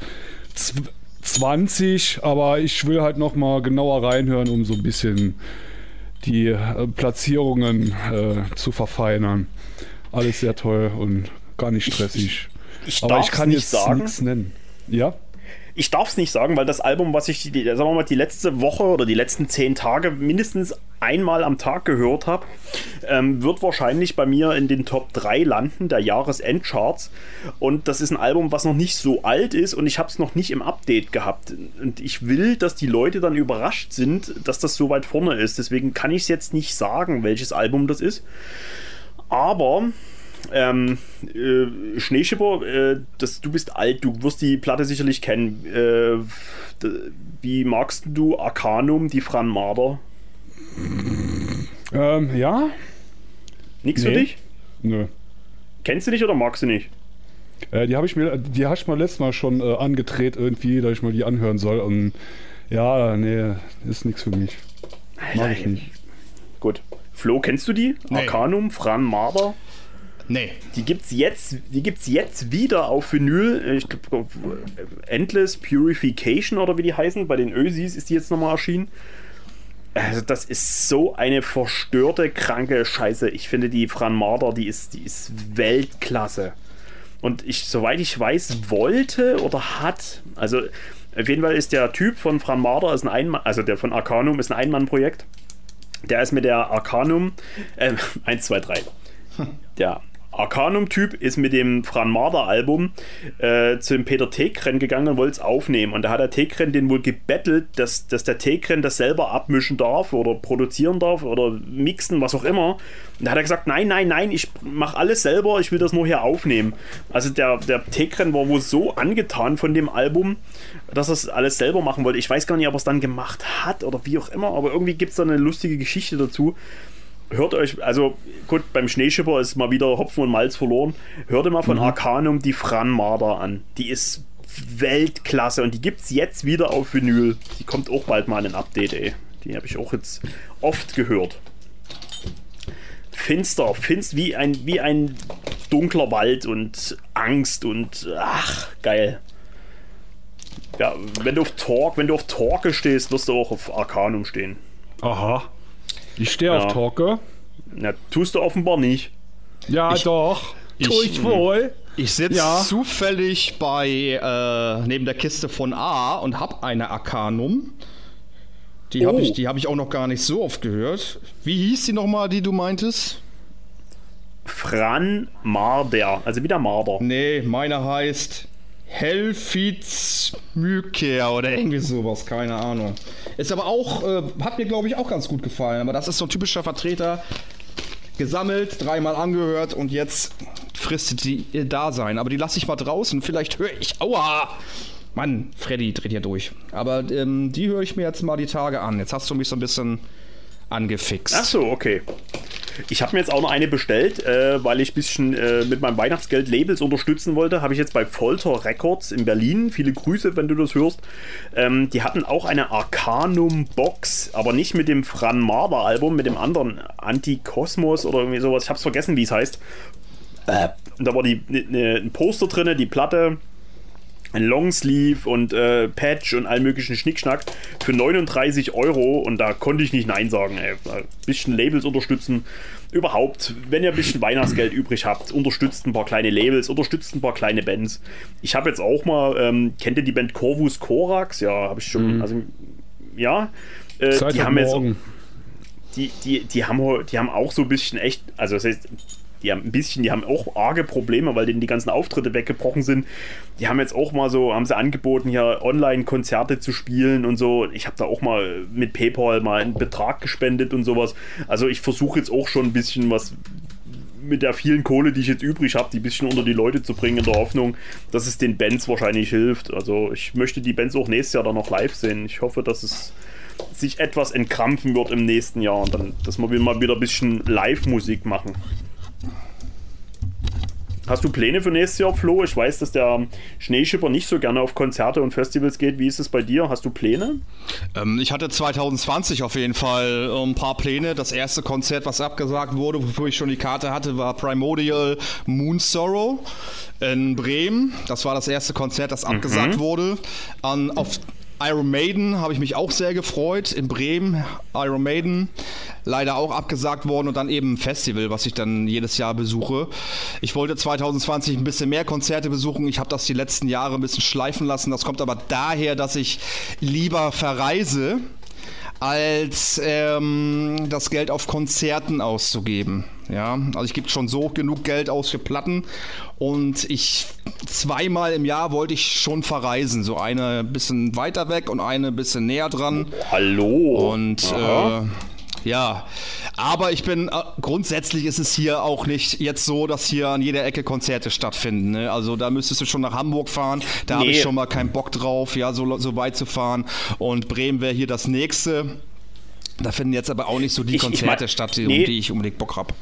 20, aber ich will halt noch mal genauer reinhören, um so ein bisschen die äh, Platzierungen äh, zu verfeinern. Alles sehr toll und gar nicht stressig. Ich Aber ich kann nicht sagen. nichts nennen. Ja? Ich darf es nicht sagen, weil das Album, was ich die, sagen wir mal, die letzte Woche oder die letzten zehn Tage mindestens einmal am Tag gehört habe, ähm, wird wahrscheinlich bei mir in den Top 3 landen, der Jahresendcharts. Und das ist ein Album, was noch nicht so alt ist und ich habe es noch nicht im Update gehabt. Und ich will, dass die Leute dann überrascht sind, dass das so weit vorne ist. Deswegen kann ich es jetzt nicht sagen, welches Album das ist. Aber ähm, äh, Schneeschipper, äh, das, du bist alt, du wirst die Platte sicherlich kennen. Äh, wie magst du Arcanum, die Fran Marder? Ähm, ja. Nix nee. für dich? Nö. Kennst du nicht oder magst du nicht? Äh, die habe ich mir, die hast du mal letztes Mal schon äh, angedreht irgendwie, dass ich mal die anhören soll. Und ja, nee, ist nichts für mich. Mag ich nicht. Gut. Flo, kennst du die? Nee. Arcanum, Fran Marder? Nee. Die gibt's jetzt, die gibt's jetzt wieder auf Vinyl. Ich glaube, Endless Purification oder wie die heißen. Bei den Ösis ist die jetzt nochmal erschienen. Also das ist so eine verstörte, kranke Scheiße. Ich finde die Fran Marder, die ist, die ist Weltklasse. Und ich, soweit ich weiß, wollte oder hat, also auf jeden Fall ist der Typ von Fran Marder, ist ein Einmann, also der von Arcanum ist ein Einmannprojekt. Der ist mit der Arcanum, äh, 1, 2, 3. Der Arcanum-Typ ist mit dem Fran Marder-Album äh, zu dem Peter Tekren gegangen und wollte es aufnehmen. Und da hat der Tekren den wohl gebettelt, dass, dass der Tekren das selber abmischen darf oder produzieren darf oder mixen, was auch immer. Und da hat er gesagt, nein, nein, nein, ich mache alles selber, ich will das nur hier aufnehmen. Also der, der Tekren war wohl so angetan von dem Album, dass er es alles selber machen wollte. Ich weiß gar nicht, ob er es dann gemacht hat oder wie auch immer, aber irgendwie gibt es da eine lustige Geschichte dazu hört euch, also gut, beim Schneeschipper ist mal wieder Hopfen und Malz verloren. Hört mal von mhm. Arcanum die Fran Marder an. Die ist Weltklasse und die gibt es jetzt wieder auf Vinyl. Die kommt auch bald mal in ein Update, ey. Die habe ich auch jetzt oft gehört. Finster, finst wie ein, wie ein dunkler Wald und Angst und ach, geil. Ja, wenn du auf Talk, wenn du auf Torque stehst, wirst du auch auf Arcanum stehen. Aha. Ich stehe ja. auf Talker. Na, tust du offenbar nicht. Ja, ich, doch. Ich, Tue ich wohl. Ich sitze ja. zufällig bei äh, neben der Kiste von A und habe eine Arcanum. Die oh. habe ich, hab ich auch noch gar nicht so oft gehört. Wie hieß die nochmal, die du meintest? Fran Marder, also wieder Marder. Nee, meine heißt Helfizmyker oder irgendwie sowas, keine Ahnung. Ist aber auch, äh, hat mir glaube ich auch ganz gut gefallen, aber das ist so ein typischer Vertreter. Gesammelt, dreimal angehört und jetzt fristet die ihr Dasein. Aber die lasse ich mal draußen, vielleicht höre ich. Aua! Mann, Freddy dreht hier durch. Aber ähm, die höre ich mir jetzt mal die Tage an. Jetzt hast du mich so ein bisschen angefixt. Ach so, okay. Ich habe mir jetzt auch noch eine bestellt, äh, weil ich ein bisschen äh, mit meinem Weihnachtsgeld Labels unterstützen wollte. Habe ich jetzt bei Folter Records in Berlin. Viele Grüße, wenn du das hörst. Ähm, die hatten auch eine Arcanum Box, aber nicht mit dem Fran Marder Album, mit dem anderen Antikosmos oder irgendwie sowas. Ich habe es vergessen, wie es heißt. Äh, da war die, ne, ne, ein Poster drin, die Platte Longsleeve und äh, Patch und all möglichen Schnickschnack für 39 Euro und da konnte ich nicht Nein sagen. Ey. Ein bisschen Labels unterstützen. Überhaupt, wenn ihr ein bisschen Weihnachtsgeld übrig habt, unterstützt ein paar kleine Labels, unterstützt ein paar kleine Bands. Ich habe jetzt auch mal, ähm, kennt ihr die Band Corvus Corax? Ja, habe ich schon, mhm. also ja. Äh, die haben jetzt. Die, die, die, haben, die haben auch so ein bisschen echt, also das heißt, die haben ein bisschen, die haben auch arge Probleme, weil denen die ganzen Auftritte weggebrochen sind. Die haben jetzt auch mal so, haben sie angeboten, hier Online-Konzerte zu spielen und so. Ich habe da auch mal mit PayPal mal einen Betrag gespendet und sowas. Also ich versuche jetzt auch schon ein bisschen was mit der vielen Kohle, die ich jetzt übrig habe, die ein bisschen unter die Leute zu bringen, in der Hoffnung, dass es den Bands wahrscheinlich hilft. Also ich möchte die Bands auch nächstes Jahr dann noch live sehen. Ich hoffe, dass es sich etwas entkrampfen wird im nächsten Jahr und dann, dass wir mal wieder ein bisschen Live-Musik machen. Hast du Pläne für nächstes Jahr, Flo? Ich weiß, dass der Schneeschipper nicht so gerne auf Konzerte und Festivals geht. Wie ist es bei dir? Hast du Pläne? Ähm, ich hatte 2020 auf jeden Fall äh, ein paar Pläne. Das erste Konzert, was abgesagt wurde, wofür ich schon die Karte hatte, war Primordial Moon Sorrow in Bremen. Das war das erste Konzert, das abgesagt mhm. wurde. An, auf Iron Maiden habe ich mich auch sehr gefreut in Bremen. Iron Maiden leider auch abgesagt worden und dann eben ein Festival, was ich dann jedes Jahr besuche. Ich wollte 2020 ein bisschen mehr Konzerte besuchen. Ich habe das die letzten Jahre ein bisschen schleifen lassen. Das kommt aber daher, dass ich lieber verreise als ähm, das Geld auf Konzerten auszugeben. Ja, also ich gebe schon so genug Geld aus für Platten und ich zweimal im Jahr wollte ich schon verreisen. So eine ein bisschen weiter weg und eine ein bisschen näher dran. Hallo. Und äh, ja, aber ich bin, äh, grundsätzlich ist es hier auch nicht jetzt so, dass hier an jeder Ecke Konzerte stattfinden. Ne? Also da müsstest du schon nach Hamburg fahren, da nee. habe ich schon mal keinen Bock drauf, ja, so, so weit zu fahren. Und Bremen wäre hier das nächste. Da finden jetzt aber auch nicht so die ich, Konzerte ich mein, statt, nee. um die ich unbedingt Bock habe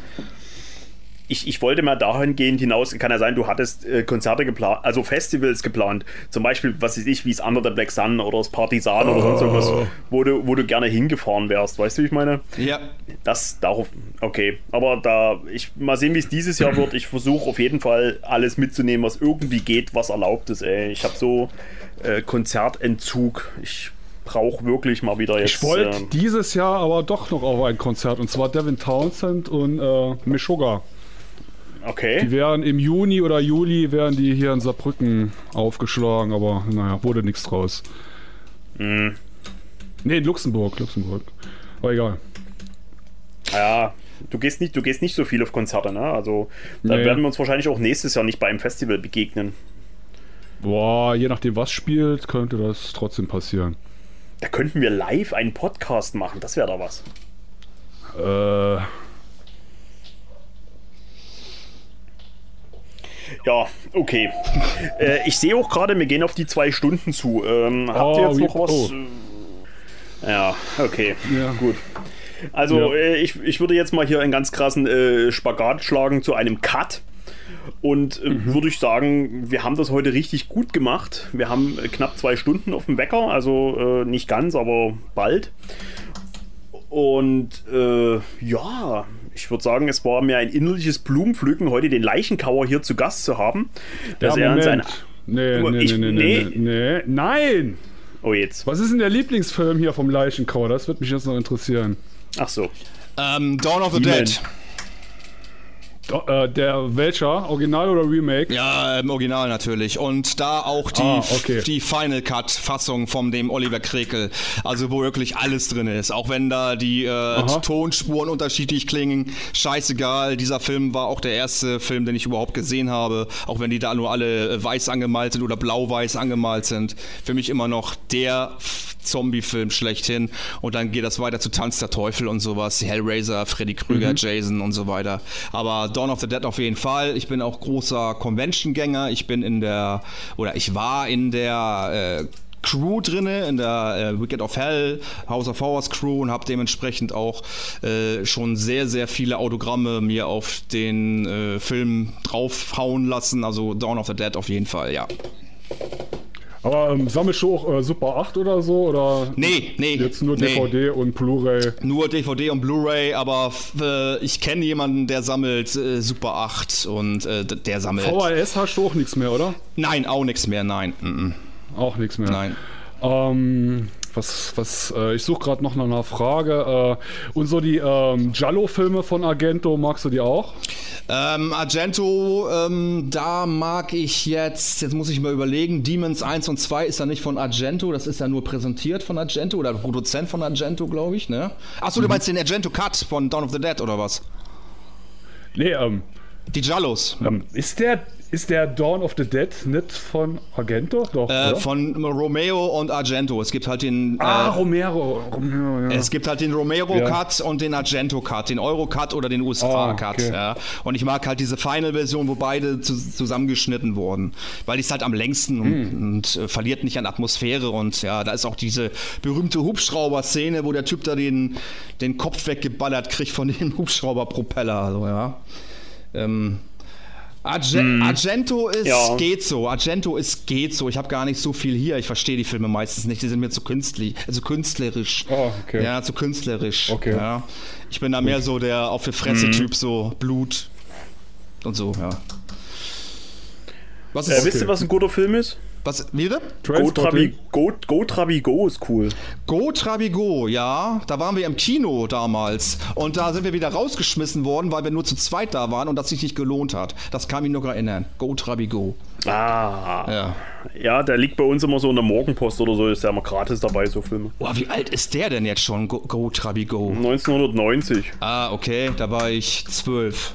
ich, ich wollte mal dahingehend hinaus, kann ja sein, du hattest äh, Konzerte geplant, also Festivals geplant, zum Beispiel, was weiß ich, wie es Under the Black Sun oder das Partisan oh. oder sonst irgendwas, oh. wo du, wo du gerne hingefahren wärst, weißt du, wie ich meine? Ja. Das, darauf, okay, aber da, ich, mal sehen, wie es dieses Jahr wird, ich versuche auf jeden Fall alles mitzunehmen, was irgendwie geht, was erlaubt ist, ey. Ich habe so äh, Konzertentzug, ich brauche wirklich mal wieder jetzt. Ich wollte äh, dieses Jahr aber doch noch auf ein Konzert und zwar Devin Townsend und äh, Meshuggah. Okay. Die wären im Juni oder Juli wären die hier in Saarbrücken aufgeschlagen, aber naja, wurde nichts draus. Mhm. Nee, in Luxemburg, Luxemburg. Aber egal. Ja, du gehst nicht, du gehst nicht so viel auf Konzerte, ne? Also da nee. werden wir uns wahrscheinlich auch nächstes Jahr nicht bei einem Festival begegnen. Boah, je nachdem was spielt, könnte das trotzdem passieren. Da könnten wir live einen Podcast machen, das wäre da was. Äh, Ja, okay. äh, ich sehe auch gerade, wir gehen auf die zwei Stunden zu. Ähm, habt ihr jetzt noch was? Oh. Ja, okay. Ja. Gut. Also, ja. äh, ich, ich würde jetzt mal hier einen ganz krassen äh, Spagat schlagen zu einem Cut. Und äh, mhm. würde ich sagen, wir haben das heute richtig gut gemacht. Wir haben äh, knapp zwei Stunden auf dem Wecker, also äh, nicht ganz, aber bald. Und äh, ja, ich würde sagen, es war mir ein innerliches Blumenpflücken, heute den Leichenkauer hier zu Gast zu haben. Dass ja, er Moment. an Nee, nee, ich, nee, nee, nee, nee, nein! Oh, jetzt. Was ist denn der Lieblingsfilm hier vom Leichenkauer? Das würde mich jetzt noch interessieren. Ach so. Ähm, Dawn of the Dead. Äh, der welcher? Original oder Remake? Ja, im Original natürlich. Und da auch die, ah, okay. die Final Cut Fassung von dem Oliver Krekel. Also wo wirklich alles drin ist. Auch wenn da die äh, Tonspuren unterschiedlich klingen. Scheißegal. Dieser Film war auch der erste Film, den ich überhaupt gesehen habe. Auch wenn die da nur alle äh, weiß angemalt sind oder blau-weiß angemalt sind. Für mich immer noch der Zombie-Film schlechthin. Und dann geht das weiter zu Tanz der Teufel und sowas. Hellraiser, Freddy Krüger, mhm. Jason und so weiter. Aber Dawn of the Dead auf jeden Fall. Ich bin auch großer Convention-Gänger. Ich bin in der, oder ich war in der äh, Crew drinne in der äh, Wicked of Hell, House of Horrors Crew und habe dementsprechend auch äh, schon sehr, sehr viele Autogramme mir auf den äh, Film draufhauen lassen. Also Dawn of the Dead auf jeden Fall, ja. Aber ähm, sammelst du auch äh, Super 8 oder so? Oder Nee, nee. jetzt nur nee. DVD und Blu-ray? Nur DVD und Blu-ray, aber äh, ich kenne jemanden, der sammelt äh, Super 8 und äh, der sammelt. VHS hast du auch nichts mehr, oder? Nein, auch nichts mehr, nein. Mm -mm. Auch nichts mehr. Nein. Ähm, was, was, äh, ich suche gerade noch nach einer Frage. Äh, und so die ähm, Giallo-Filme von Argento, magst du die auch? Ähm, Argento, ähm, da mag ich jetzt, jetzt muss ich mal überlegen, Demons 1 und 2 ist ja nicht von Argento, das ist ja nur präsentiert von Argento oder Produzent von Argento, glaube ich, ne? Achso, Mhm. du meinst den Argento Cut von Dawn of the Dead oder was? Nee, ähm, Die Giallos. ähm, ist der, ist der Dawn of the Dead nicht von Argento? Doch, Äh, von Romeo und Argento. Es gibt halt den. Ah, äh, Romero. Romero ja. Es gibt halt den Romero-Cut und den Argento-Cut, den Euro-Cut oder den USA-Cut. Ah, okay. ja. Und ich mag halt diese Final-Version, wo beide zu, zusammengeschnitten wurden. Weil die ist halt am längsten und, Hm. und äh, verliert nicht an Atmosphäre. Und ja, da ist auch diese berühmte Hubschrauber-Szene, wo der Typ da den, den Kopf weggeballert kriegt von dem Hubschrauberpropeller. Also, ja. Ähm, Arge Argento ist Ja. geht so. Argento ist geht so. Ich habe gar nicht so viel hier. Ich verstehe die Filme meistens nicht. Die sind mir zu künstlich, also künstlerisch. Oh, okay. Ja, zu künstlerisch. Okay. Ja. Ich bin da mehr so der auf die Fresse Typ, so Blut und so, ja. Was Äh, ist Wisst ihr, was ein guter Film ist? Was wieder? Go Go, Go Trabi Go ist cool. Go Trabigo, ja, da waren wir im Kino damals und da sind wir wieder rausgeschmissen worden, weil wir nur zu zweit da waren und das sich nicht gelohnt hat. Das kann mich noch erinnern. Go Trabigo. Ah. Ja. Ja, der liegt bei uns immer so in der Morgenpost oder so, ist ja immer gratis dabei, so Filme. Boah, wie alt ist der denn jetzt schon? Go, Go Trabigo. 1990. Ah, okay, da war ich zwölf.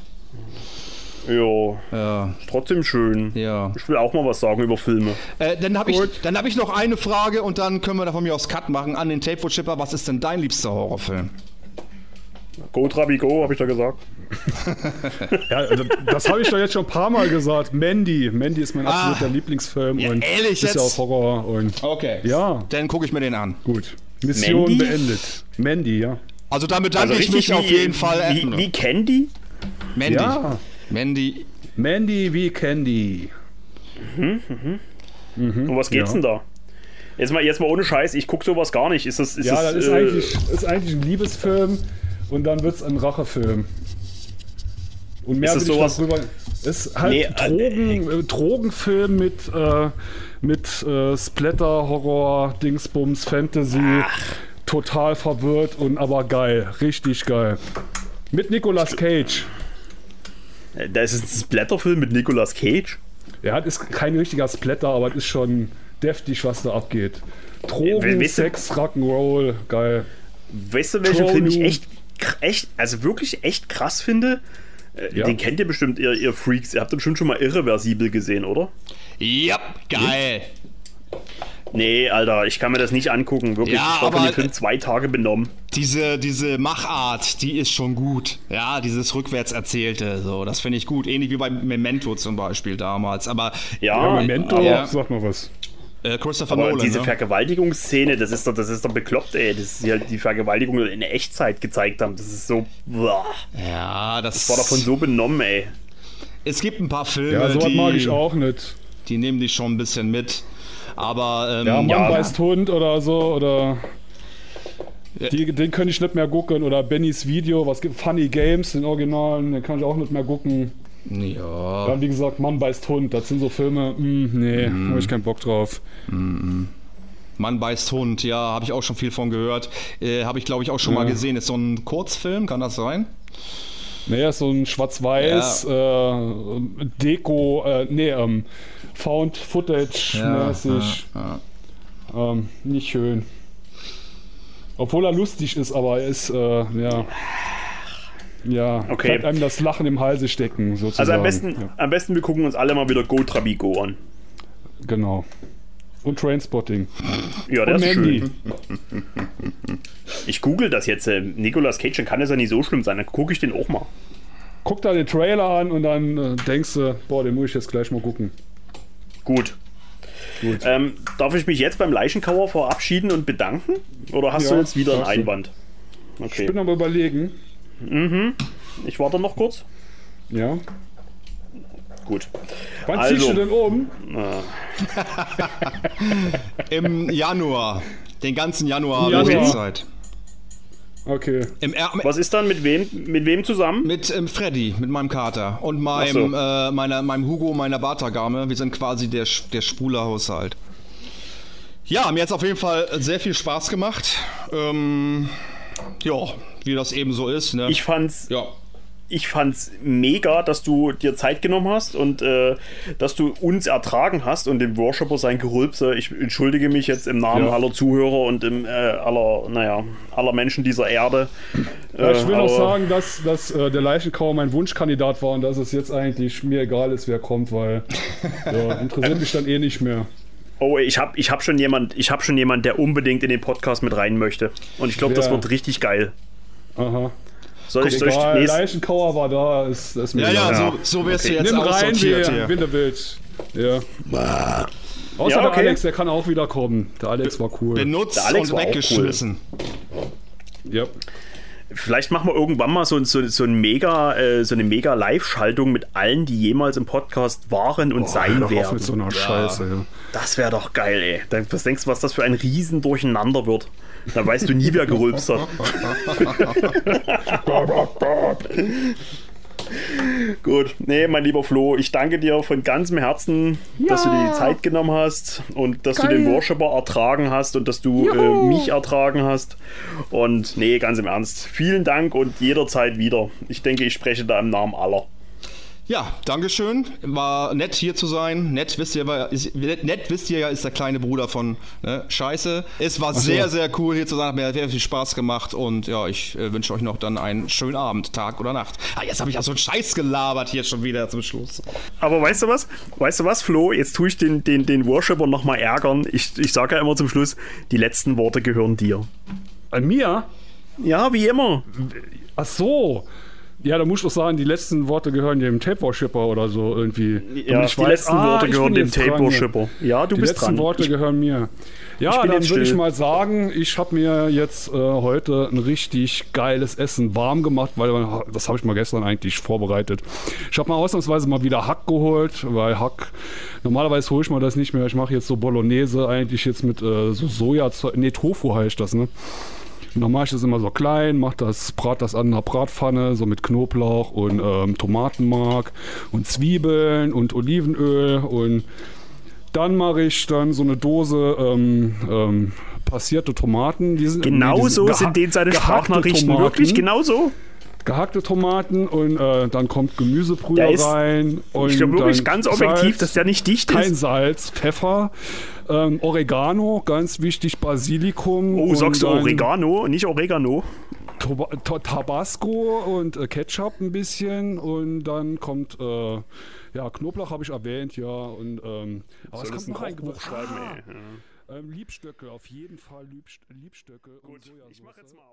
Ja, Ja, trotzdem schön. ja. Ich will auch mal was sagen über Filme. Äh, dann habe ich, dann hab ich noch eine Frage und dann können wir da von mir aus Cut machen an den Tape Chipper. Was ist denn dein liebster Horrorfilm? Go Trabi Go, habe ich da gesagt. Ja, also, das habe ich doch jetzt schon ein paar Mal gesagt. Mandy. Mandy ist mein Ah. absoluter Lieblingsfilm. Ja, und ehrlich ist ja jetzt? auch Horror. Und Okay. Ja. Dann gucke ich mir den an. gut. Mission Mandy? beendet. Mandy, ja. Also da bedanke ich mich auf jeden Fall. Wie, wie Candy? Mandy. Ja. Mandy. Mandy wie Candy. Um was geht's Ja. denn da? Jetzt mal, jetzt mal ohne Scheiß, ich guck sowas gar nicht. Ist das, ist Ja, das, das ist, äh, eigentlich, ist eigentlich ein Liebesfilm und dann wird es ein Rachefilm. Und mehr Ist das will ich sowas- darüber. Ist halt Nee, ein Drogen, äh, Drogenfilm mit, äh, mit äh, Splatter, Horror, Dingsbums, Fantasy. Total verwirrt und aber geil. Richtig geil. Mit Nicolas Cage. Da ist es ein Splatterfilm mit Nicolas Cage. Ja, das ist kein richtiger Splatter, aber es ist schon deftig, was da abgeht. Drogen, weißt du- Sex, Rock'n'Roll, geil. Weißt du, welchen Film ich echt, echt, also wirklich echt krass finde? Äh, Ja. Den kennt ihr bestimmt, ihr, ihr Freaks. Ihr habt bestimmt schon mal Irreversibel gesehen, oder? Ja, geil. Nee, Alter, ich kann mir das nicht angucken. Wirklich, Ja, ich war von aber- dem Film zwei Tage benommen. Diese, diese Machart, die ist schon gut. Ja, dieses rückwärts erzählte, so, das finde ich gut. Ähnlich wie bei Memento zum Beispiel damals. Aber Ja, Ja, Memento, aber, sag mal was. äh, Christopher aber Nolan. diese ne? Vergewaltigungsszene, das ist doch, das ist doch bekloppt, ey. Das ist halt die Vergewaltigung in Echtzeit gezeigt haben. Das ist so. Boah, Ja, das ich war davon so benommen, ey. Es gibt ein paar Filme, Ja, sowas die, mag ich auch nicht. die nehmen dich schon ein bisschen mit. Aber ähm, Ja, Mann Ja. beißt Hund oder so oder. Die, den könnte ich nicht mehr gucken. Oder Bennys Video, was gibt Funny Games, den Originalen, den kann ich auch nicht mehr gucken. ja. Dann, wie gesagt, Mann beißt Hund, das sind so Filme, mm, nee, Mhm. habe ich keinen Bock drauf. Mann beißt Hund, ja, habe ich auch schon viel von gehört. Äh, habe ich, glaube ich, auch schon mal Ja. gesehen. Ist so ein Kurzfilm, kann das sein? Naja, ist so ein schwarz-weiß, äh, Deko, äh, nee, ähm, Found Footage-mäßig. ja, ja. Ähm, nicht schön. Obwohl er lustig ist, aber er ist, äh, ja. Ja, Okay. bleibt einem das Lachen im Halse stecken, sozusagen. Also am besten, Ja, am besten wir gucken uns alle mal wieder Go Trabigo an. genau. Und Trainspotting. Ja, Und ist schön. Ich google das jetzt. äh, Nicolas Cage, dann kann es ja nicht so schlimm sein. Dann gucke ich den auch mal. Guck da den Trailer an und dann äh, denkst du, boah, den muss ich jetzt gleich mal gucken. Gut. Gut. Ähm, darf ich mich jetzt beim Leichenkauer verabschieden und bedanken? Oder hast Ja, du jetzt wieder einen. Einwand? Ich Okay. bin aber überlegen. Ich warte noch kurz. Ja. Gut. Wann ziehst Also. du denn um? Im Januar. Den ganzen Januar Im habe ich Januar. jetzt Zeit. Okay. Im, Was ist dann mit wem, mit wem zusammen? Mit ähm, Freddy, mit meinem Kater und meinem, äh, meiner, meinem Hugo, meiner Bartagame. Wir sind quasi der, der schwule Haushalt. Ja, mir hat es auf jeden Fall sehr viel Spaß gemacht. Ähm, ja, wie das eben so ist. Ne? Ich fand's, ja. Ich fand's mega, dass du dir Zeit genommen hast und äh, dass du uns ertragen hast und dem Worshipper sein Gerülpse. Ich entschuldige mich jetzt im Namen Ja. aller Zuhörer und im, äh, aller, naja, aller Menschen dieser Erde. Ja, ich will Äh, noch aber- sagen, dass, dass äh, der Leichenkauer mein Wunschkandidat war und dass es jetzt eigentlich mir egal ist, wer kommt, weil ja, interessiert mich dann eh nicht mehr. Oh, ich habe ich hab schon jemand, ich habe schon jemand, der unbedingt in den Podcast mit rein möchte. Und ich glaube, das wird richtig geil. Aha. Soll ich, soll ich Egal, nächst, Leichenkauer war da, ist, ist mir Ja, ja, so, so wirst du jetzt Nimm rein, hier. willst. Ja. Außer Ja, der okay. Alex, der kann auch wieder kommen. Der Alex war cool. Benutzt Der Alex und war auch weggeschmissen. Ja. Vielleicht machen wir irgendwann mal so, so, so, ein mega, äh, so eine mega Live-Schaltung mit allen, die jemals im Podcast waren und sein Hör auf werden. mit so einer Scheiße. Ja. Das wäre doch geil, ey. Dann- Was denkst du, was das für ein Riesen durcheinander wird? Dann weißt du nie, wer gerülpst hat. Gut, nee, mein lieber Flo, ich danke dir von ganzem Herzen, dass du dir die Zeit genommen hast und dass du den Worshipper ertragen hast und dass du äh, mich ertragen hast. Und nee, ganz im Ernst, vielen Dank und jederzeit wieder. Ich denke, ich spreche da im Namen aller. Ja, Dankeschön. War nett hier zu sein. Nett wisst ihr, war- ist, nett, wisst ihr ja, ist der kleine Bruder von ne, Scheiße. Es war sehr, sehr cool hier zu sein. Hat mir sehr viel Spaß gemacht. Und ja, ich äh, wünsche euch noch dann einen schönen Abend, Tag oder Nacht. Ah, jetzt habe ich ja so einen Scheiß gelabert hier schon wieder zum Schluss. Aber weißt du was? Weißt du was, Flo? Jetzt tue ich den, den, den Worshipper nochmal ärgern. Ich, ich sage ja immer zum Schluss, die letzten Worte gehören dir. An mir? Ja, wie immer. Ach so. Ja, da muss ich doch sagen, die letzten Worte gehören dem Tape-Worshipper oder so irgendwie. Ja, die weiß, letzten ah, Worte gehören dem hier. Tape-Worshipper. Ja, du Die bist letzten dran. Worte Ich, gehören mir. Ja, dann würde ich mal sagen, ich habe mir jetzt äh, heute ein richtig geiles Essen warm gemacht, weil das habe ich mal gestern eigentlich vorbereitet. Ich habe mal ausnahmsweise mal wieder Hack geholt, weil Hack, normalerweise hole ich mir das nicht mehr. Ich mache jetzt so Bolognese eigentlich jetzt mit äh, so Sojazeug, nee, Tofu heißt das, ne? Dann mache ich das immer so klein, mach das, brat das an einer Bratpfanne, so mit Knoblauch und ähm, Tomatenmark und Zwiebeln und Olivenöl und dann mache ich dann so eine Dose ähm, ähm, passierte Tomaten. Die sind, genau nee, die so geha- sind den seine gehackte Sprachnachrichten Tomaten, wirklich genau so. Gehackte Tomaten und äh, dann kommt Gemüsebrühe rein. Und Ich glaube wirklich ganz objektiv, Salz, dass der nicht dicht kein ist. Salz, Pfeffer, ähm, Oregano, ganz wichtig, Basilikum. Oh, und sagst du Oregano, nicht Oregano? Tabasco und äh, Ketchup ein bisschen und dann kommt äh, ja Knoblauch habe ich erwähnt ja und ähm, aber es kommt noch ein Gewürz. schreiben, Ah, ey. Ja. ähm, Liebstöcke auf jeden Fall Liebst Liebstöcke und Gut, ich Sojasauce mache jetzt mal ne?